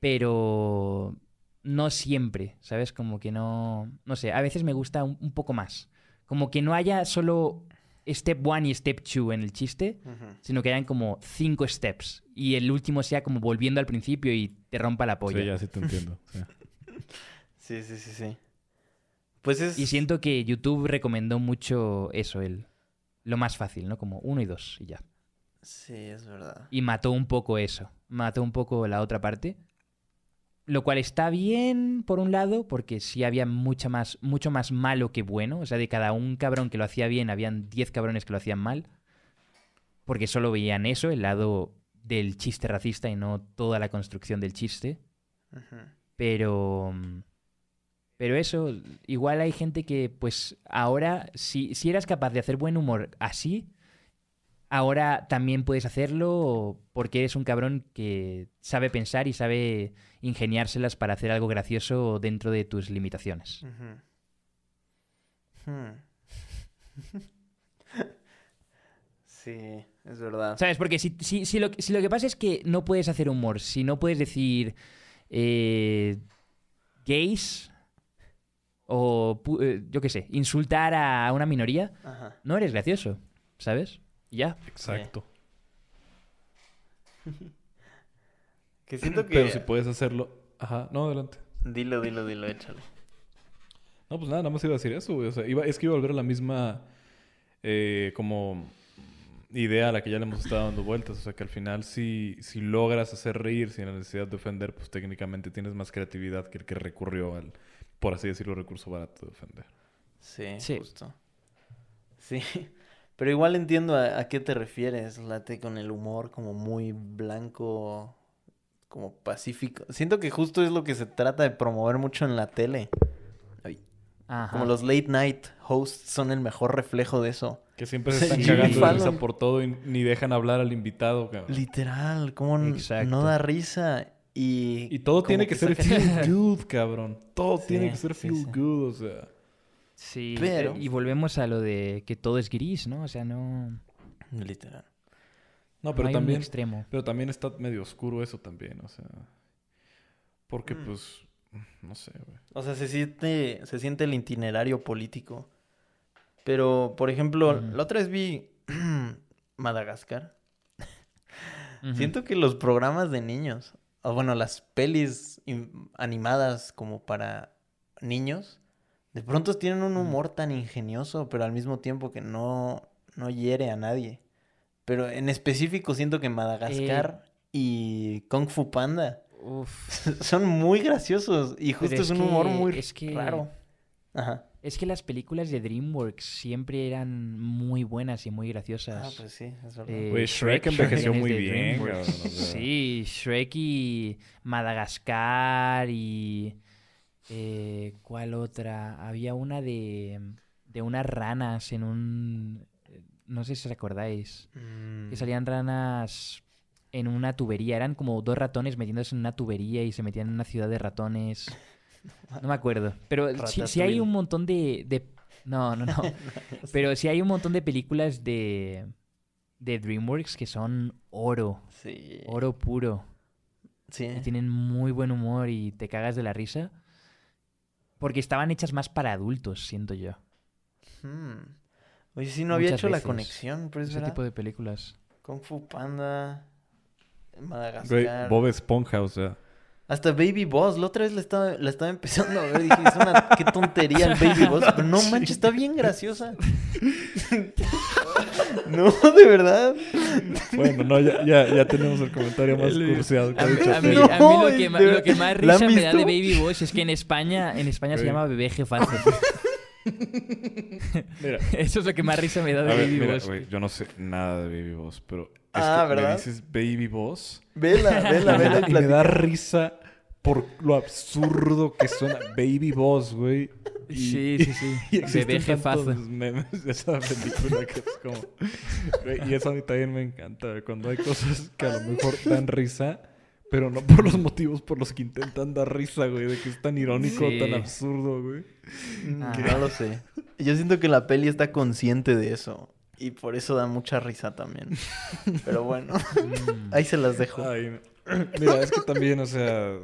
pero no siempre, ¿sabes? Como que no, no sé, a veces me gusta un, un poco más. Como que no haya solo step one y step two en el chiste, sino que hayan como cinco steps y el último sea como volviendo al principio y te rompa la polla. sí, ya sí te entiendo. sí. Sí, sí, sí, sí. Pues es... Y siento que YouTube recomendó mucho eso, el lo más fácil, ¿no? Como uno y dos y ya. Sí, es verdad. Y mató un poco eso. Mató un poco la otra parte. Lo cual está bien, por un lado, porque sí había mucha más, mucho más malo que bueno. O sea, de cada un cabrón que lo hacía bien, habían 10 cabrones que lo hacían mal. Porque solo veían eso, el lado del chiste racista y no toda la construcción del chiste. Pero. Pero eso, igual hay gente que, pues, ahora, si, si eras capaz de hacer buen humor así, ahora también puedes hacerlo porque eres un cabrón que sabe pensar y sabe ingeniárselas para hacer algo gracioso dentro de tus limitaciones. Hmm. Sí, es verdad. ¿Sabes? Porque si, si, si, lo, si lo que pasa es que no puedes hacer humor, si no puedes decir eh, gays o, pu- eh, yo qué sé, insultar a una minoría, Ajá. no eres gracioso, ¿sabes? Ya. Exacto. Que siento que... Pero si puedes hacerlo... Ajá, no, adelante. Dilo, dilo, dilo, échale. No, pues nada, nada más iba a decir eso, güey. O sea, iba, es que iba a volver a la misma eh, como idea a la que ya le hemos estado dando vueltas. O sea, que al final si, si logras hacer reír sin la necesidad de ofender, pues técnicamente tienes más creatividad que el que recurrió al por así decirlo, recurso barato de ofender. Sí, Sí. justo. Sí, pero igual entiendo a, a qué te refieres, late con el humor como muy blanco, como pacífico. Siento que justo es lo que se trata de promover mucho en la tele. Ay, Ajá. Como los late night hosts son el mejor reflejo de eso. Que siempre se Sí, están Jimmy cagando de risa por todo y ni dejan hablar al invitado, cabrón. Literal, como no da risa y... Y todo tiene que, ser feel good, cabrón. Todo Sí, tiene que ser feel sí. good, o sea. Sí, Pero- eh, y volvemos a lo de que todo es gris, ¿no? O sea, no, Literal. No, no pero un también, extremo. pero también está medio oscuro eso también, o sea. Porque Mm. pues, no sé, güey. O sea, se siente, se siente el itinerario político. Pero, por ejemplo, la otra vez vi Madagascar. Siento que los programas de niños, o bueno, las pelis im- animadas como para niños, de pronto tienen un humor tan ingenioso, pero al mismo tiempo que no, no hiere a nadie. Pero en específico siento que Madagascar y Kung Fu Panda Uf. son muy graciosos y justo es, es un humor que- muy es que- raro. Ajá. Es que las películas de DreamWorks siempre eran muy buenas y muy Ah, graciosas. pues sí, es verdad. Eh, Güey, Shrek envejeció muy de bien. Sí, Shrek y Madagascar y... eh, ¿Cuál otra? Había una de, de unas ranas en un... No sé si os acordáis. Mm, Que salían ranas en una tubería. Eran como dos ratones metiéndose en una tubería y se metían en una ciudad de ratones. No me acuerdo. Pero sí, sí Ratatouille. hay un montón de... de- No, no, no. Pero sí hay un montón de películas de, de DreamWorks que son oro. Sí. Oro puro. Sí. Y tienen muy buen humor y te cagas de la risa. Porque estaban hechas más para adultos, siento yo. Hmm. Oye, sí, no había hecho la conexión, pero es Ese verdad. tipo de películas. Kung Fu Panda, Madagascar. Bob Esponja, o sea. Hasta Baby Boss, la otra vez la estaba, la estaba empezando a ver y dije, es una, qué tontería el Baby Boss, pero no manches, está bien graciosa. no, de verdad. Bueno, no, ya, ya, ya tenemos el comentario más que A ha mí, dicho a mí- a lo, que, ma- de lo verdad. que más ¿La han risa me da de? Baby Boss es que en España, en España se llama bebé jefazo. Mira, Eso es lo que más risa me da de ver, Baby mira, Boss. yo no sé nada de Baby Boss, pero Ah, me ¿verdad? dices Baby Boss Vela, vela, vela y y me da risa por lo absurdo que suena Baby Boss, güey. Y- Sí, sí, sí. Y Bebé jefazo. tantos memes de esa película que es como... Güey, y eso a mí también me encanta, güey, cuando hay cosas que a lo mejor dan risa, pero no por los motivos por los que intentan dar risa, güey, de que es tan irónico, Sí. tan absurdo, güey. Mm, Ajá. No lo sé. Yo siento que la peli está consciente de eso. Y por eso da mucha risa también. Pero bueno, Mm. ahí se las dejo. Ay, mira, es que también, o sea,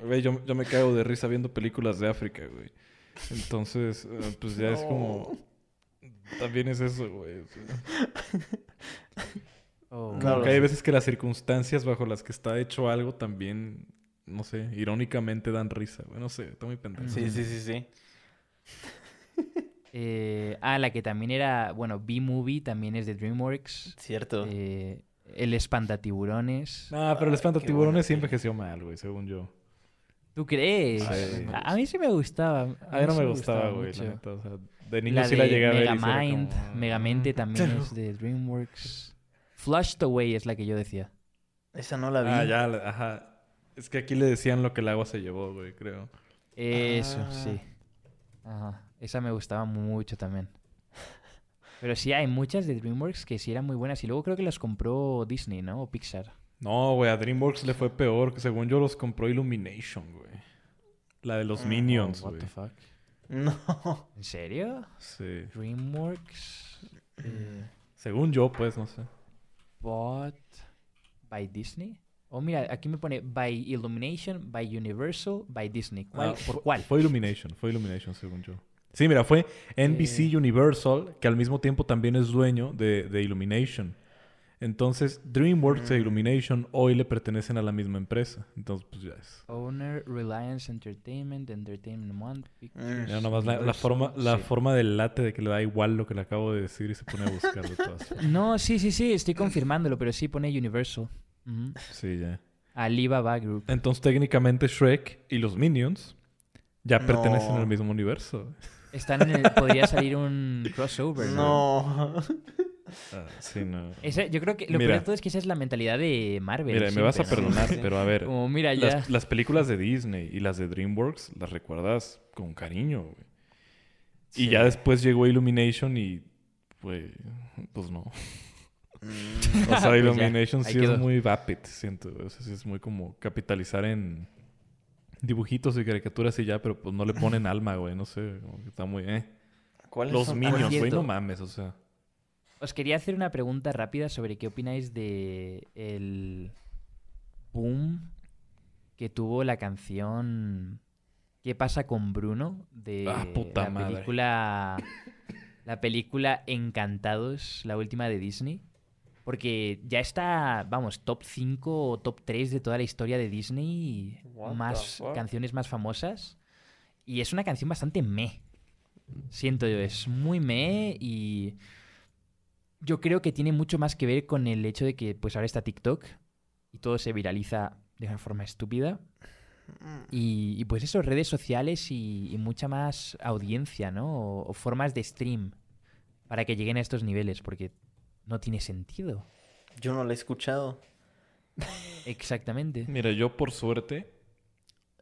güey, yo, yo me cago de risa viendo películas de África, güey. Entonces, eh, pues ya es como... También es eso, güey. o sea. Oh. No que hay veces que las circunstancias bajo las que está hecho algo también, no sé, irónicamente dan risa, güey. No sé, está muy pendejo. Sí, sí, sí, sí. Eh, ah, la que también era, bueno, B-Movie también es de DreamWorks. Cierto. Eh, el Espantatiburones. Ah, pero el Ah, espantatiburones sí envejeció mal, güey, según yo. ¿Tú crees? A, a mí sí me gustaba. A mí no sí me gustaba, güey, mucho. la neta. O sea, de niño La sí la llegué a ver. Megamind, como, ah. Megamente también es de DreamWorks. Flushed Away es la que yo decía. Esa no la vi. Ah, ya, ajá. Es que aquí le decían lo que el agua se llevó, güey, creo. Eso, Ah. sí. Ajá. Esa me gustaba mucho también. Pero sí, hay muchas de DreamWorks que sí eran muy buenas. Y luego creo que las compró Disney, ¿no? O Pixar. No, güey, a DreamWorks le fue peor. que Según yo los compró Illumination, güey. La de los Mm, Minions, Oh, what güey. the fuck. No. ¿En serio? Sí. DreamWorks eh, Según yo, pues, no sé. bought by Disney. Oh, mira, aquí me pone by Illumination, by Universal, by Disney. ¿Cuál? Ah, ¿Por cuál? Fue Illumination, fue Illumination, según yo. Sí, mira, fue NBC Eh. Universal, que al mismo tiempo también es dueño de, de Illumination. Entonces, DreamWorks e Mm. Illumination hoy le pertenecen a la misma empresa. Entonces, pues ya es. Owner, Reliance Entertainment, Entertainment One, Pictures. Ya nomás la, la forma, la Sí. forma del late de que le da igual lo que le acabo de decir y se pone a buscar de todas formas. No, sí, sí, sí, estoy confirmándolo, pero sí pone Universal. Sí, ya. Alibaba Group. Entonces, técnicamente, Shrek y los Minions Ya pertenecen No. al mismo universo. Están en el- podría salir un crossover. No. Ah, sí, no. Ese- yo creo que lo Mira. peor de todo es que esa es la mentalidad de Marvel. Mira, me vas a siempre, ¿no? perdonar, pero a ver. Como, mira, ya. Las, las películas de Disney y las de DreamWorks las recuerdas con cariño, güey. Y ya después llegó Illumination y, pues, pues no. Mm, O sea, Pues ya, Illumination sí quedó. es muy vapid, siento. O sea, sí es muy como capitalizar en dibujitos y caricaturas y ya, pero pues no le ponen alma, güey. No sé, como que está muy, eh. ¿Cuáles Los son? Minions, güey, no mames, o sea. Os quería hacer una pregunta rápida sobre qué opináis de el boom que tuvo la canción ¿Qué pasa con Bruno? de Ah, puta la madre. película la película Encantados, la última de Disney. Porque ya está, vamos, top 5 o top 3 de toda la historia de Disney, What más canciones más famosas. Y es una canción bastante meh. Siento yo, es muy meh y yo creo que tiene mucho más que ver con el hecho de que pues ahora está TikTok y todo se viraliza de una forma estúpida. Y, y, pues eso, redes sociales y, y mucha más audiencia, ¿no? O, o formas de stream para que lleguen a estos niveles, porque no tiene sentido. Yo no la he escuchado. Exactamente. Mira, yo por suerte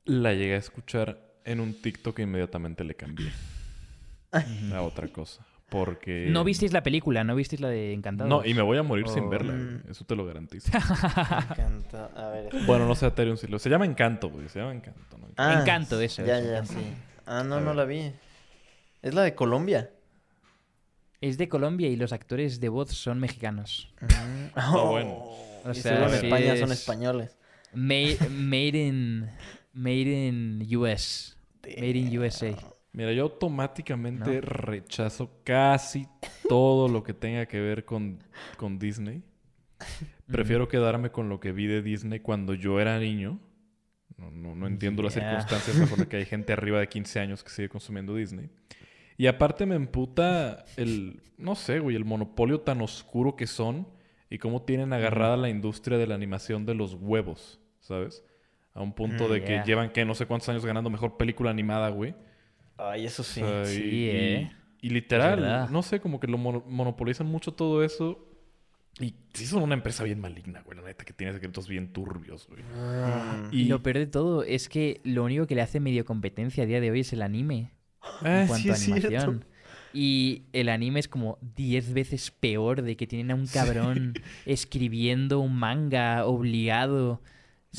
la llegué a escuchar en un TikTok e inmediatamente le cambié a otra cosa. Porque... No visteis la película, no visteis la de Encantados. No, y me voy a morir sin Oh. verla, Mm. güey. Eso te lo garantizo. Me encanta. A ver. bueno, no sé, Ethereum si lo... Se llama Encanto, güey. Se llama Encanto, ¿no? Ah, Encanto, eso, Ya, eso, ya, Encanto. sí. Ah, no, no la vi. Es la de Colombia. Es de Colombia y los actores de voz son mexicanos. Ah, bueno. O sea, en España son es- españoles. Made, made in Made in US. Made in USA. Mira, yo automáticamente No. rechazo casi todo lo que tenga que ver con, con Disney. Prefiero quedarme con lo que vi de Disney cuando yo era niño. No, no, no entiendo las circunstancias bajo las que hay gente arriba de 15 años que sigue consumiendo Disney. Y aparte me emputa el, no sé, güey, el monopolio tan oscuro que son y cómo tienen agarrada la industria de la animación de los huevos, ¿sabes? A un punto Mm, de que llevan, que no sé cuántos años ganando mejor película animada, güey. Ay, eso sí. O sea, Sí, y, ¿eh? y- y literal, no sé, como que lo mono- monopolizan mucho todo eso. Y sí son una empresa bien maligna, güey, la neta, que tiene secretos bien turbios, güey. Y Y, lo peor de todo es que lo único que le hace medio competencia a día de hoy es el anime. Ah, en sí cuanto a es cierto. animación. Y el anime es como 10 veces peor de que tienen a un cabrón escribiendo un manga obligado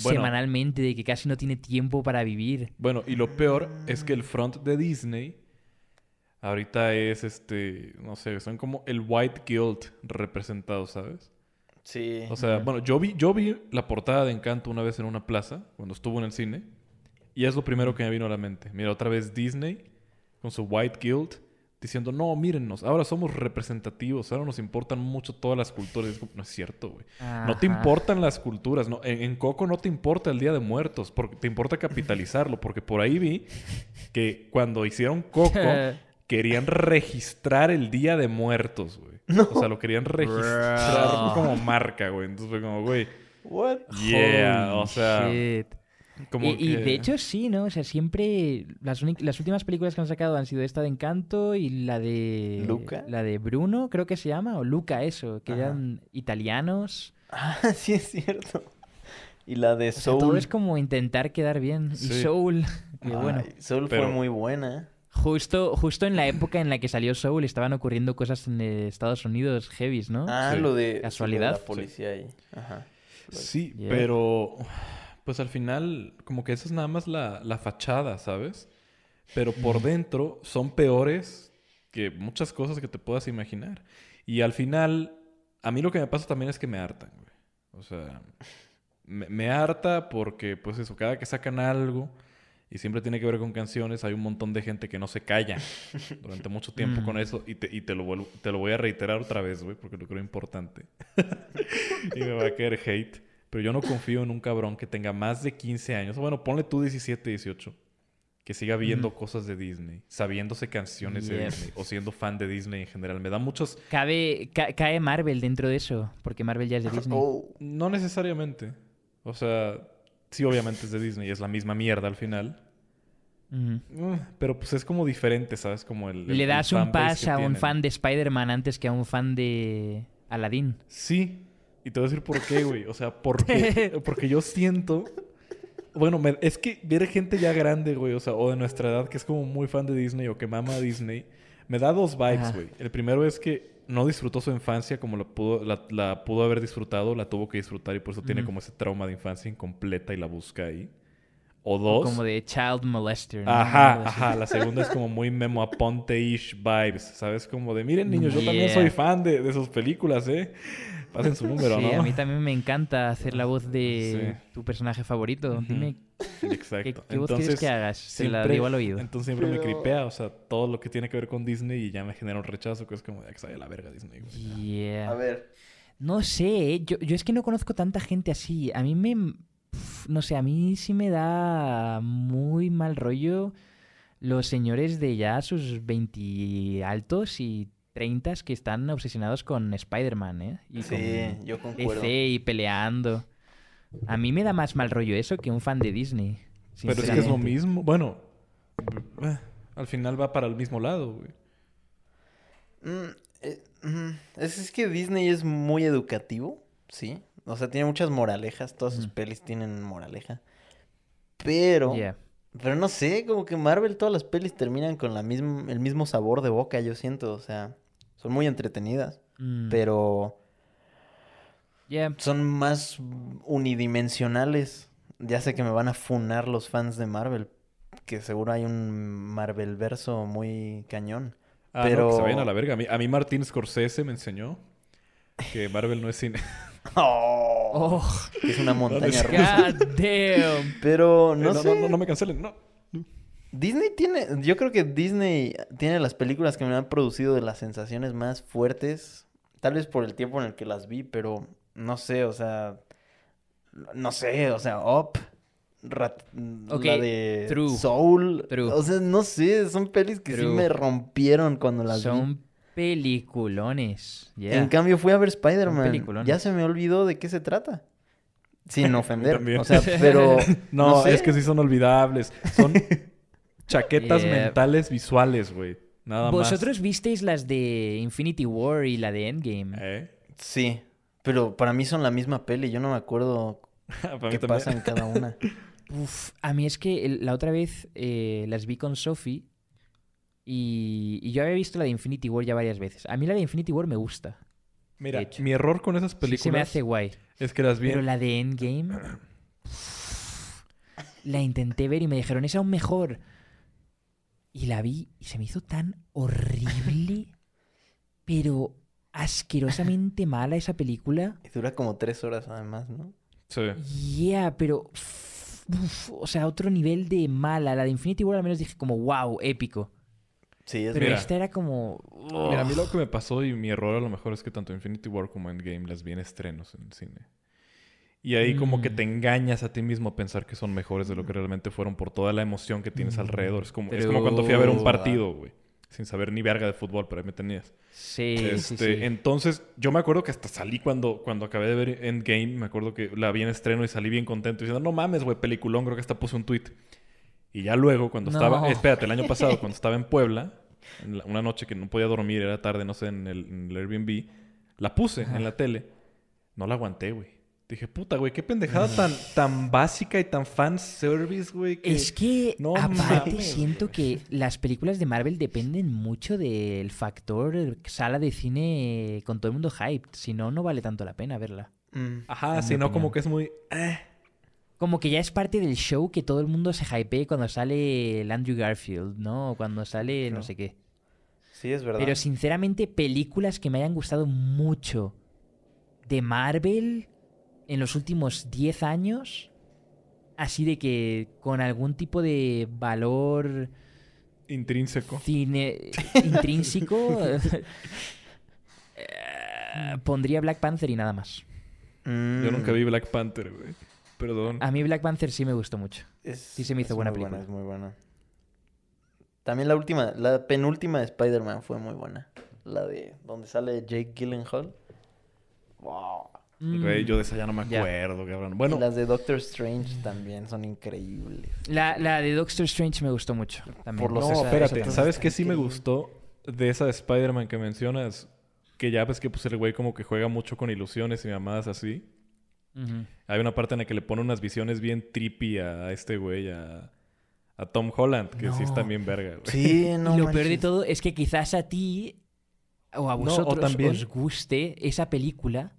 Bueno. semanalmente, de que casi no tiene tiempo para vivir. Bueno, y lo peor es que el front de Disney ahorita es este, no sé, son como el White Guild representado, ¿sabes? Sí. O sea, bueno, yo vi, yo vi la portada de Encanto una vez en una plaza, cuando estuvo en el cine, y es lo primero que me vino a la mente. Mira, otra vez Disney con su White Guild diciendo, no, mírennos, ahora somos representativos, ahora nos importan mucho todas las culturas. Es como, No es cierto, güey. No te importan las culturas. No, en, en Coco no te importa el Día de Muertos, porque te importa capitalizarlo, porque por ahí vi que cuando hicieron Coco querían registrar el Día de Muertos, güey. O sea, lo querían registrar Bro. como marca, güey. Entonces fue como, güey, What? yeah, Holy o sea, shit. Como y, y de hecho sí, ¿no? O sea, siempre las, las últimas películas que han sacado han sido esta de Encanto y la de ¿Luca? la de Bruno, creo que se llama, o Luca eso, que Ajá. eran italianos. Ah, sí es cierto. Y la de O sea, Soul. todo es como intentar quedar bien. Y Sí. Soul, que Ay, bueno. Soul Pero- fue muy buena. Justo, justo en la época en la que salió Soul estaban ocurriendo cosas en eh, Estados Unidos heavies, ¿no? Ah, Sí. lo de. sí, lo de ¿Casualidad? La policía ahí. Ajá. Sí, Yeah. pero pues al final como que esa es nada más la, la fachada, ¿sabes? Pero por dentro son peores que muchas cosas que te puedas imaginar. Y al final, a mí lo que me pasa también es que me hartan, güey. O sea, me, me harta porque pues eso, cada que sacan algo y siempre tiene que ver con canciones, hay un montón de gente que no se calla durante mucho tiempo Mm. con eso. Y, te, y te, lo vuelvo- te lo voy a reiterar otra vez, güey, porque lo creo importante. y me va a caer hate. Pero yo no confío en un cabrón que tenga más de 15 años. Bueno, ponle tú 17, 18. Que siga viendo cosas de Disney, sabiéndose canciones de. Disney o siendo fan de Disney en general. Me da muchos... Cabe, ca- cae Marvel dentro de eso, porque Marvel ya es de Disney. Oh, No necesariamente. O sea, sí, obviamente es de Disney. Es la misma mierda al final. Uh, Pero pues es como diferente, ¿sabes? Como el... el- Le el das un pas a un fan de Spider-Man antes que a un fan de Aladdin. Sí. Y te voy a decir por qué, güey. O sea, porque, porque yo siento... Bueno, me- es que ver gente ya grande, güey, o sea, o de nuestra edad que es como muy fan de Disney o que mama a Disney, me da dos vibes, güey. El primero es que no disfrutó su infancia como la pudo, la, la pudo haber disfrutado, la tuvo que disfrutar y por eso tiene Ujú. como ese trauma de infancia incompleta y la busca ahí. O O dos... Como de child molester. ¿no? Ajá, ajá. La segunda es como muy Memo Aponte-ish vibes, ¿sabes? Como de, miren niños, yo también soy fan de, de sus películas, ¿eh? Pasen su número, sí, ¿no? a mí también me encanta hacer la voz de Sí. tu personaje favorito. Dime, Exacto. ¿qué, qué voz quieres que hagas? Te la siempre- digo al oído. Entonces siempre me cripea, o sea, todo lo que tiene que ver con Disney y ya me genera un rechazo que es como, ya que se a la verga Disney. güey". Yeah. A ver. No sé, ¿eh? yo, yo es que no conozco tanta gente así. A mí me... No sé, a mí sí me da muy mal rollo los señores de ya sus 20 altos y 30 que están obsesionados con Spider-Man, ¿eh? Y Sí, con yo concuerdo. DC y peleando. A mí me da más mal rollo eso que un fan de Disney. Pero es que es lo mismo. Bueno, eh, al final va para el mismo lado, güey. Mm, eh, mm, es, es que Disney es muy educativo, sí. O sea, tiene muchas moralejas. Todas sus Ujú. pelis tienen moraleja. Pero, Yeah. pero no sé, como que Marvel todas las pelis terminan con la misma, el mismo sabor de boca, yo siento. O sea, son muy entretenidas, Mm, pero yeah. son más unidimensionales. Ya sé que me van a funar los fans de Marvel, que seguro hay un Marvel verso muy cañón. Ah, no, que Pero- se vayan a la verga. A mí, a mí Martín Scorsese me enseñó que Marvel no es cine. ¡Oh! Oh, es una montaña rusa. God damn. Pero no, Eh, no, sé. no, no, no me cancelen, no. Disney tiene. Yo creo que Disney tiene las películas que me han producido de las sensaciones más fuertes. Tal vez por el tiempo en el que las vi, pero no sé, o sea. No sé, o sea, Up. Rat- la de true, Soul. true. O sea, no sé, son pelis que sí me rompieron cuando las vi. Son peliculones. Yeah. En cambio, fui a ver Spider-Man. Ya se me olvidó de qué se trata. Sin ofender. también. o sea, pero. No, sé. es que sí son olvidables. Son chaquetas Yeah. mentales visuales, güey. Nada ¿Vosotros visteis las de Infinity War y la de Endgame? más. ¿Eh? Sí, pero para mí son la misma peli. Yo no me acuerdo qué también. pasa en cada una. Uf, a mí es que el- la otra vez eh, las vi con Sophie y, y yo había visto la de Infinity War ya varias veces. A mí la de Infinity War me gusta. Mira, mi error con esas Sí películas se me hace guay. es que las vi. Pero la de Endgame la intenté ver y me dijeron, es aún mejor. Y la vi y se me hizo tan horrible, pero asquerosamente mala esa película. Y dura como tres horas además, ¿no? Sí. Yeah, pero... uf, o sea, otro nivel de mala. La de Infinity War al menos dije como, wow, épico. Sí, es Pero Mira. esta era como... Mira, a mí lo que me pasó y mi error a lo mejor es que tanto Infinity War como Endgame las vi en estrenos en cine. Y ahí como que Mm. te engañas a ti mismo a pensar que son mejores de lo que realmente fueron por toda la emoción que tienes Mm. alrededor. Es como, es como cuando fui a ver un partido, güey. Sin saber ni verga de fútbol, pero ahí me tenías. Sí, Este, sí, sí. Entonces, yo me acuerdo que hasta salí cuando, cuando acabé de ver Endgame. Me acuerdo que la vi en estreno y salí bien contento diciendo, no mames, güey, peliculón. Creo que hasta puse un tweet. Y ya luego, cuando No. estaba, espérate, el año pasado, cuando estaba en Puebla, en la- una noche que no podía dormir, era tarde, no sé, en el, en el Airbnb, la puse Ajá. en la tele. No la aguanté, güey. Dije, puta, güey, qué pendejada tan, tan básica y tan fan service, güey. que- Es que, No aparte, mames, siento que las películas de Marvel dependen mucho del factor sala de cine con todo el mundo hyped. Si no, no vale tanto la pena verla. Mm. Ajá, en mi sino como que es muy... eh. Como que ya es parte del show que todo el mundo se hypee cuando sale el Andrew Garfield, ¿no? O cuando sale no sé qué. Sí, es verdad. Pero sinceramente, películas que me hayan gustado mucho de Marvel en los últimos 10 años, así de que con algún tipo de valor Intrínseco. cine intrínseco, eh, pondría Black Panther y nada más. Mm, Yo nunca vi Black Panther, güey. Perdón. A mí Black Panther sí me gustó mucho. Es, Sí se me hizo es buena muy película. es muy buena. También la última, la penúltima de Spider-Man fue muy buena. La de donde sale Jake Gyllenhaal. Wow. Mm. Güey, yo de esa ya no me acuerdo, cabrón. Y Bueno, las de Doctor Strange también son increíbles. La, la de Doctor Strange me gustó mucho. También. Por los no, espérate. ¿Sabes qué sí me gustó de esa de Spider-Man que mencionas? Que ya ves que pues el güey como que juega mucho con ilusiones y mamadas así. Hay una parte en la que le pone unas visiones bien trippy a este güey, a, a Tom Holland, que sí está bien verga, güey. Sí, no y lo peor de todo es que quizás a ti o a No, o vosotros también- os guste esa película,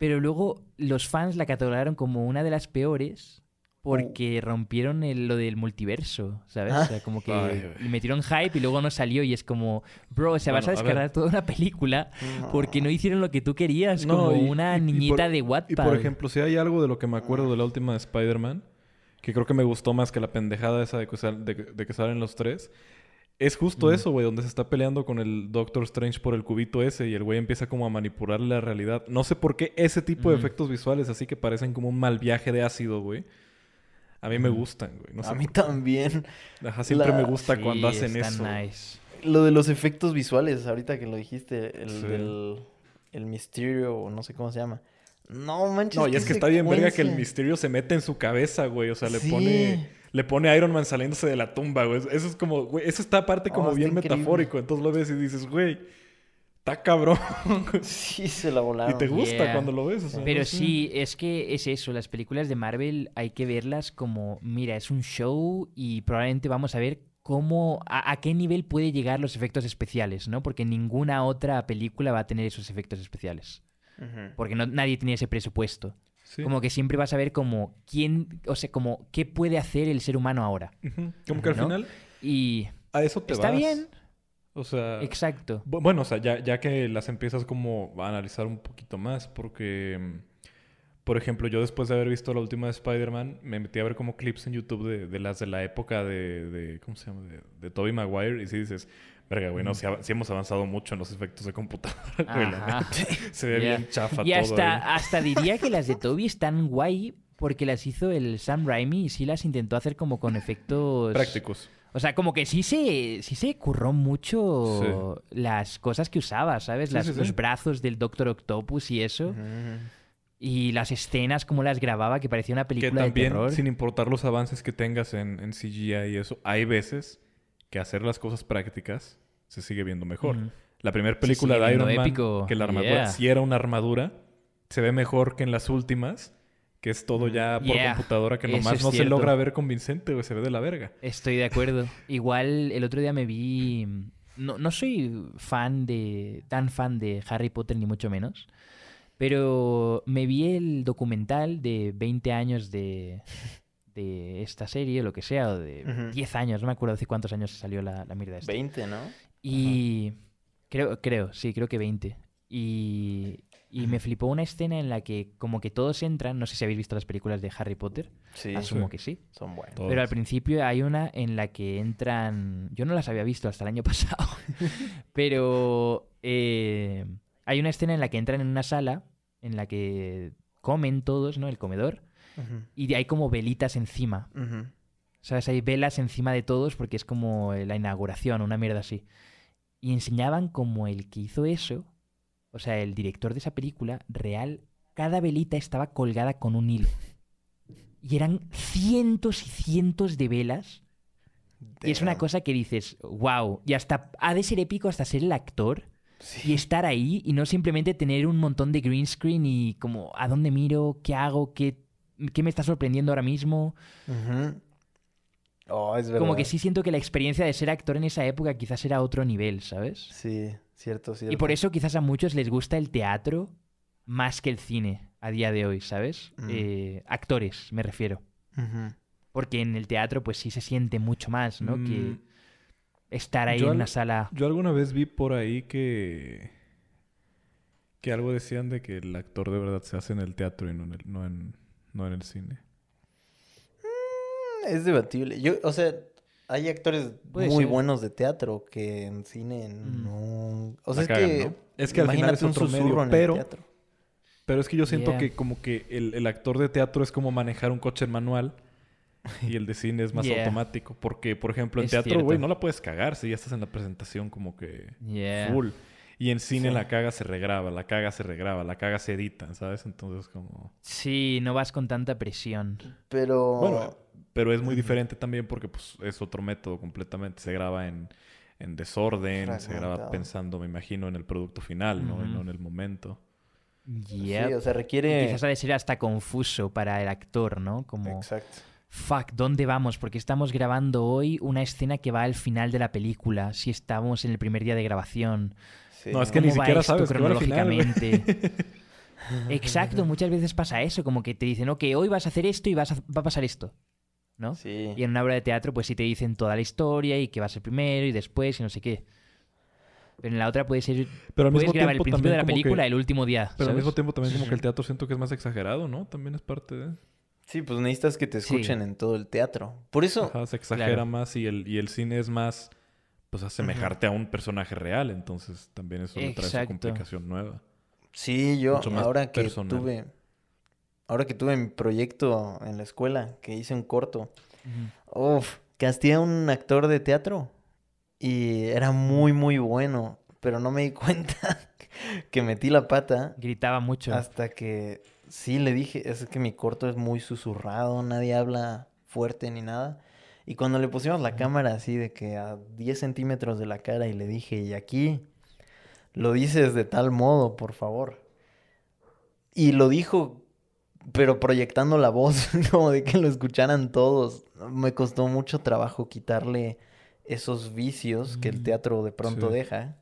pero luego los fans la catalogaron como una de las peores porque rompieron el- lo del multiverso, ¿sabes? O sea, como que Ay, metieron hype y luego no salió y es como, bro, o sea, vas a descargar toda una película porque no hicieron lo que tú querías, No, como y- una y- y niñita por- de Y Wattpad. por ejemplo, si hay algo de lo que me acuerdo de la última de Spider-Man, que creo que me gustó más que la pendejada esa de que, sal- de, que- de que salen los tres, es justo Mm. eso, güey, donde se está peleando con el Doctor Strange por el cubito ese y el güey empieza como a manipular la realidad. No sé por qué ese tipo de efectos visuales así que parecen como un mal viaje de ácido, güey. A mí me gustan, güey. No sé a mí también. Ajá, siempre la- me gusta Sí, cuando hacen está eso. nice. Lo de los efectos visuales, ahorita que lo dijiste, el Sí. del el misterio, o no sé cómo se llama. No manches. No, y es que está bien verga que el misterio se mete en su cabeza, güey. O sea, le Sí. pone. Le pone a Iron Man saliéndose de la tumba, güey. Eso es como, güey, eso está aparte como Oh, está bien increíble. metafórico. Entonces lo ves y dices, güey, está cabrón. Sí, se la y volaron. te gusta Yeah. cuando lo ves. o sea, Pero no sé. sí, es que es eso, las películas de Marvel hay que verlas como, mira, es un show y probablemente vamos a ver cómo, a, a qué nivel puede llegar los efectos especiales, ¿no? Porque ninguna otra película va a tener esos efectos especiales. Porque no, nadie tenía ese presupuesto. Sí. Como que siempre vas a ver como quién, o sea, como qué puede hacer el ser humano ahora. Como que al ¿No? final Y a eso te está vas. bien, O sea. exacto. bu- Bueno, o sea, ya, ya que las empiezas como a analizar un poquito más, porque, mm, por ejemplo, yo después de haber visto la última de Spider-Man, me metí a ver como clips en YouTube de, de las de la época de, de ¿cómo se llama? De, de Tobey Maguire, y si dices, verga, güey, no, sí hemos avanzado mucho en los efectos de computadora, güey, la. Se ve bien chafa Y todo. hasta, ahí. hasta diría que las de Toby están guay porque las hizo el Sam Raimi y sí las intentó hacer como con efectos... Prácticos. O sea, como que sí se, sí se curró mucho las cosas que usaba, ¿sabes? Sí, Las-. Los brazos del Doctor Octopus y eso. Y las escenas, como las grababa, que parecía una Que película de también, terror. sin importar los avances que tengas en, en CGI y eso, hay veces que hacer las cosas prácticas se sigue viendo mejor. La primera película de Iron Man, épico. que la armadura, Yeah. si era una armadura, se ve mejor que en las últimas, que es todo ya por Yeah. computadora, que Eso nomás no se logra ver convincente, güey, se ve de la verga. Estoy de acuerdo. Igual el otro día me vi. No, no soy fan de. tan fan de Harry Potter, ni mucho menos. Pero me vi el documental de 20 años de, de esta serie, lo que sea, o de Ujú. 10 años, no me acuerdo hace cuántos años salió la, la mierda esta. 20, ¿no? Y creo, creo, sí, creo que 20. Y, y me flipó una escena en la que como que todos entran, no sé si habéis visto las películas de Harry Potter, Sí, asumo Sí. que sí. son buenos. Todas. Pero al principio hay una en la que entran. Yo no las había visto hasta el año pasado. pero eh, hay una escena en la que entran en una sala en la que comen todos, ¿no? El comedor. Y hay como velitas encima. ¿Sabes? Hay velas encima de todos porque es como la inauguración, una mierda así. Y enseñaban como el que hizo eso, o sea, el director de esa película, real, cada velita estaba colgada con un hilo. Y eran cientos y cientos de velas. Y es una cosa que dices, wow, y hasta ha de ser épico hasta ser el actor y estar ahí y no simplemente tener un montón de green screen y como, ¿a dónde miro? ¿Qué hago? ¿Qué, qué me está sorprendiendo ahora mismo? Oh, es verdad. Como que sí siento que la experiencia de ser actor en esa época quizás era otro nivel, ¿sabes? Sí, cierto, cierto. Y por eso quizás a muchos les gusta el teatro más que el cine a día de hoy, ¿sabes? Mm. Eh, actores, me refiero. Porque en el teatro pues sí se siente mucho más, ¿no? Mm, Que estar ahí yo en al- una sala... Yo alguna vez vi por ahí que... Que algo decían de que el actor de verdad se hace en el teatro y no en el, no en, no en el cine. Es debatible. Yo, o sea, hay actores Puede muy ser. buenos de teatro que en cine Mm. no. O sea, cagan, es que. ¿no? Es que al final es un otro medio, susurro en pero- el teatro. Pero es que yo siento Yeah. que como que el, el actor de teatro es como manejar un coche manual y el de cine es más Yeah. automático. Porque, por ejemplo, en Es teatro, güey, no la puedes cagar si ya estás en la presentación como que Yeah. full. Y en cine Sí. la caga se regraba, la caga se regraba, la caga se edita, ¿sabes? Entonces como... Sí, no vas con tanta presión. Pero... Bueno, pero es muy diferente también porque pues, es otro método completamente. Se graba en, en desorden, se graba pensando, me imagino, en el producto final, ¿no? Y Ujú. no en el momento. Yep. Sí, o sea, Y requiere... Quizás ha de ser hasta confuso para el actor, ¿no? Como, Exacto. fuck, ¿dónde vamos? Porque estamos grabando hoy una escena que va al final de la película, si estamos en el primer día de grabación. Sí. No, es que ni ¿Cómo va siquiera sabes al cronológicamente? Exacto, muchas veces pasa eso, como que te dicen, ok, hoy vas a hacer esto y vas a- va a pasar esto, ¿no? Sí. Y en una obra de teatro, pues sí te dicen toda la historia y que va a ser primero y después y no sé qué. Pero en la otra puede ser, Pero al puedes mismo grabar el tiempo principio de la que- película el último día. Pero al ¿sabes? mismo tiempo también como que el teatro siento que es más exagerado, ¿no? También es parte de... Sí, pues necesitas que te Sí. escuchen en todo el teatro. Por eso... Ajá, se exagera Claro. más y el, y el cine es más, pues, asemejarte a un personaje real. Entonces, también eso le trae su complicación nueva. Sí, yo ahora que personal. tuve... Ahora que tuve mi proyecto en la escuela, que hice un corto. Uf, casté a un actor de teatro y era muy, muy bueno, pero no me di cuenta que metí la pata Gritaba mucho. hasta que sí le dije, es que mi corto es muy susurrado, nadie habla fuerte ni nada. Y cuando le pusimos la cámara así de que a 10 centímetros de la cara y le dije, y aquí lo dices de tal modo, por favor. Y lo dijo, pero proyectando la voz, como de que lo escucharan todos. Me costó mucho trabajo quitarle esos vicios que el Mm. teatro de pronto Sí. deja,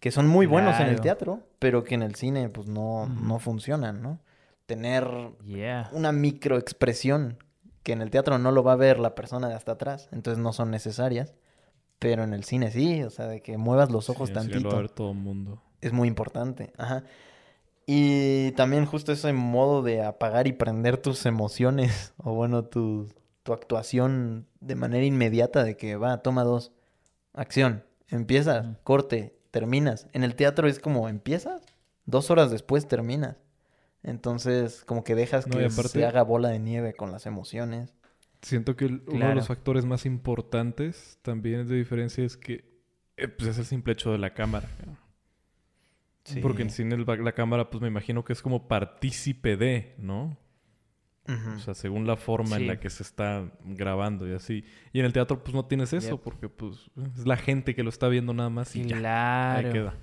que son muy buenos en el teatro, pero que en el cine pues no, no funcionan, ¿no? Tener Yeah. una microexpresión que en el teatro no lo va a ver la persona de hasta atrás, entonces no son necesarias, pero en el cine sí, o sea, de que muevas los ojos Sí, lo va a tantito ver todo el mundo. es muy importante, ajá. Y también justo ese modo de apagar y prender tus emociones, o bueno, tu, tu actuación de manera inmediata de que va, toma dos, acción, empiezas, corte, terminas. En el teatro es como empiezas, dos horas después terminas. Entonces, como que dejas No, que aparte- se haga bola de nieve con las emociones. Siento que el- uno de los factores más importantes también de diferencia es que eh, pues es el simple hecho de la cámara. cabrón. Porque en Sí. cine el la cámara, pues me imagino que es como partícipe de, ¿no? O sea, según la forma en Sí. la que se está grabando y así. Y en el teatro, pues no tienes eso, Yep. porque pues es la gente que lo está viendo nada más y ya. Ahí Claro. queda.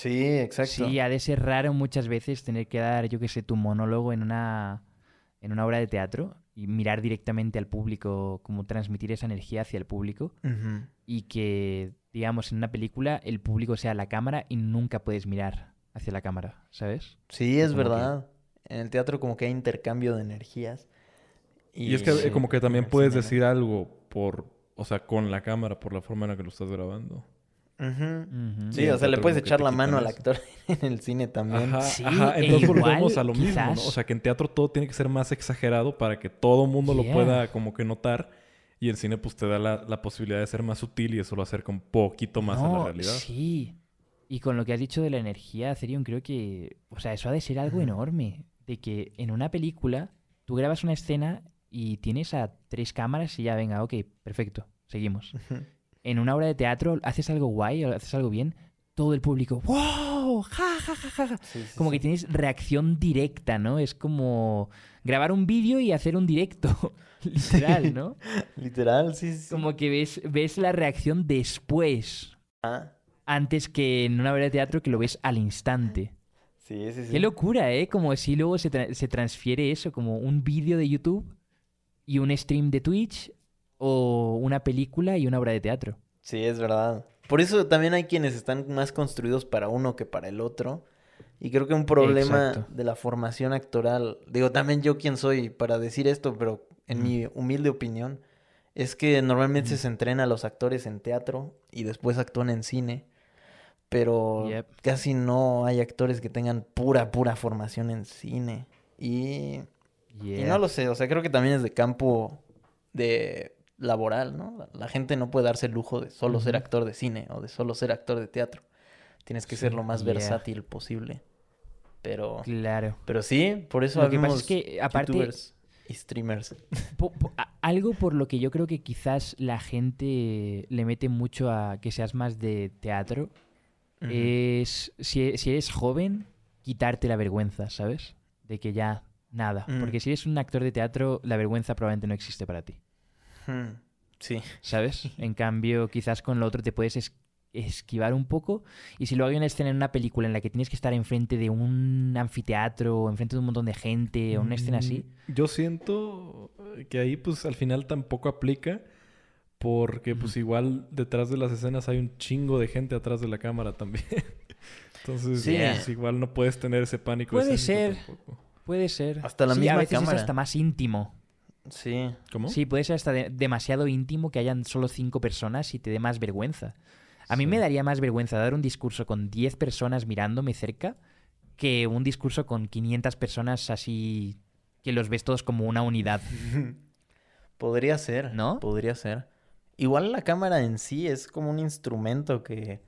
Sí, exacto. Sí, ha de ser raro muchas veces tener que dar, yo qué sé, tu monólogo en una, en una obra de teatro y mirar directamente al público, como transmitir esa energía hacia el público y que, digamos, en una película el público sea la cámara y nunca puedes mirar hacia la cámara, ¿sabes? Sí, es Como que- verdad. En el teatro como que hay intercambio de energías. Y, es que eh, como que también puedes decir algo por, o sea, con la cámara, por la forma en la que lo estás grabando. Sí, o sea, le puedes echar la mano al actor en el cine también. Ajá, Sí, ajá. e Entonces volvemos igual, a lo mismo, ¿no? O sea, que en teatro todo tiene que ser más exagerado para que todo mundo lo pueda como que notar. Y el cine pues te da la, la posibilidad de ser más sutil y eso lo acerca un poquito más a la No, realidad. Sí. Y con lo que has dicho de la energía, Therion, creo que, o sea, eso ha de ser algo enorme. De que en una película tú grabas una escena y tienes a tres cámaras y ya, venga, ok, perfecto, seguimos. En una obra de teatro haces algo guay o haces algo bien, todo el público, ¡wow! ¡Ja, ja, ja, ja! ja". Sí, sí, Como sí. que tienes reacción directa, ¿no? Es como grabar un vídeo y hacer un directo, literal, ¿no? Literal, sí, sí. Como que ves, ves la reacción después, Ah, antes que en una obra de teatro que lo ves al instante. sí, sí, sí. Qué locura, ¿eh? Como si luego se, tra- se transfiere eso, como un vídeo de YouTube y un stream de Twitch o una película y una obra de teatro. Sí, es verdad. Por eso también hay quienes están más construidos para uno que para el otro. Y creo que un problema Exacto. de la formación actoral, digo, también yo quién soy para decir esto, pero en Ujú. mi humilde opinión, es que normalmente Ujú. se entrena a los actores en teatro y después actúan en cine, pero Yep. casi no hay actores que tengan pura, pura formación en cine. Y, y no lo sé, o sea, creo que también es de campo de laboral, ¿no? La, gente no puede darse el lujo de solo ser actor de cine o de solo ser actor de teatro. Tienes que ser lo más Yeah. versátil posible. Pero, Claro. pero sí, por eso Lo que pasa es que, aparte, youtubers y streamers. Po- po- a- algo por lo que yo creo que quizás la gente le mete mucho a que seas más de teatro es, si, si eres joven, quitarte la vergüenza, ¿sabes? De que ya nada. Porque si eres un actor de teatro, la vergüenza probablemente no existe para ti, Hmm, Sí. ¿sabes? En cambio, quizás con lo otro te puedes es- esquivar un poco. Y si luego hay una escena en una película en la que tienes que estar enfrente de un anfiteatro, o enfrente de un montón de gente, o una escena así. Mm, Yo siento que ahí pues al final tampoco aplica porque pues igual detrás de las escenas hay un chingo de gente atrás de la cámara también. Entonces Sí. pues, igual no puedes tener ese pánico. Puede ser. tampoco. Puede ser. Hasta la Sí, misma a veces cámara. es hasta más íntimo. Sí. ¿Cómo? Sí, puede ser hasta de- demasiado íntimo que hayan solo cinco personas y te dé más vergüenza. A mí Sí. me daría más vergüenza dar un discurso con 10 personas mirándome cerca que un discurso con 500 personas así que los ves todos como una unidad. Podría ser. ¿No? Podría ser. Igual la cámara en sí es como un instrumento que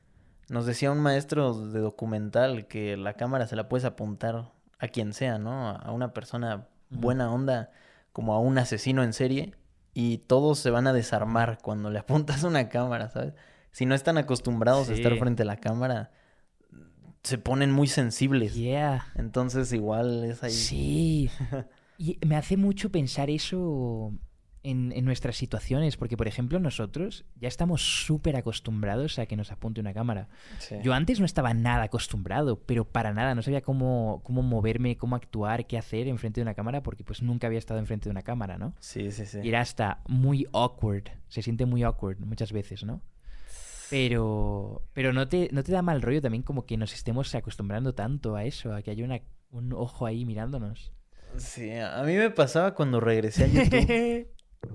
nos decía un maestro de documental que la cámara se la puedes apuntar a quien sea, ¿no? A una persona buena onda, como a un asesino en serie, y todos se van a desarmar cuando le apuntas una cámara, ¿sabes? Si no están acostumbrados a estar frente a la cámara, se ponen muy sensibles. Yeah. Entonces igual es ahí. Sí. Y me hace mucho pensar eso en, en nuestras situaciones, porque por ejemplo nosotros ya estamos súper acostumbrados a que nos apunte una cámara. Sí. Yo antes no estaba nada acostumbrado, pero para nada, no sabía cómo, cómo moverme, cómo actuar, qué hacer enfrente de una cámara, porque pues nunca había estado enfrente de una cámara, ¿no? Sí, sí, sí. Y era hasta muy awkward, se siente muy awkward muchas veces, ¿no? Pero, pero no, te, no te da mal rollo también como que nos estemos acostumbrando tanto a eso, a que haya una, un ojo ahí mirándonos. Sí, a mí me pasaba cuando regresé a YouTube.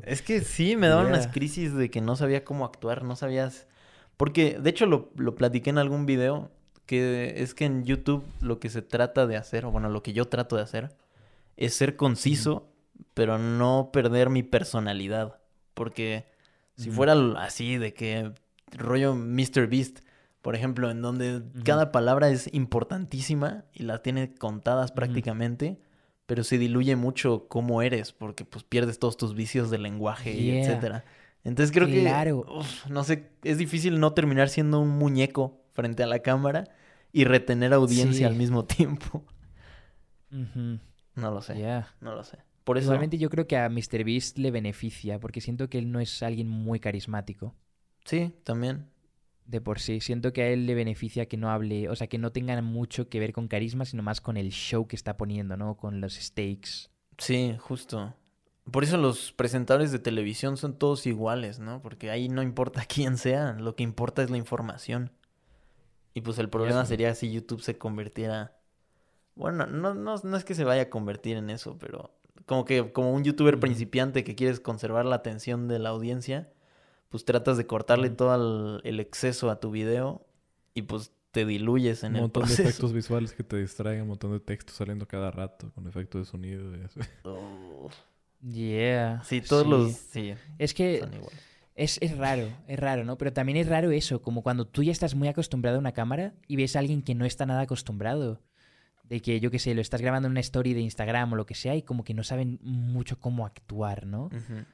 Es que sí, me daban unas crisis de que no sabía cómo actuar, no sabías... Porque, de hecho, lo, lo platiqué en algún video, que es que en YouTube lo que se trata de hacer, o bueno, lo que yo trato de hacer, es ser conciso, pero no perder mi personalidad. Porque si fuera así de que rollo Mr. Beast, por ejemplo, en donde cada palabra es importantísima y la tiene contadas prácticamente, pero se diluye mucho cómo eres, porque pues pierdes todos tus vicios de lenguaje y etcétera. Entonces creo Claro. que, uf, no sé, es difícil no terminar siendo un muñeco frente a la cámara y retener audiencia Sí. al mismo tiempo. No lo sé, yeah. no lo sé. Por eso, Igualmente yo creo que a MrBeast le beneficia, porque siento que él no es alguien muy carismático sí, también. De por sí. Siento que a él le beneficia que no hable, o sea, que no tenga mucho que ver con carisma, sino más con el show que está poniendo, ¿no? Con los stakes. Sí, justo. Por eso los presentadores de televisión son todos iguales, ¿no? Porque ahí no importa quién sea, lo que importa es la información. Y pues el problema sería si YouTube se convirtiera... Bueno, no, no, no es que se vaya a convertir en eso, pero como que como un youtuber principiante que quieres conservar la atención de la audiencia, pues tratas de cortarle todo el, el exceso a tu video y pues te diluyes en Un el montón de proceso. efectos visuales que te distraigan, un montón de texto saliendo cada rato con efecto de sonido y así. Oh. Yeah. Sí, todos sí. los... Sí, Es que son iguales. es, es raro, es raro, ¿no? Pero también es raro eso, como cuando tú ya estás muy acostumbrado a una cámara y ves a alguien que no está nada acostumbrado. De que, yo qué sé, lo estás grabando en una story de Instagram o lo que sea y como que no saben mucho cómo actuar, ¿no? Ujú.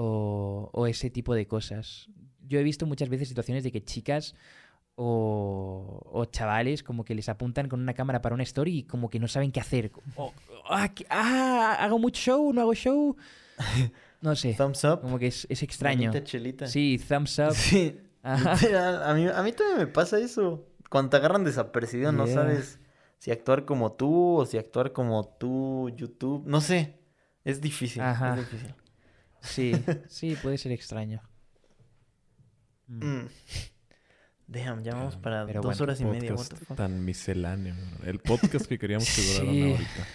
O, o ese tipo de cosas. Yo he visto muchas veces situaciones de que chicas o, o chavales como que les apuntan con una cámara para una story y como que no saben qué hacer. O, ah, ¿qué- ah, hago mucho show, no hago show. No sé, Thumbs up. como que es, es extraño. Chelita. Sí, thumbs up. Sí. A mí, a mí también me pasa eso. Cuando te agarran desapercibido, no Yeah. sabes si actuar como tú o si actuar como tú, YouTube. No sé. Es difícil. Ajá. Es difícil. Sí, sí, puede ser extraño. Mm. Mm. Damn, ya vamos para Pero dos bueno, horas y media. What podcast the fuck? tan misceláneo. El podcast que queríamos que durara Sí. una horita.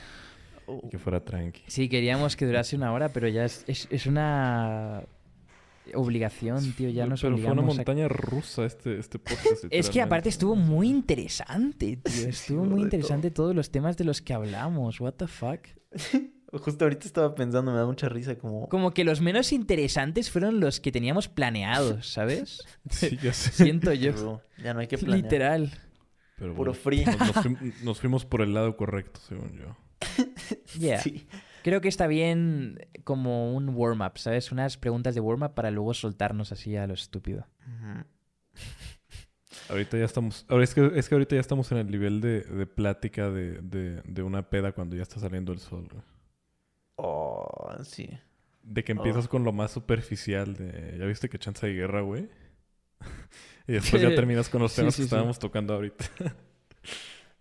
Oh. y Que fuera tranqui. Sí, queríamos que durase una hora, pero ya es, es, es una obligación, tío. Ya nos Pero fue una obligamos a montaña rusa este, este podcast. Es que aparte estuvo muy interesante, tío. Estuvo muy interesante todos los temas de los que hablamos. What the fuck. Justo ahorita estaba pensando, me da mucha risa como... Como que los menos interesantes fueron los que teníamos planeados, ¿sabes? Sí, ya sé. Siento yo. Ya no hay que planear. Literal. Pero Puro bueno, free. Nos, nos fuim- nos fuimos por el lado correcto, según yo. Yeah. Sí. Creo que está bien como un warm-up, ¿sabes? Unas preguntas de warm-up para luego soltarnos así a lo estúpido. Ujú. Ahorita ya estamos... Ahora es que, es que ahorita ya estamos en el nivel de, de plática de, de, de una peda cuando ya está saliendo el sol, güey. Oh, sí. De que empiezas Oh. con lo más superficial de... ¿Ya viste que chance de guerra, güey? y después ya terminas con los temas sí, que sí. estábamos tocando ahorita.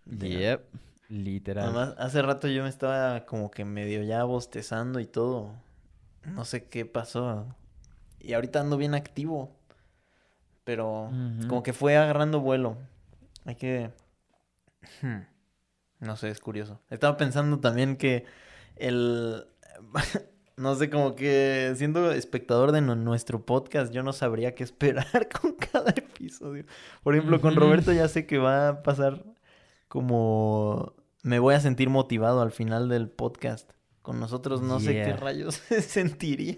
Yep. Literal. Además, hace rato yo me estaba como que medio ya bostezando y todo. No sé qué pasó. Y ahorita ando bien activo. Pero como que fue agarrando vuelo. Hay que... Hmm. No sé, es curioso. Estaba pensando también que el... No sé, como que siendo espectador de nu- nuestro podcast, yo no sabría qué esperar con cada episodio. Por ejemplo, con. Roberto ya sé que va a pasar como... Me voy a sentir motivado al final del podcast. Con nosotros no sé qué rayos se sentiría.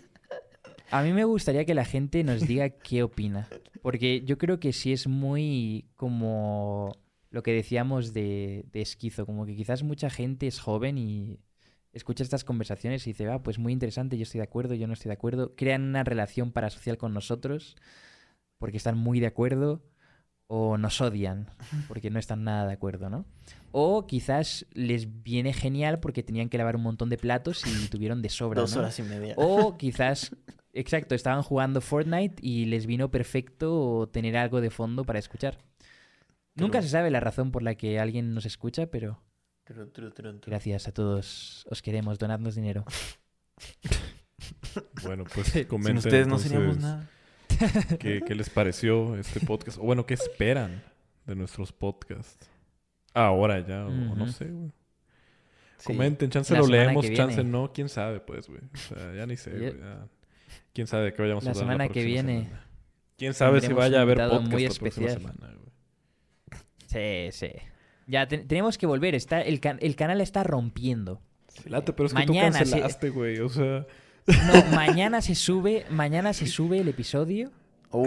A mí me gustaría que la gente nos diga qué opina. Porque yo creo que sí es muy como lo que decíamos de, de esquizo. Como que quizás mucha gente es joven y escucha estas conversaciones y dice, ah, pues muy interesante, yo estoy de acuerdo, yo no estoy de acuerdo. Crean una relación parasocial con nosotros porque están muy de acuerdo o nos odian porque no están nada de acuerdo, ¿no? O quizás les viene genial porque tenían que lavar un montón de platos y tuvieron de sobra, Dos ¿no? horas y media. O quizás, exacto, estaban jugando Fortnite y les vino perfecto tener algo de fondo para escuchar. Nunca se sabe la razón por la que alguien nos escucha, pero Gracias a todos. Os queremos, donadnos dinero. bueno, pues Sin comenten ustedes no seríamos nada. ¿qué, qué les pareció este podcast. O bueno, ¿qué esperan de nuestros podcasts? Ahora ya, o no sé, güey. Sí. Comenten, chance La lo leemos, chance viene. no, quién sabe, pues, güey. O sea, ya ni sé, güey. ya. Quién sabe de qué vayamos La a hablar semana la que viene semana. Quién sabe si vaya a haber podcast muy la próxima especial. semana, güey. Sí, sí. Ya te- tenemos que volver. Está, el, can- el canal está rompiendo. Late, pero es que Mañana tú sí- cancelaste, güey. O sea, No, mañana se sube, mañana se sube el episodio Oh,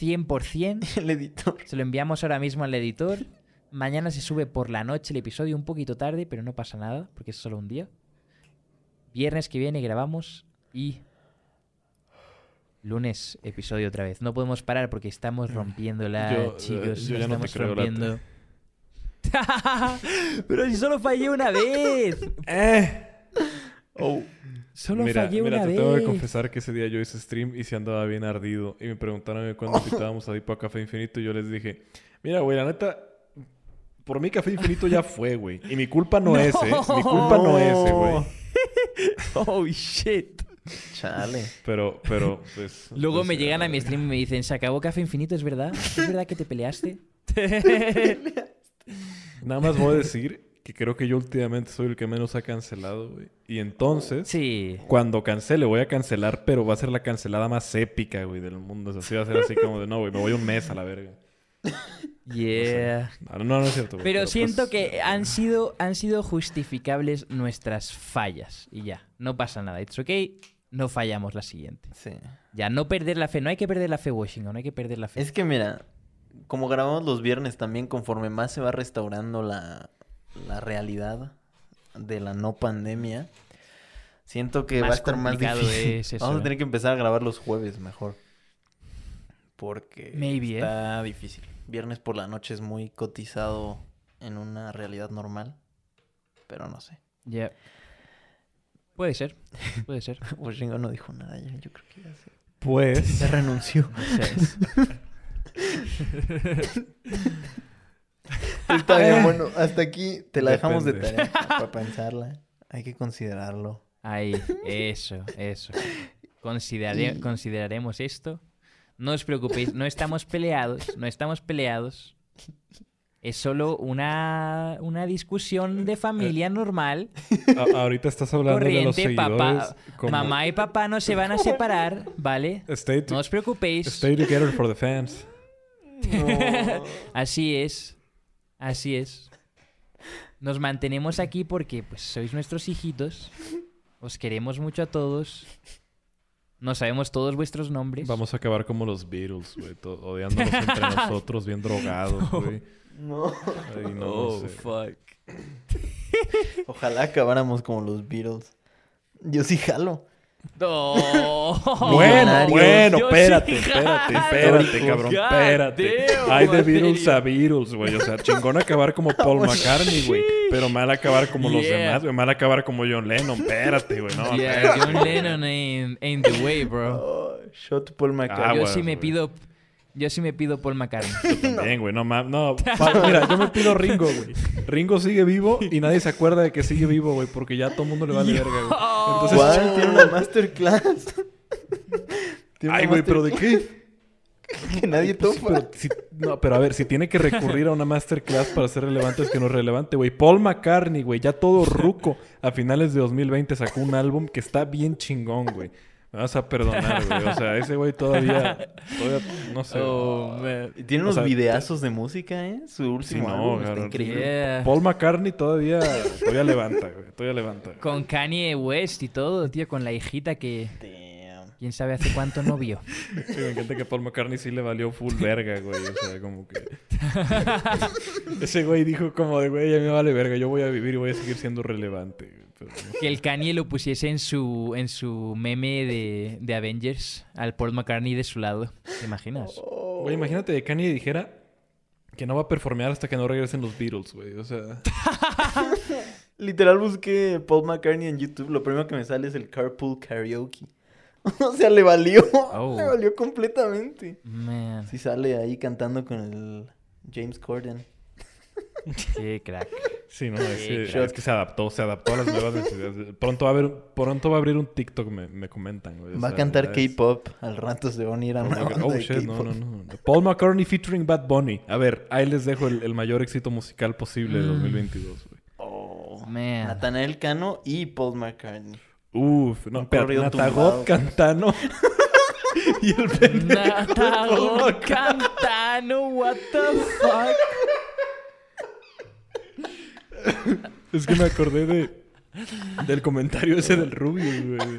100%. el editor. Se lo enviamos ahora mismo al editor. Mañana se sube por la noche el episodio, un poquito tarde, pero no pasa nada, porque es solo un día. Viernes que viene grabamos y lunes episodio otra vez. No podemos parar porque estamos rompiéndola, Yo, eh, chicos. yo la ya no te estamos creo, Late. pero si solo fallé una vez. Oh, Solo mira, fallé mira, una te vez. tengo que confesar que ese día yo hice stream y se andaba bien ardido. Y me preguntaron cuándo invitábamos a Dipo a Café Infinito. Y yo les dije, mira, güey, la neta, por mí Café Infinito ya fue, güey. Y mi culpa no, es, ¿eh? Mi culpa no es, eh, güey. Oh shit. chale. Pero, pero, pues. Luego pues, me llegan a eh, mi stream y me dicen, ¿se acabó Café Infinito? ¿Es verdad? ¿Es verdad que te peleaste? Nada más voy a decir que creo que yo últimamente soy el que menos ha cancelado, güey. Y entonces, sí. cuando cancele, voy a cancelar, pero va a ser la cancelada más épica, güey, del mundo. O sea, sí va a ser así como de, no, güey, me voy un mes a la verga. Yeah. No, no, no es cierto, güey. Pero siento pues, que han sido, han sido justificables nuestras fallas. Y ya, no pasa nada. It's okay, no fallamos la siguiente. Sí. Ya, no perder la fe. No hay que perder la fe, Washington. No hay que perder la fe. Es que mira, como grabamos los viernes también, conforme más se va restaurando la, la realidad de la no pandemia, siento que va a estar más difícil. es eso, Vamos a ¿eh? tener que empezar a grabar los jueves mejor. Porque Maybe, ¿eh? está difícil. Viernes por la noche es muy cotizado en una realidad normal, pero no sé. Ya. Puede ser. Puede ser. Washington no dijo nada, ya, yo creo que ya se, Pues, se renunció. O sea, es- Está bien, bueno, hasta aquí te la dejamos de Depende. tarea para pensarla. Hay que considerarlo. Ahí, eso, eso. Considerare- Y- Consideraremos esto. No os preocupéis, no estamos peleados, no estamos peleados. Es solo una, una discusión de familia normal. a- ahorita estás hablando de los seguidores. papá. como, Mamá y papá no se van a separar, ¿vale? Stay, No os preocupéis. stay together for the fans. No. Así es. Así es. Nos mantenemos aquí porque pues sois nuestros hijitos. Os queremos mucho a todos. No sabemos todos vuestros nombres. Vamos a acabar como los Beatles, güey. Odiándonos entre nosotros, bien drogados, güey. No. Ay, no, Oh, no sé. fuck. Ojalá acabáramos como los Beatles. Yo sí jalo. No. Bueno, bueno, espérate, espérate, espérate, cabrón, espérate. Hay de. Beatles a Beatles, güey. O sea, chingón acabar como Paul McCartney, güey. Pero mal acabar como los demás, güey. Mal acabar como John Lennon. Espérate, güey. No, Yeah. John Lennon ain't, ain't the way, bro. Oh, shot Paul McCartney. Ah, yo bueno, sí me pido... Yo sí me pido Paul McCartney. También, güey. No, mames. No, pa- mira, yo me pido Ringo, güey. Ringo sigue vivo y nadie se acuerda de que sigue vivo, güey. Porque ya todo el mundo le vale verga, güey. Entonces, ¿Cuál? Tiene una masterclass. Tiene ay, güey, pero ¿de qué? Que nadie Pues sí, topa. pero si- no, pero a ver, si tiene que recurrir a una masterclass para ser relevante, es que no es relevante, güey. Paul McCartney, güey, ya todo ruco, a finales de 2020 sacó un álbum que está bien chingón, güey. Me vas a perdonar, güey. O sea, ese güey todavía, todavía, no sé. Oh, Tiene O unos sea, videazos de música, ¿eh? Su último no, álbum está increíble. Yeah. Paul McCartney todavía, todavía levanta, güey. Todavía levanta. Con Kanye West y todo, tío, con la hijita que Damn. quién sabe hace cuánto no vio. Sí, me encanta que Paul McCartney sí le valió full verga, güey. O sea, como que... Ese güey dijo como de, güey, ya me vale verga. Yo voy a vivir y voy a seguir siendo relevante. güey. Que el Kanye lo pusiese en su, en su meme de, de Avengers al Paul McCartney de su lado. ¿Te imaginas? Güey, imagínate que Kanye dijera que no va a performear hasta que no regresen los Beatles, güey. O sea, Literal busqué Paul McCartney en YouTube. Lo primero que me sale es el Carpool Karaoke. o sea, le valió. Oh. Le valió completamente. Man, Sí sale ahí cantando con el James Corden. qué crack. Sí, no, es, que- shot. es que se adaptó, se adaptó a las nuevas necesidades. Pronto va a haber, pronto va a abrir un TikTok, me, me comentan, güey. Va a cantar K-pop. Al rato se va a unir a Oh, una God. banda Oh, de shit, no, no, no. Paul McCartney featuring Bad Bunny. A ver, ahí les dejo el, el mayor éxito musical posible de Mm. 2022, güey. Oh, Man. Nathanael Cano y Paul McCartney. Uf, no, pero Natagot. Cantano. y el pendejo. de Paul Natago McCartney. Cantano, what the fuck? Es que me acordé de del comentario ese del Rubio, güey.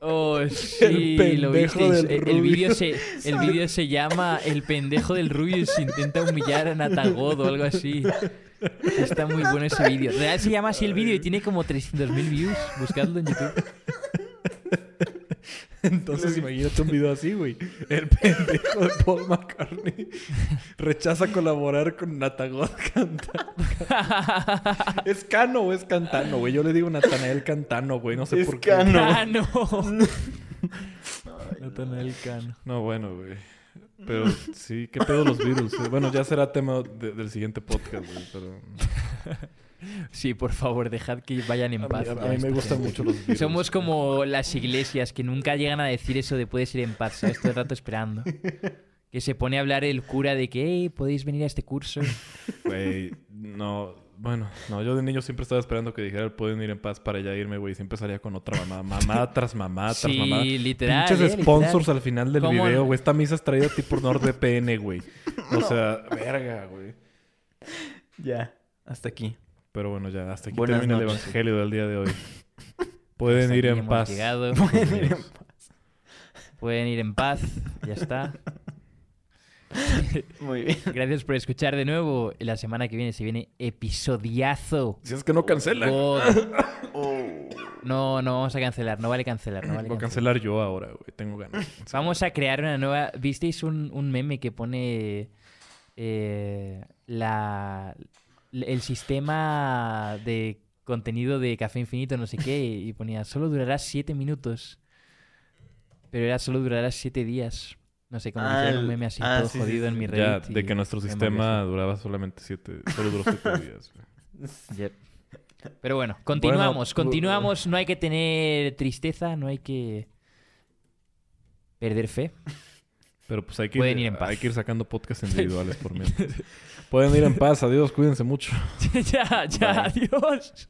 Oh, sí, lo pendejo visteis. del El, el vídeo se, el vídeo se llama El pendejo del Rubius intenta humillar a Natagod o algo así. Está muy bueno ese vídeo. Real se llama así el vídeo y tiene como 300.000 views. Buscadlo en YouTube. Entonces imagínate un video así, güey. El pendejo de Paul McCartney rechaza colaborar con Natagot Cantano. ¿Es Cano o es Cantano, güey? Yo le digo Natanael Cantano, güey. No sé Es por qué. Cano. Cano. Natanael Cano. No, bueno, güey. Pero sí, ¿qué pedo los virus? Bueno, ya será tema de- del siguiente podcast, güey. Pero Sí, por favor, dejad que vayan en a mí, paz. a mí me gustan gente. mucho los virus. Somos como las iglesias que nunca llegan a decir eso de puedes ir en paz, ¿sabes? Todo el rato esperando. Que se pone a hablar el cura de que, hey, podéis venir a este curso. Güey, no, bueno, no, yo de niño siempre estaba esperando que dijera pueden ir en paz para ya irme, güey. Siempre salía con otra mamá, mamá tras mamá tras Sí, mamá. literal, Pinches eh, sponsors literal. al final del ¿Cómo video, güey. Esta misa es traída a ti por NordVPN, güey. O sea, verga, güey. Ya, hasta aquí. Pero bueno, ya, hasta aquí Buenas termina el noches. evangelio del día de hoy. Pueden ir en paz. llegado. Pueden ir en paz. Ya está. Muy bien. Gracias por escuchar de nuevo. La semana que viene se viene episodiazo. Si es que no cancela. God. Oh. No, no vamos a cancelar. No vale cancelar. No vale Voy a cancelar. cancelar yo ahora, güey. Tengo ganas. Vamos a crear una nueva. ¿Visteis un, un meme que pone eh, la el sistema de contenido de Café Infinito, no sé qué, y ponía solo durará siete minutos. Pero era solo durará siete días. No sé, como Ah, un meme así ah, todo sí, jodido sí. en mi red. Ya, de que nuestro sistema duraba solamente siete, solo duró siete días. Yep. Pero bueno, continuamos, Bueno, continuamos. No hay que tener tristeza, no hay que perder fe. Pero pues hay que, Pueden ir, ir en paz. hay que ir sacando podcasts individuales por mientras. Pueden ir en paz. Adiós, cuídense mucho. ya, ya, Bye. adiós.